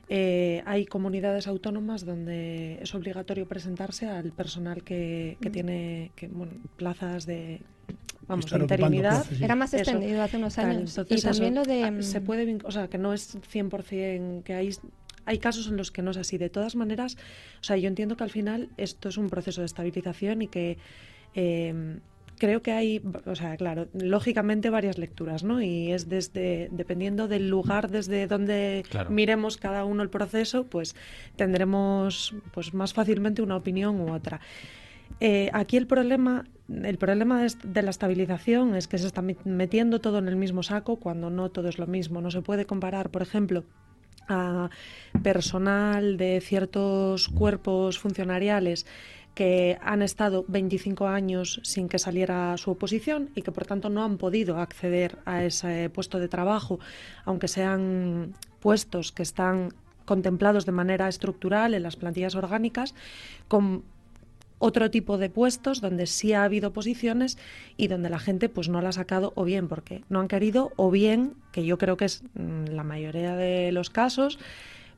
Eh, hay comunidades autónomas donde es obligatorio presentarse al personal que, que tiene que, bueno, plazas de vamos, interinidad. plazas, sí. Era más Eso. extendido hace unos años. entonces y también eso, lo de... ah, Se mm, puede, o sea, que no es 100% que hay... Hay casos en los que no es así. De todas maneras, o sea, yo entiendo que al final esto es un proceso de estabilización y que eh, creo que hay, o sea, claro, lógicamente varias lecturas, ¿no? Y es desde, dependiendo del lugar desde donde Claro. miremos cada uno el proceso, pues tendremos pues más fácilmente una opinión u otra. Eh, aquí el problema, el problema de, la estabilización es que se está met- metiendo todo en el mismo saco cuando no todo es lo mismo. No se puede comparar, por ejemplo, a personal de ciertos cuerpos funcionariales que han estado 25 años sin que saliera su oposición y que por tanto no han podido acceder a ese puesto de trabajo, aunque sean puestos que están contemplados de manera estructural en las plantillas orgánicas, con otro tipo de puestos donde sí ha habido posiciones y donde la gente pues no la ha sacado o bien porque no han querido o bien, que yo creo que es mm, la mayoría de los casos,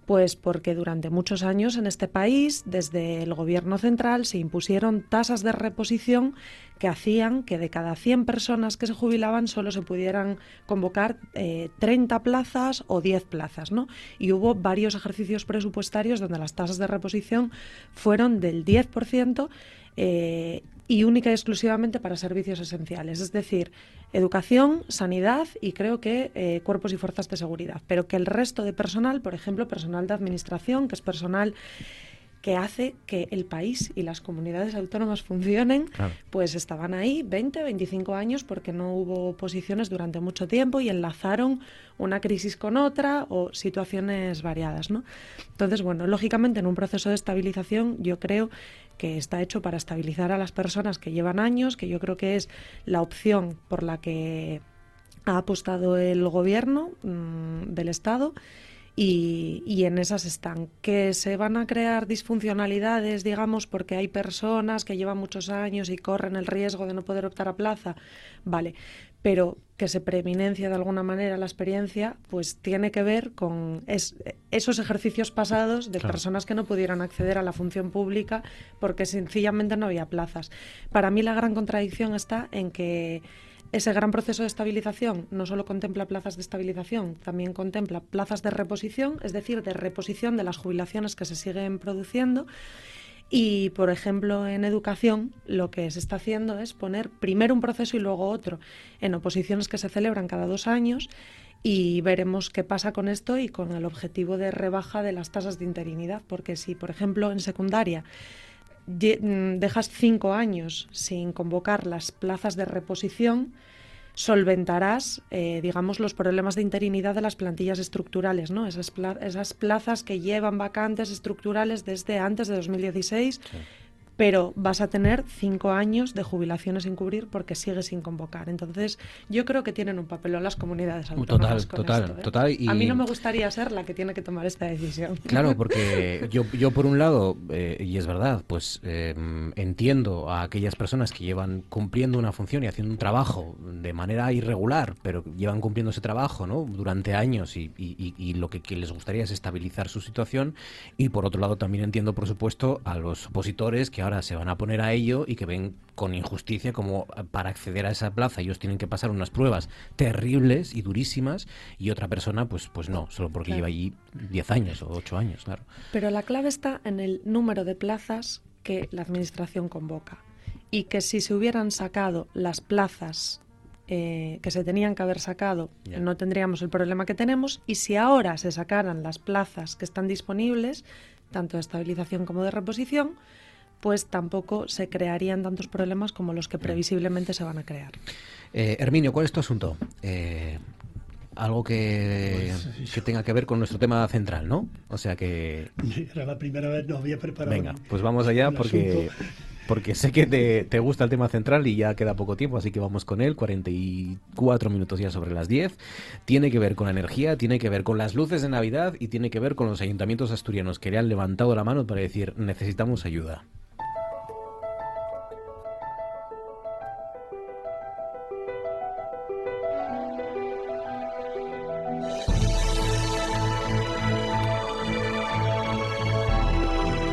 pues porque durante muchos años en este país, desde el gobierno central, se impusieron tasas de reposición que hacían que de cada 100 personas que se jubilaban solo se pudieran convocar eh, 30 plazas o 10 plazas, ¿no? Y hubo varios ejercicios presupuestarios donde las tasas de reposición fueron del 10% eh, y única y exclusivamente para servicios esenciales, es decir, educación, sanidad y creo que eh, cuerpos y fuerzas de seguridad, pero que el resto de personal, por ejemplo, personal de administración, que es personal que hace que el país y las comunidades autónomas funcionen, Claro. pues estaban ahí 20, 25 años porque no hubo posiciones durante mucho tiempo y enlazaron una crisis con otra o situaciones variadas, ¿no? Entonces, bueno, lógicamente en un proceso de estabilización yo creo que está hecho para estabilizar a las personas que llevan años, que yo creo que es la opción por la que ha apostado el gobierno mm, del Estado y, y en esas están. Que se van a crear disfuncionalidades, digamos, porque hay personas que llevan muchos años y corren el riesgo de no poder optar a plaza, vale, pero que se preeminencia de alguna manera la experiencia, pues tiene que ver con es- esos ejercicios pasados de Claro. personas que no pudieron acceder a la función pública porque sencillamente no había plazas. Para mí la gran contradicción está en que ese gran proceso de estabilización no solo contempla plazas de estabilización, también contempla plazas de reposición, es decir, de reposición de las jubilaciones que se siguen produciendo. Y, por ejemplo, en educación lo que se está haciendo es poner primero un proceso y luego otro en oposiciones que se celebran cada dos años y veremos qué pasa con esto y con el objetivo de rebaja de las tasas de interinidad. Porque si, por ejemplo, en secundaria dejas cinco años sin convocar las plazas de reposición, solventarás, eh, digamos, los problemas de interinidad de las plantillas estructurales, ¿no? Esas, esas plazas que llevan vacantes estructurales desde antes de 2016, pero vas a tener cinco años de jubilaciones sin cubrir porque sigues sin convocar. Entonces, yo creo que tienen un papelón las comunidades autónomas. Total, con total, esto, ¿eh? total, y- A mí no me gustaría ser la que tiene que tomar esta decisión. Claro, <laughs> porque yo, yo por un lado, eh, y es verdad, pues eh, entiendo a aquellas personas que llevan cumpliendo una función y haciendo un trabajo de manera irregular, pero llevan cumpliendo ese trabajo ¿no? durante años y, y- y- y lo que, que les gustaría es estabilizar su situación. Y por otro lado también entiendo, por supuesto, a los opositores que ahora se van a poner a ello y que ven con injusticia como para acceder a esa plaza ellos tienen que pasar unas pruebas terribles y durísimas y otra persona pues pues no, solo porque Claro. lleva allí 10 años o 8 años, claro. Pero la clave está en el número de plazas que la Administración convoca. Y que si se hubieran sacado las plazas eh, que se tenían que haber sacado, no tendríamos el problema que tenemos. Y si ahora se sacaran las plazas que están disponibles, tanto de estabilización como de reposición, pues tampoco se crearían tantos problemas como los que previsiblemente se van a crear. Eh, Herminio, ¿cuál es tu asunto? Eh, algo que, Pues, que tenga que ver con nuestro tema central, ¿no? O sea que... Era la primera vez, no había preparado. Venga, pues vamos allá porque, asunto. porque sé que te, te gusta el tema central y ya queda poco tiempo, así que vamos con él. 44 minutos ya sobre las 10. Tiene que ver con la energía, tiene que ver con las luces de Navidad y tiene que ver con los ayuntamientos asturianos que le han levantado la mano para decir necesitamos ayuda.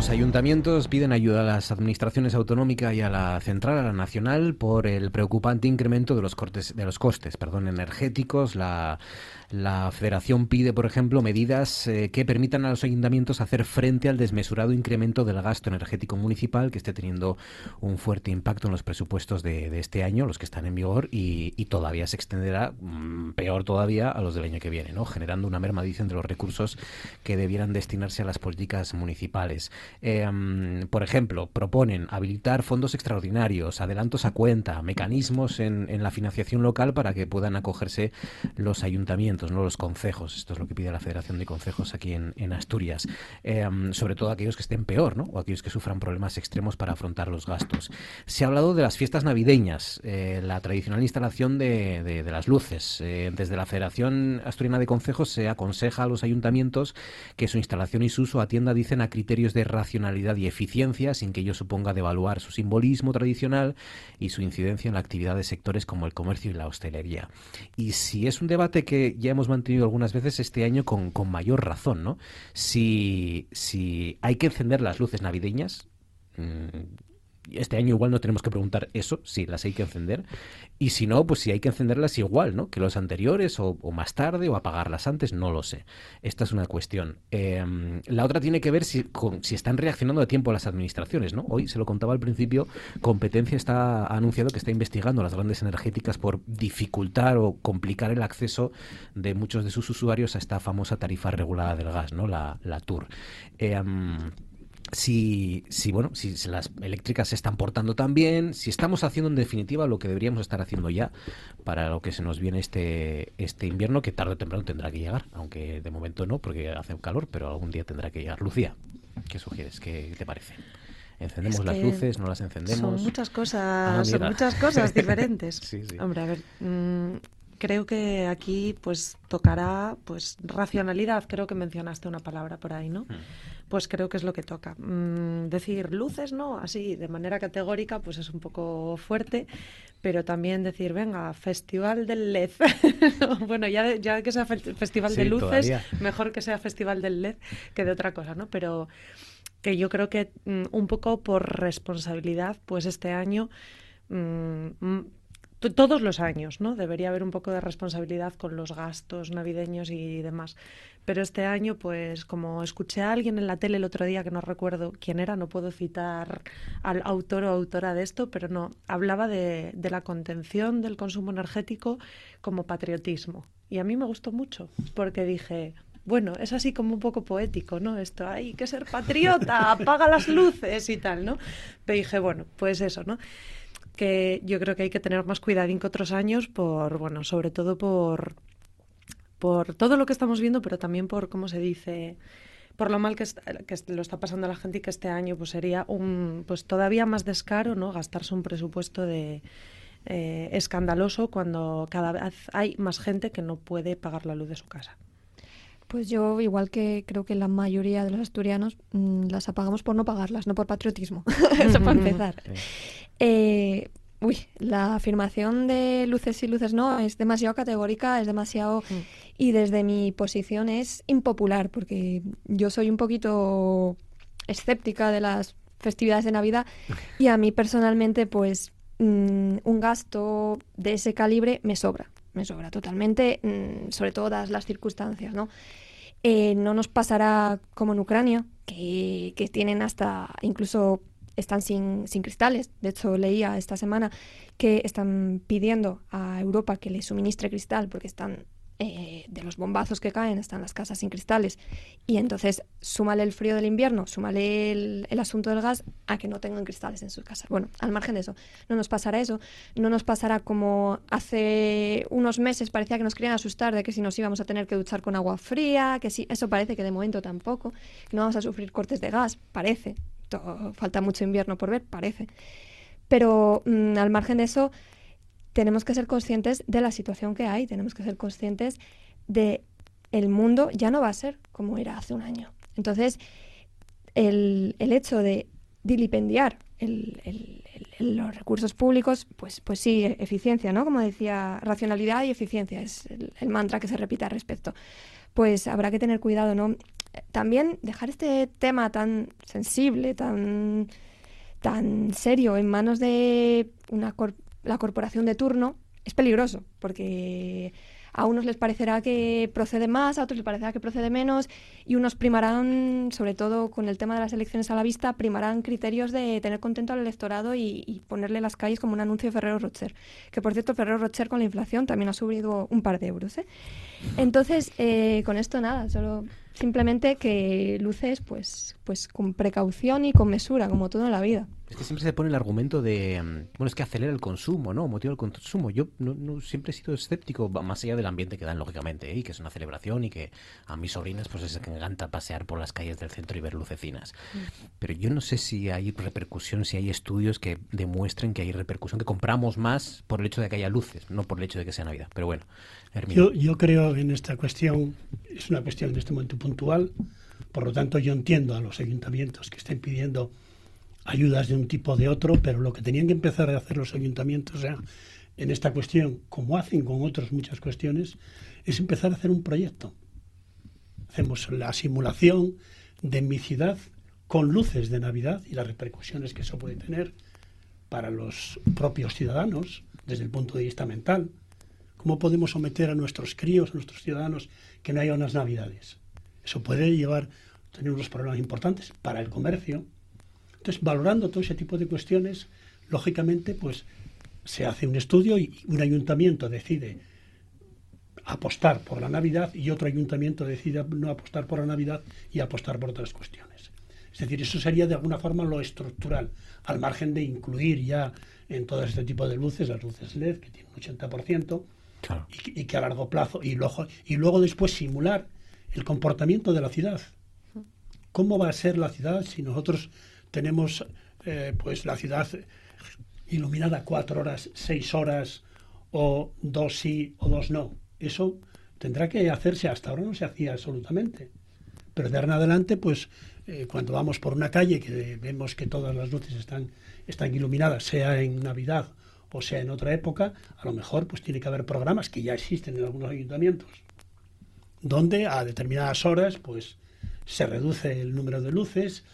Los ayuntamientos piden ayuda a las administraciones autonómicas y a la central, a la nacional, por el preocupante incremento de los, cortes, de los costes perdón, energéticos. La, la federación pide, por ejemplo, medidas eh, que permitan a los ayuntamientos hacer frente al desmesurado incremento del gasto energético municipal que esté teniendo un fuerte impacto en los presupuestos de, este año, los que están en vigor, y, todavía se extenderá, mm, peor todavía, a los del año que viene, ¿no? generando una merma, dicen, de los recursos que debieran destinarse a las políticas municipales. Eh, mm, por ejemplo, proponen habilitar fondos extraordinarios, adelantos a cuenta, mecanismos en la financiación local para que puedan acogerse los ayuntamientos, no los concejos. Esto es lo que pide la Federación de Concejos aquí en, Asturias. Mm, sobre todo aquellos que estén peor, ¿no? O aquellos que sufran problemas extremos para afrontar los gastos. Se ha hablado de las fiestas navideñas, eh, la tradicional instalación de las luces. Eh, desde la Federación Asturiana de Concejos se aconseja a los ayuntamientos que su instalación y su uso atienda, dicen, a criterios de racionalidad y eficiencia, sin que ello suponga devaluar su simbolismo tradicional y su incidencia en la actividad de sectores como el comercio y la hostelería. Y si es un debate que ya hemos mantenido algunas veces este año con, con mayor razón, ¿no? Si, si hay que encender las luces navideñas, mm, este año igual no tenemos que preguntar eso, si las hay que encender, y si no, pues si hay que encenderlas igual, ¿no? Que los anteriores, o, más tarde, o apagarlas antes, no lo sé. Esta es una cuestión. Eh, la otra tiene que ver si, si están reaccionando a tiempo las administraciones, ¿no? Hoy se lo contaba al principio, Competencia está ha anunciado que está investigando las grandes energéticas por dificultar o complicar el acceso de muchos de sus usuarios a esta famosa tarifa regulada del gas, ¿no? La, la TUR. Eh, si, si bueno, si las eléctricas se están portando tan bien, si estamos haciendo en definitiva lo que deberíamos estar haciendo ya para lo que se nos viene este, este invierno, que tarde o temprano tendrá que llegar, aunque de momento no, porque hace calor, pero algún día tendrá que llegar. Lucía, ¿qué sugieres? ¿Qué te parece? ¿Encendemos Es las luces? ¿No las encendemos? Son muchas cosas, Ah, son muchas cosas <laughs> diferentes. Sí, sí. Hombre, a ver, mm, creo que aquí pues tocará pues racionalidad, creo que mencionaste una palabra por ahí, ¿no? Pues creo que es lo que toca. Mm, decir luces, ¿no? Así, de manera categórica, pues es un poco fuerte, pero también decir, venga, festival del LED. <laughs> bueno, ya, ya que sea fe- festival de luces, todavía. mejor que sea festival del LED que de otra cosa, ¿no? Pero que yo creo que mm, un poco por responsabilidad, pues este año, mm, to- todos los años, ¿no? Debería haber un poco de responsabilidad con los gastos navideños y demás. Pero este año, pues como escuché a alguien en la tele el otro día, que no recuerdo quién era, no puedo citar al autor o autora de esto, pero no, hablaba de, de la contención del consumo energético como patriotismo. Y a mí me gustó mucho, porque dije, bueno, es así como un poco poético, ¿no? Esto, hay que ser patriota, apaga las luces y tal, ¿no? Pero dije, bueno, pues eso, ¿no? Que yo creo que hay que tener más cuidadín que otros años por, bueno, sobre todo por, por todo lo que estamos viendo, pero también por, ¿cómo se dice? por lo mal que, está- que est- lo está pasando a la gente y que este año pues sería un pues todavía más descaro no gastarse un presupuesto de eh, escandaloso cuando cada vez hay más gente que no puede pagar la luz de su casa Pues yo, igual que creo que la mayoría de los asturianos, mm, las apagamos por no pagarlas, no por patriotismo. <laughs> Eso para empezar. Eh, uy, la afirmación de luces y luces no es demasiado categórica, es demasiado... Y desde mi posición es impopular, porque yo soy un poquito escéptica de las festividades de Navidad y a mí personalmente, pues mm, un gasto de ese calibre me sobra, me sobra totalmente, mm, sobre todo dadas las circunstancias, ¿no? Eh, no nos pasará como en Ucrania, que, que tienen hasta incluso están sin, sin, cristales. De hecho, leía esta semana que están pidiendo a Europa que les suministre cristal porque están eh, de los bombazos que caen, están las casas sin cristales. Y entonces, súmale el frío del invierno, súmale el, asunto del gas a que no tengan cristales en sus casas. Bueno, al margen de eso, no nos pasará eso. No nos pasará como hace unos meses parecía que nos querían asustar de que si nos íbamos a tener que duchar con agua fría, que sí, eso parece que de momento tampoco. No vamos a sufrir cortes de gas, parece. Falta mucho invierno por ver, parece. Pero mmm, al margen de eso, tenemos que ser conscientes de la situación que hay, tenemos que ser conscientes de el mundo ya no va a ser como era hace un año. Entonces, el, el hecho de dilipendiar los recursos públicos, pues, pues sí, eficiencia, ¿no? Como decía, racionalidad y eficiencia es el, mantra que se repite al respecto. Pues habrá que tener cuidado, ¿no? También dejar este tema tan sensible, tan, tan serio en manos de una corporación la corporación de turno es peligroso, porque a unos les parecerá que procede más, a otros les parecerá que procede menos, y unos primarán, sobre todo con el tema de las elecciones a la vista, primarán criterios de tener contento al electorado y, ponerle las calles como un anuncio de Ferrero Rocher. Que por cierto, Ferrero Rocher con la inflación también ha subido un par de euros. ¿eh? Entonces, eh, con esto nada, solo simplemente que luces pues, pues con precaución y con mesura, como todo en la vida. Es que siempre se pone el argumento de, bueno, es que acelera el consumo, ¿no? Motiva el consumo. Yo no, no, siempre he sido escéptico, más allá del ambiente que dan, lógicamente, ¿eh? y que es una celebración y que a mis sobrinas pues les encanta pasear por las calles del centro y ver lucecinas. Mm. Pero yo no sé si hay repercusión, si hay estudios que demuestren que hay repercusión, que compramos más por el hecho de que haya luces, no por el hecho de que sea Navidad. Pero bueno, yo, yo creo en esta cuestión, es una cuestión de este momento puntual, por lo tanto yo entiendo a los ayuntamientos que estén pidiendo ayudas de un tipo o de otro, pero lo que tenían que empezar a hacer los ayuntamientos en esta cuestión, como hacen con otras muchas cuestiones, es empezar a hacer un proyecto. Hacemos la simulación de mi ciudad con luces de Navidad y las repercusiones que eso puede tener para los propios ciudadanos desde el punto de vista mental. ¿Cómo podemos someter a nuestros críos, a nuestros ciudadanos, que no haya unas Navidades? Eso puede llevar a tener unos problemas importantes para el comercio, entonces, valorando todo ese tipo de cuestiones, lógicamente, pues se hace un estudio y un ayuntamiento decide apostar por la Navidad y otro ayuntamiento decide no apostar por la Navidad y apostar por otras cuestiones. Es decir, eso sería de alguna forma lo estructural, al margen de incluir ya en todo este tipo de luces, las luces LED, que tienen un 80%, claro. y, y, que a largo plazo, y luego, y luego después simular el comportamiento de la ciudad. ¿Cómo va a ser la ciudad si nosotros tenemos eh, pues la ciudad iluminada cuatro horas, seis horas, o dos sí o dos no. Eso tendrá que hacerse, hasta ahora no se hacía absolutamente. Pero de ahora en adelante, pues eh, cuando vamos por una calle que vemos que todas las luces están, están iluminadas, sea en Navidad o sea en otra época, a lo mejor pues tiene que haber programas que ya existen en algunos ayuntamientos, donde a determinadas horas pues se reduce el número de luces,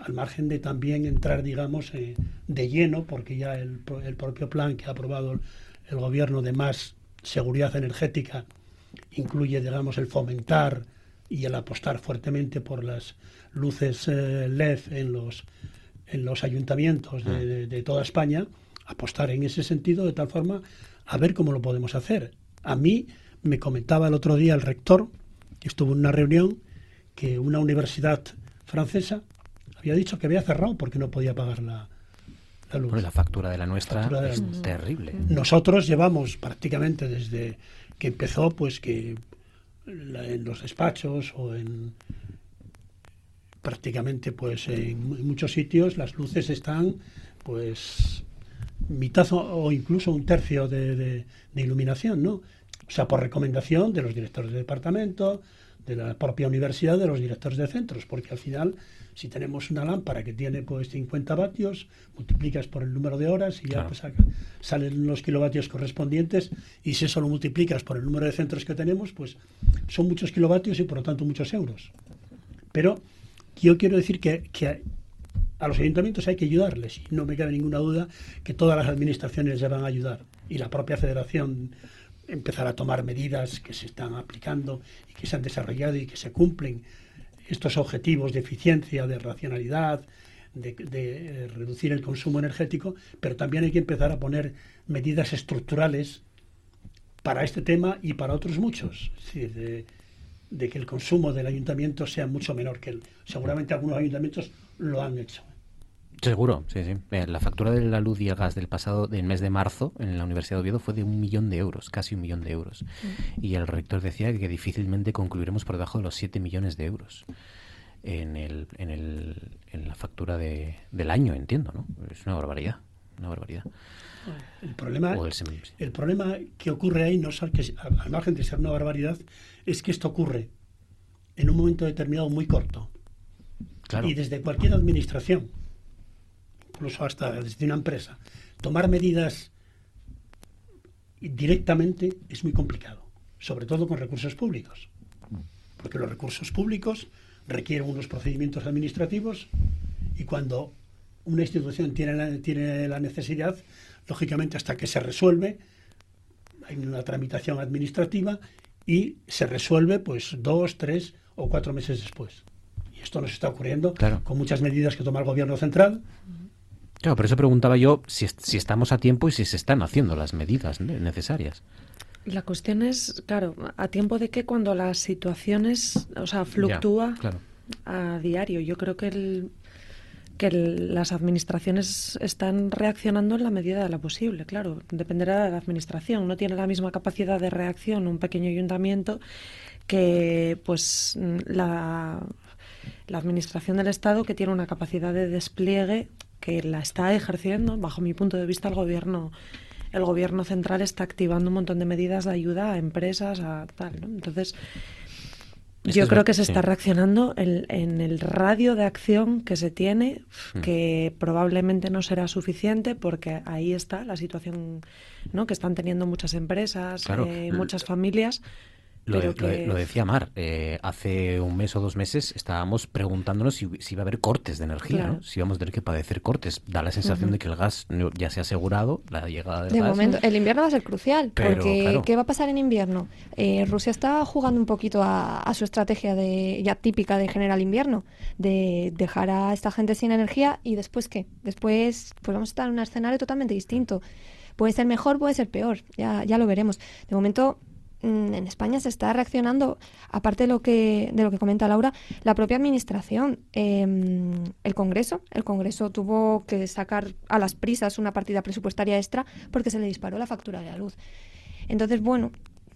al margen de también entrar, digamos, eh, de lleno, porque ya el, el, propio plan que ha aprobado el gobierno de más seguridad energética incluye, digamos, el fomentar y el apostar fuertemente por las luces eh, LED en los, en los ayuntamientos de, de, de, toda España, apostar en ese sentido de tal forma a ver cómo lo podemos hacer. A mí me comentaba el otro día el rector, que estuvo en una reunión, que una universidad francesa había dicho que había cerrado porque no podía pagar la, la luz. Bueno, la factura de la nuestra factura de la es luz. terrible. Nosotros llevamos prácticamente desde que empezó, pues que la, en los despachos o en prácticamente pues en muchos sitios las luces están pues mitad o, o incluso un tercio de, de, de, iluminación, ¿no? O sea, por recomendación de los directores de departamento, de la propia universidad, de los directores de centros, porque al final si tenemos una lámpara que tiene pues 50 vatios, multiplicas por el número de horas y ya pues, salen los kilovatios correspondientes y si eso lo multiplicas por el número de centros que tenemos, pues son muchos kilovatios y por lo tanto muchos euros. Pero yo quiero decir que, que a los ayuntamientos hay que ayudarles y no me cabe ninguna duda que todas las administraciones ya van a ayudar y la propia federación empezará a tomar medidas que se están aplicando y que se han desarrollado y que se cumplen estos objetivos de eficiencia, de racionalidad, de, de, eh, reducir el consumo energético, pero también hay que empezar a poner medidas estructurales para este tema y para otros muchos. Es decir, de, de que el consumo del ayuntamiento sea mucho menor que el. Seguramente algunos ayuntamientos lo han hecho. Seguro, sí, sí. Eh, La factura de la luz y el gas del pasado, del mes de marzo, en la Universidad de Oviedo fue de un millón de euros, casi un millón de euros. Y el rector decía que difícilmente concluiremos por debajo de los 7 millones de euros en, el, en, el, en la factura de, del año, entiendo, ¿no? Es una barbaridad, una barbaridad. El problema, el problema que ocurre ahí, no que, al al margen de ser una barbaridad, es que esto ocurre en un momento determinado muy corto. Claro. Y desde cualquier administración, incluso hasta desde una empresa, tomar medidas directamente es muy complicado, sobre todo con recursos públicos. Porque los recursos públicos requieren unos procedimientos administrativos y cuando una institución tiene la, tiene la necesidad, lógicamente hasta que se resuelve, hay una tramitación administrativa y se resuelve pues dos, tres o cuatro meses después. Y esto nos está ocurriendo con muchas medidas que toma el gobierno central. Claro, por eso preguntaba yo si, si estamos a tiempo y si se están haciendo las medidas ne- necesarias. La cuestión es, claro, a tiempo de que cuando las situaciones, o sea, fluctúa claro. a diario. Yo creo que el, que el- las administraciones están reaccionando en la medida de lo posible, claro. Dependerá de la administración. No tiene la misma capacidad de reacción un pequeño ayuntamiento que pues la, la administración del Estado que tiene una capacidad de despliegue que la está ejerciendo, bajo mi punto de vista, el gobierno el gobierno central está activando un montón de medidas de ayuda a empresas, a tal, ¿no? Entonces, Esto yo creo que se sí. está reaccionando en, en el radio de acción que se tiene, Mm. que probablemente no será suficiente porque ahí está la situación ¿no? que están teniendo muchas empresas, Claro. eh, muchas familias. Lo, de- que- decía Mar, eh, hace un mes o dos meses estábamos preguntándonos si, si iba a haber cortes de energía, Claro. ¿no? si íbamos a tener que padecer cortes. Da la sensación de que el gas ya se ha asegurado, la llegada del De gas. momento, el invierno va a ser crucial, Pero, porque claro. ¿qué va a pasar en invierno? Eh, Rusia está jugando un poquito a, a su estrategia de ya típica de general invierno, de dejar a esta gente sin energía y después qué? Después pues vamos a estar en un escenario totalmente distinto. Puede ser mejor, puede ser peor, ya, ya lo veremos. De momento en España se está reaccionando, aparte de lo que, de lo que comenta Laura, la propia administración, eh, el Congreso. El Congreso tuvo que sacar a las prisas una partida presupuestaria extra porque se le disparó la factura de la luz. Entonces, bueno,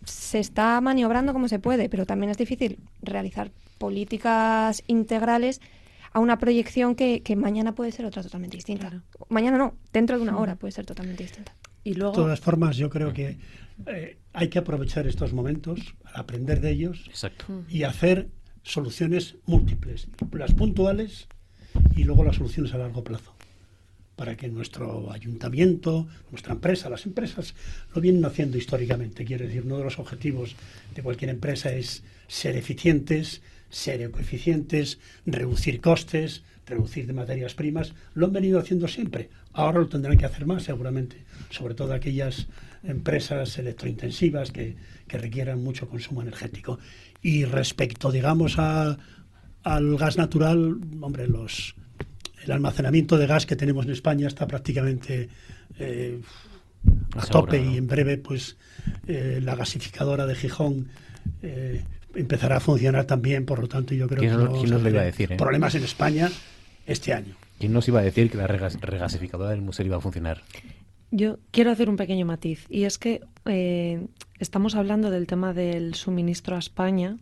se está maniobrando como se puede, pero también es difícil realizar políticas integrales a una proyección que, que mañana puede ser otra totalmente distinta. Mañana no, dentro de una hora puede ser totalmente distinta. Y De todas formas, yo creo que eh, hay que aprovechar estos momentos, aprender de ellos Exacto. y hacer soluciones múltiples, las puntuales y luego las soluciones a largo plazo, para que nuestro ayuntamiento, nuestra empresa, las empresas lo vienen haciendo históricamente. Quiero decir, uno de los objetivos de cualquier empresa es ser eficientes, ser ecoeficientes, reducir costes, reducir de materias primas. Lo han venido haciendo siempre. Ahora lo tendrán que hacer más, seguramente, sobre todo aquellas empresas electrointensivas que, que requieran mucho consumo energético. Y respecto, digamos, a, al gas natural, hombre, los, el almacenamiento de gas que tenemos en España está prácticamente eh, a tope y en breve, pues eh, la gasificadora de Gijón eh, empezará a funcionar también. Por lo tanto, yo creo ¿Quién que no nos lo iba a tener decir, eh? problemas en España este año. ¿Quién nos iba a decir que la regas- regasificadora del museo iba a funcionar? Yo quiero hacer un pequeño matiz y es que eh, estamos hablando del tema del suministro a España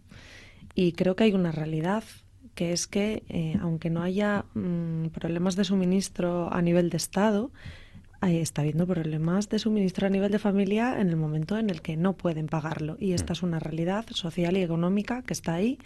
y creo que hay una realidad que es que eh, aunque no haya mm, problemas de suministro a nivel de Estado, eh, está habiendo problemas de suministro a nivel de familia en el momento en el que no pueden pagarlo y esta es una realidad social y económica que está ahí.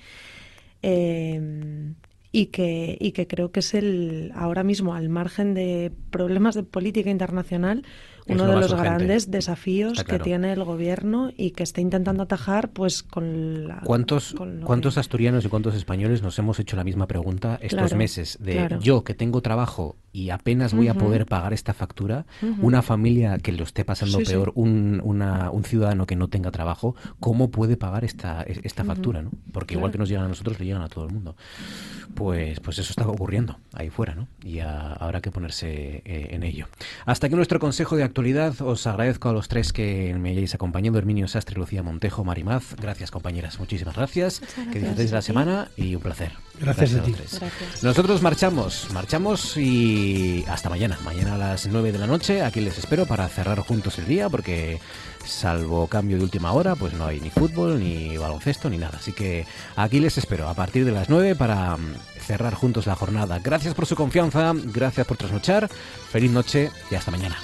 Eh, y que, y que creo que es el ahora mismo, al margen de problemas de política internacional, uno lo de los urgente. grandes desafíos que tiene el gobierno y que está intentando atajar pues con la... ¿Cuántos, con ¿Cuántos asturianos y cuántos españoles nos hemos hecho la misma pregunta estos Claro, meses? De claro. yo que tengo trabajo y apenas voy a poder pagar esta factura, una familia que lo esté pasando Sí, sí. peor, Un, una- un ciudadano que no tenga trabajo, ¿cómo puede pagar esta, esta factura? ¿no? Porque igual que nos llegan a nosotros, le llegan a todo el mundo. Pues, pues eso está ocurriendo ahí fuera, ¿no? Y a- habrá que ponerse eh, en ello. Hasta aquí nuestro consejo de actualidad. Os agradezco a los tres que me hayáis acompañado, Herminio Sastre, Lucía Montejo, Marimaz. Gracias, compañeras. Muchísimas gracias. Muchas Que gracias disfrutéis de la semana y un placer. Gracias a los ti. Gracias. Nosotros marchamos, marchamos y hasta mañana. Mañana a las 9 de la noche. Aquí les espero para cerrar juntos el día porque salvo cambio de última hora, pues no hay ni fútbol, ni baloncesto, ni nada. Así que aquí les espero a partir de las 9 para mm, cerrar juntos la jornada. Gracias por su confianza, gracias por trasnochar. Feliz noche y hasta mañana.